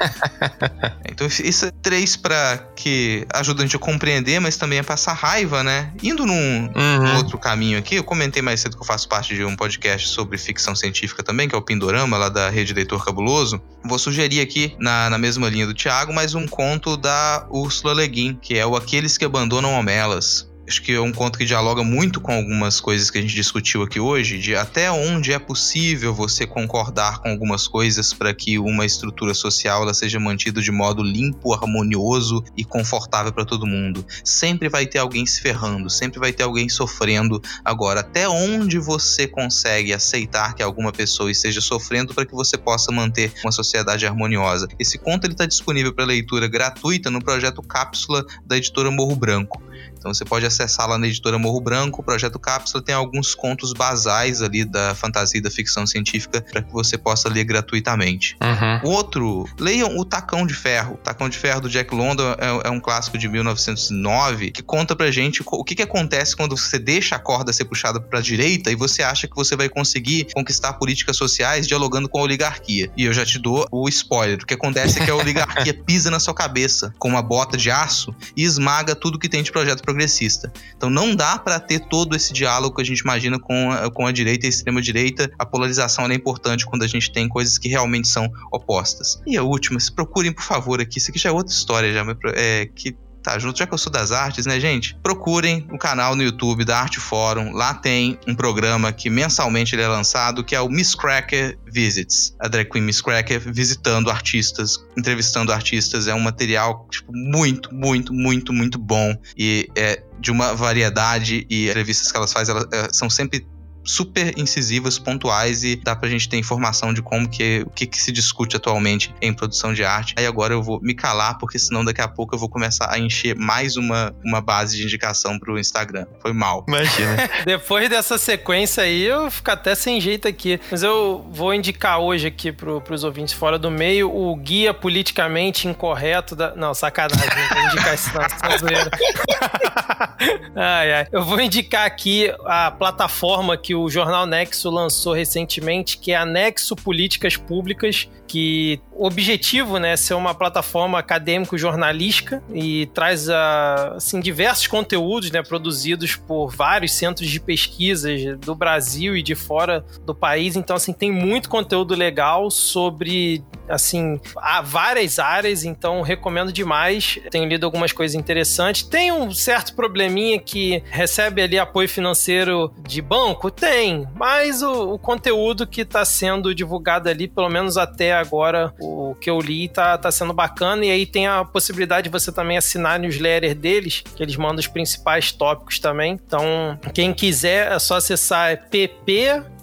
*laughs* então, isso é três para que ajudam a gente a compreender, mas também a passar raiva, né? Indo num, uhum. outro caminho aqui, eu comentei mais cedo que eu faço parte de um podcast sobre ficção científica também, que é o Pindorama, lá da Rede Leitor Cabuloso. Vou sugerir aqui, na, na mesma linha do Tiago, mais um conto da Úrsula Le Guin, que é o Aqueles que Abandonam Homelas acho que é um conto que dialoga muito com algumas coisas que a gente discutiu aqui hoje, de até onde é possível você concordar com algumas coisas para que uma estrutura social ela seja mantida de modo limpo, harmonioso e confortável para todo mundo. Sempre vai ter alguém se ferrando, sempre vai ter alguém sofrendo. Agora, até onde você consegue aceitar que alguma pessoa esteja sofrendo para que você possa manter uma sociedade harmoniosa? Esse conto está disponível para leitura gratuita no projeto Cápsula da editora Morro Branco. Então você pode acessar lá na editora Morro Branco, o projeto Cápsula tem alguns contos basais ali da fantasia e da ficção científica para que você possa ler gratuitamente. Uhum. Outro, leiam o Tacão de Ferro. O Tacão de Ferro do Jack London é, é um clássico de 1909 que conta pra gente o que, que acontece quando você deixa a corda ser puxada para a direita e você acha que você vai conseguir conquistar políticas sociais dialogando com a oligarquia. E eu já te dou o spoiler. O que acontece é que a *laughs* oligarquia pisa na sua cabeça com uma bota de aço e esmaga tudo que tem de projeto progressista. Então não dá para ter todo esse diálogo que a gente imagina com a, com a direita e a extrema-direita. A polarização é importante quando a gente tem coisas que realmente são opostas. E a última, se procurem, por favor, aqui. Isso aqui já é outra história, já, é, que tá junto, já que eu sou das artes, né, gente? Procurem o canal no YouTube da Arte Fórum. Lá tem um programa que mensalmente ele é lançado, que é o Miss Cracker Visits. A drag queen Miss Cracker visitando artistas, entrevistando artistas. É um material, tipo, muito, muito, muito, muito bom. E é de uma variedade e entrevistas que elas fazem, elas, elas são sempre super incisivas, pontuais e dá pra gente ter informação de como que o que, que, se discute atualmente em produção de arte. Aí agora eu vou me calar, porque senão daqui a pouco eu vou começar a encher mais uma, uma base de indicação pro Instagram. Foi mal. Imagina. *laughs* Depois dessa sequência aí, eu fico até sem jeito aqui. Mas eu vou indicar hoje aqui pro, pros ouvintes fora do meio o guia politicamente incorreto da. Não, sacanagem, não vou indicar isso não, *laughs* ai, ai. Eu vou indicar aqui a plataforma que que o jornal Nexo lançou recentemente, que é a Nexo Políticas Públicas, que o objetivo né, é ser uma plataforma acadêmico-jornalística e traz assim, diversos conteúdos né, produzidos por vários centros de pesquisas do Brasil e de fora do país. Então, assim, tem muito conteúdo legal sobre assim, há várias áreas, então recomendo demais. Tenho lido algumas coisas interessantes. Tem um certo probleminha que recebe ali apoio financeiro de banco? Tem, mas o, o conteúdo que está sendo divulgado ali, pelo menos até agora, o que eu li tá, tá sendo bacana. E aí tem a possibilidade de você também assinar a newsletter deles, que eles mandam os principais tópicos também. Então, quem quiser é só acessar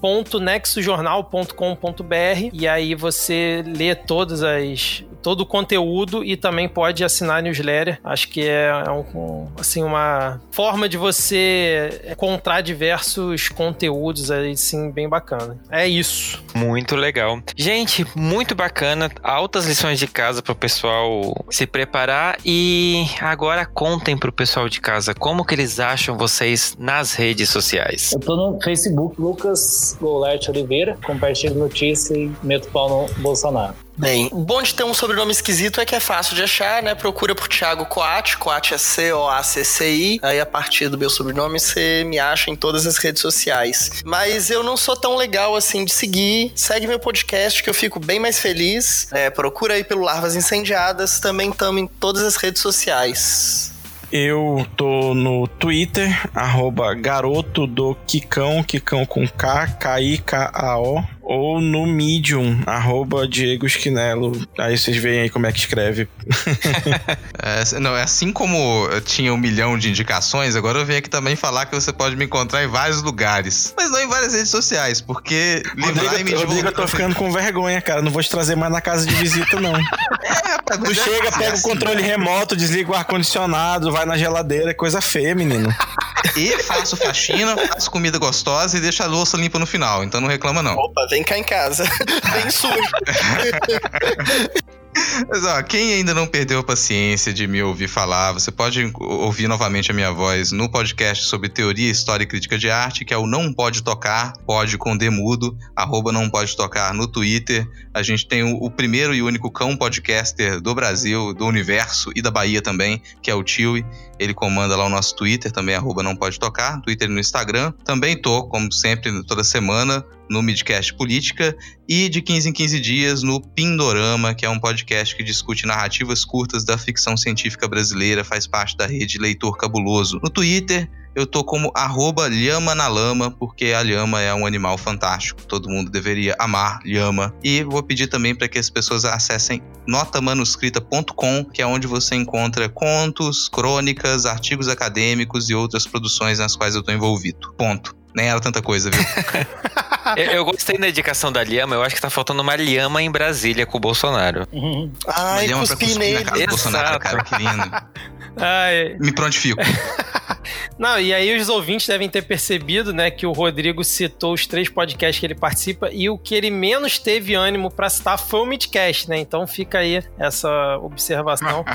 pp.nexojornal.com.br e aí você lê todas as todo o conteúdo e também pode assinar a newsletter. Acho que é, é um, assim, uma forma de você encontrar diversos conteúdos aí, sim, bem bacana. É isso. Muito legal. Gente, muito bacana. Altas lições de casa para o pessoal se preparar e agora contem para o pessoal de casa como que eles acham vocês nas redes sociais. Eu tô no Facebook, Lucas Golete Oliveira, compartilho notícia e meto pau no Bolsonaro. Bem, bom de ter um sobrenome esquisito é que é fácil de achar, né? Procura por Thiago Coat, Coat é C-O-A-C-C-I. Aí a partir do meu sobrenome você me acha em todas as redes sociais. Mas eu não sou tão legal assim de seguir. Segue meu podcast que eu fico bem mais feliz. É, procura aí pelo Larvas Incendiadas. Também estamos em todas as redes sociais. Eu tô no Twitter, arroba garoto do Kikão, Kikão com K, K-I-K-A-O ou no Medium, arroba Diego Esquinelo. Aí vocês veem aí como é que escreve. *laughs* é, não, é assim como eu tinha um milhão de indicações, agora eu venho aqui também falar que você pode me encontrar em vários lugares. Mas não em várias redes sociais, porque livrar-me de... Rodrigo, eu tô ficando com vergonha, cara. Não vou te trazer mais na casa de visita, não. *laughs* é, rapaz, tu é chega, é pega assim, o controle né? remoto, desliga o ar-condicionado, vai na geladeira, é coisa feia, menino. E faço faxina, faço comida gostosa e deixo a louça limpa no final, então não reclama não. Opa, vem cá em casa. *laughs* Bem sujo. *laughs* Mas ó, quem ainda não perdeu a paciência de me ouvir falar, você pode ouvir novamente a minha voz no podcast sobre teoria, história e crítica de arte, que é o Não Pode Tocar, pode com demudo, arroba Não Pode Tocar no Twitter. A gente tem o, o, primeiro e único cão podcaster do Brasil, do universo e da Bahia também, que é o Tiwi. Ele comanda lá o nosso Twitter, também arroba Não Pode Tocar, Twitter e no Instagram. Também tô, como sempre, toda semana, no Midcast Política e de 15 em 15 dias no Pindorama, que é um podcast que discute narrativas curtas da ficção científica brasileira, faz parte da rede Leitor Cabuloso. No Twitter, eu tô como arroba lhama na lama, porque a lhama é um animal fantástico. Todo mundo deveria amar lhama. E vou pedir também para que as pessoas acessem notamanuscrita.com, que é onde você encontra contos, crônicas, artigos acadêmicos e outras produções nas quais eu tô envolvido. Ponto. Nem era tanta coisa, viu? *laughs* eu, eu, gostei da indicação da Lhama, eu acho que tá faltando uma Lhama em Brasília com o Bolsonaro. Uhum. Ai, uma cuspi nele. Na cara do Bolsonaro, cara, que lindo. *laughs* Ai. Me prontifico. *laughs* Não, e aí os ouvintes devem ter percebido, né, que o Rodrigo citou os três podcasts que ele participa e o que ele menos teve ânimo para citar foi o Midcast, né? Então fica aí essa observação.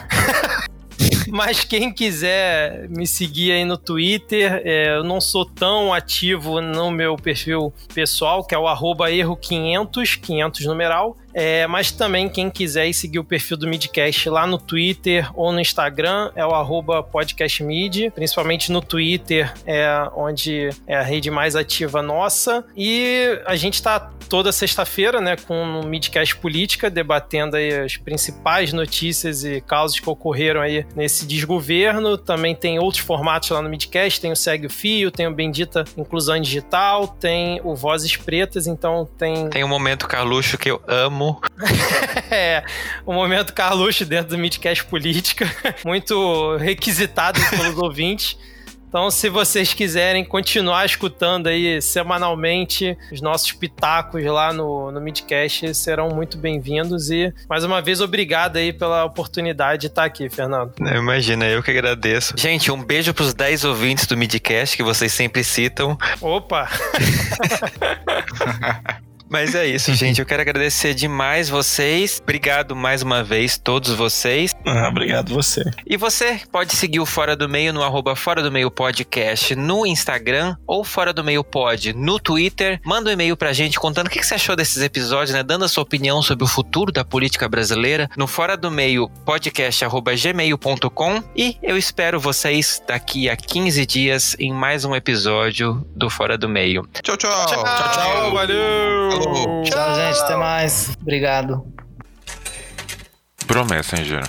*laughs* Mas quem quiser me seguir aí no Twitter, é, eu não sou tão ativo no meu perfil pessoal, que é o erro500, 500 numeral. É, mas também quem quiser seguir o perfil do Midcast lá no Twitter ou no Instagram é o podcastmid, principalmente no Twitter é onde é a rede mais ativa nossa. E a gente está toda sexta-feira, né, com o Midcast Política, debatendo as principais notícias e causas que ocorreram aí nesse desgoverno. Também tem outros formatos lá no Midcast, tem o Segue o Fio, tem o Bendita Inclusão Digital, tem o Vozes Pretas, então tem... Tem um momento Carluxo que eu amo amo. *laughs* é, o momento Carluxo dentro do Midcast Política, *laughs* muito requisitado pelos *laughs* ouvintes. Então, se vocês quiserem continuar escutando aí semanalmente os nossos pitacos lá no, no Midcast, serão muito bem-vindos. E, mais uma vez, obrigado aí pela oportunidade de estar aqui, Fernando. Imagina, eu que agradeço. Gente, um beijo para os 10 ouvintes do Midcast que vocês sempre citam. Opa! Mas é isso, gente. Eu quero agradecer demais vocês. Obrigado mais uma vez, todos vocês. Ah, obrigado você. E você pode seguir o Fora do Meio no arroba Fora do Meio Podcast no Instagram ou Fora do Meio Pod no Twitter. Manda um e-mail pra gente contando o que você achou desses episódios, né? Dando a sua opinião sobre o futuro da política brasileira no Fora do Meio podcast arroba gmail.com e eu espero vocês daqui a 15 dias em mais um episódio do Fora do Meio. Tchau, tchau. Tchau, tchau. tchau valeu. Tchau, gente. Até mais. Obrigado. Pro Messenger.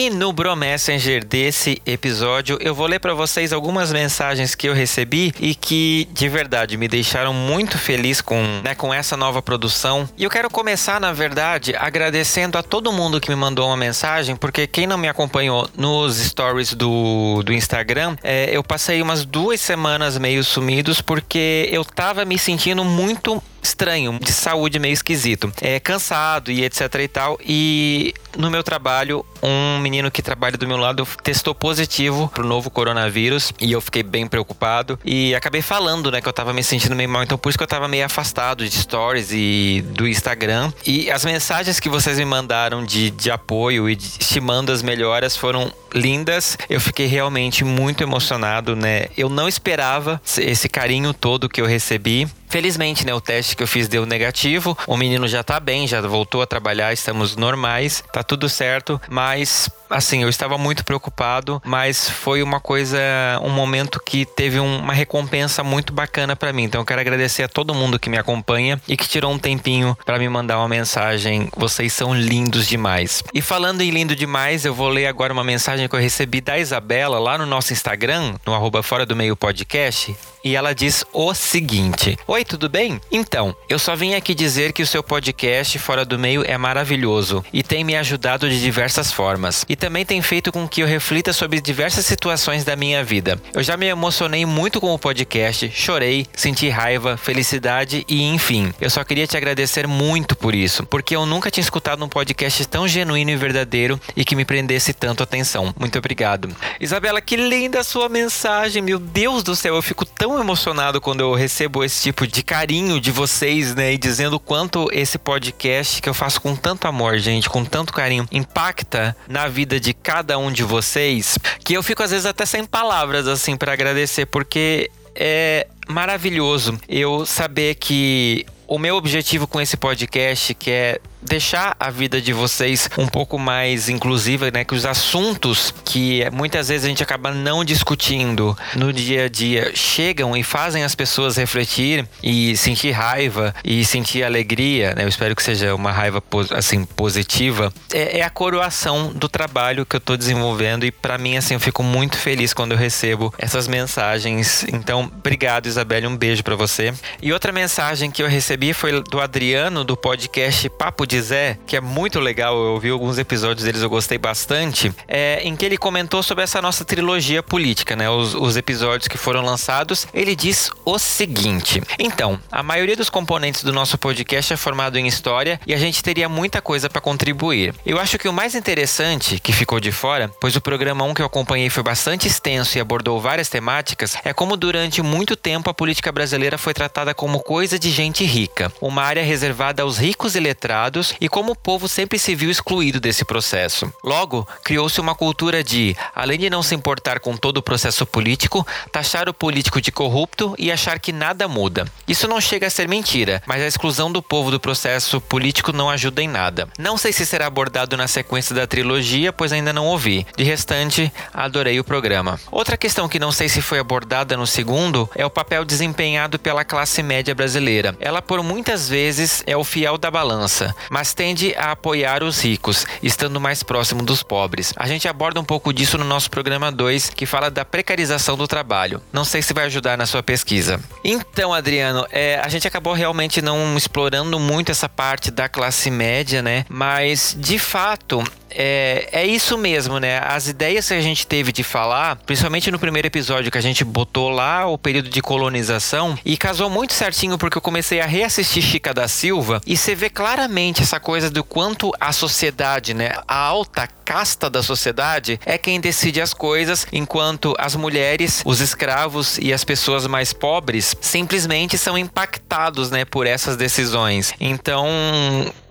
E no Bro Messenger desse episódio, eu vou ler para vocês algumas mensagens que eu recebi e que de verdade me deixaram muito feliz com, né, com essa nova produção. E eu quero começar, na verdade, agradecendo a todo mundo que me mandou uma mensagem, porque quem não me acompanhou nos stories do, do Instagram, é, eu passei umas duas semanas meio sumidos porque eu tava me sentindo muito estranho, de saúde meio esquisito. É cansado e etc e tal. E no meu trabalho, um menino que trabalha do meu lado testou positivo pro novo coronavírus e eu fiquei bem preocupado e acabei falando, né, que eu tava me sentindo meio mal, então por isso que eu tava meio afastado de stories e do Instagram. E as mensagens que vocês me mandaram de, de apoio e de, estimando as melhoras foram lindas. Eu fiquei realmente muito emocionado, né? Eu não esperava esse carinho todo que eu recebi. Felizmente, né, o teste que eu fiz deu negativo. O menino já tá bem, já voltou a trabalhar, estamos normais, tá tudo certo, mas assim, eu estava muito preocupado, mas foi uma coisa, um momento que teve uma recompensa muito bacana para mim. Então eu quero agradecer a todo mundo que me acompanha e que tirou um tempinho para me mandar uma mensagem. Vocês são lindos demais. E falando em lindo demais, eu vou ler agora uma mensagem que eu recebi da Isabela lá no nosso Instagram, no arroba Fora do Meio Podcast e ela diz o seguinte: Oi, tudo bem? Então, eu só vim aqui dizer que o seu podcast Fora do Meio é maravilhoso e tem me ajudado de diversas formas. E também tem feito com que eu reflita sobre diversas situações da minha vida. Eu já me emocionei muito com o podcast, chorei, senti raiva, felicidade e enfim. Eu só queria te agradecer muito por isso, porque eu nunca tinha escutado um podcast tão genuíno e verdadeiro e que me prendesse tanto atenção. Muito obrigado. Isabela, que linda a sua mensagem. Meu Deus do céu, eu fico tão emocionado quando eu recebo esse tipo de carinho de vocês, né? E dizendo quanto esse podcast que eu faço com tanto amor, gente, com tanto carinho, impacta na vida de cada um de vocês, que eu fico às vezes até sem palavras, assim, para agradecer, porque é maravilhoso eu saber que o meu objetivo com esse podcast, que é deixar a vida de vocês um pouco mais inclusiva, né? Que os assuntos que muitas vezes a gente acaba não discutindo no dia a dia chegam e fazem as pessoas refletir e sentir raiva e sentir alegria, né? Eu espero que seja uma raiva assim positiva. É, é a coroação do trabalho que eu estou desenvolvendo e para mim assim eu fico muito feliz quando eu recebo essas mensagens. Então, obrigado Isabelle, um beijo para você. E outra mensagem que eu recebi foi do Adriano do podcast Papo de Zé, que é muito legal. Eu ouvi alguns episódios deles, eu gostei bastante. É, em que ele comentou sobre essa nossa trilogia política, né? Os, os episódios que foram lançados. Ele diz o seguinte: então, a maioria dos componentes do nosso podcast é formado em história e a gente teria muita coisa para contribuir. Eu acho que o mais interessante que ficou de fora, pois o programa 1 que eu acompanhei foi bastante extenso e abordou várias temáticas, é como durante muito tempo a política brasileira foi tratada como coisa de gente rica, uma área reservada aos ricos e letrados e como o povo sempre se viu excluído desse processo. Logo, criou-se uma cultura de, além de não se importar com todo o processo político, taxar o político de corrupto e achar que nada muda. Isso não chega a ser mentira, mas a exclusão do povo do processo político não ajuda em nada. Não sei se será abordado na sequência da trilogia, pois ainda não ouvi. De restante, adorei o programa. Outra questão que não sei se foi abordada no segundo é o papel desempenhado pela classe média brasileira. Ela por muitas vezes é o fiel da balança, mas tende a apoiar os ricos, estando mais próximo dos pobres. A gente aborda um pouco disso no nosso programa 2, que fala da precarização do trabalho. Não sei se vai ajudar na sua pesquisa. Então, Adriano, é, a gente acabou realmente não explorando muito essa parte da classe média, né? Mas de fato, é, é isso mesmo, né? As ideias que a gente teve de falar, principalmente no primeiro episódio que a gente botou lá o período de colonização, e casou muito certinho porque eu comecei a reassistir Chica da Silva e você vê claramente essa coisa do quanto a sociedade, né? A alta casta da sociedade é quem decide as coisas, enquanto as mulheres, os escravos e as pessoas mais pobres simplesmente são impactados, né, por essas decisões. Então,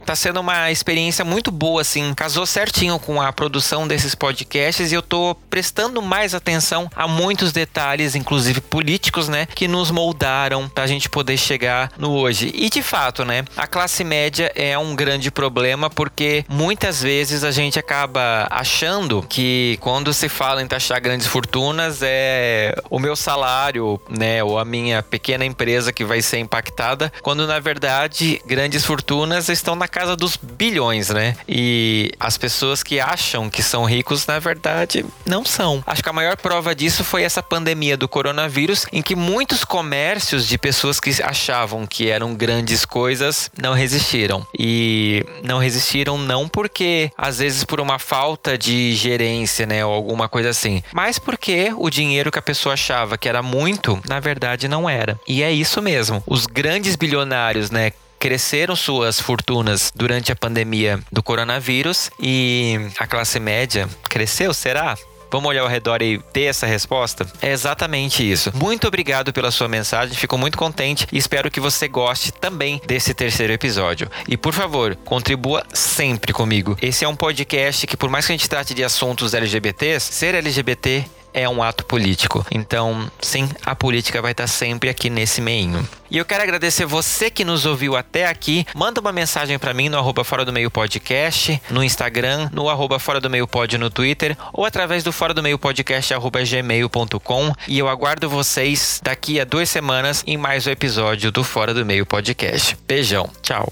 tá sendo uma experiência muito boa, assim. Casou certinho com a produção desses podcasts e eu tô prestando mais atenção a muitos detalhes, inclusive políticos, né? Que nos moldaram pra gente poder chegar no hoje. E de fato, né? A classe média é um grande problema porque muitas vezes a gente acaba achando que quando se fala em taxar grandes fortunas é o meu salário, né? Ou a minha pequena empresa que vai ser impactada, quando na verdade grandes fortunas estão na casa dos bilhões, né? E as pessoas que acham que são ricos, na verdade, não são. Acho que a maior prova disso foi essa pandemia do coronavírus, em que muitos comércios de pessoas que achavam que eram grandes coisas não resistiram. E não resistiram não porque, às vezes, por uma falta de gerência, né? Ou alguma coisa assim. Mas porque o dinheiro que a pessoa achava que era muito, na verdade, não era. E é isso mesmo. Os grandes bilionários, né? cresceram suas fortunas durante a pandemia do coronavírus e a classe média cresceu, será? Vamos olhar ao redor e ter essa resposta? É exatamente isso. Muito obrigado pela sua mensagem, fico muito contente e espero que você goste também desse terceiro episódio. E por favor, contribua sempre comigo. Esse é um podcast que, por mais que a gente trate de assuntos LGBTs, ser LGBT é um ato político. Então, sim, a política vai estar sempre aqui nesse meinho. E eu quero agradecer você que nos ouviu até aqui. Manda uma mensagem para mim no arroba Fora do Meio Podcast, no Instagram, no arroba Fora do Meio Pod no Twitter, ou através do Fora do Meio Podcast gmail.com. E eu aguardo vocês daqui a duas semanas em mais um episódio do Fora do Meio Podcast. Beijão, tchau.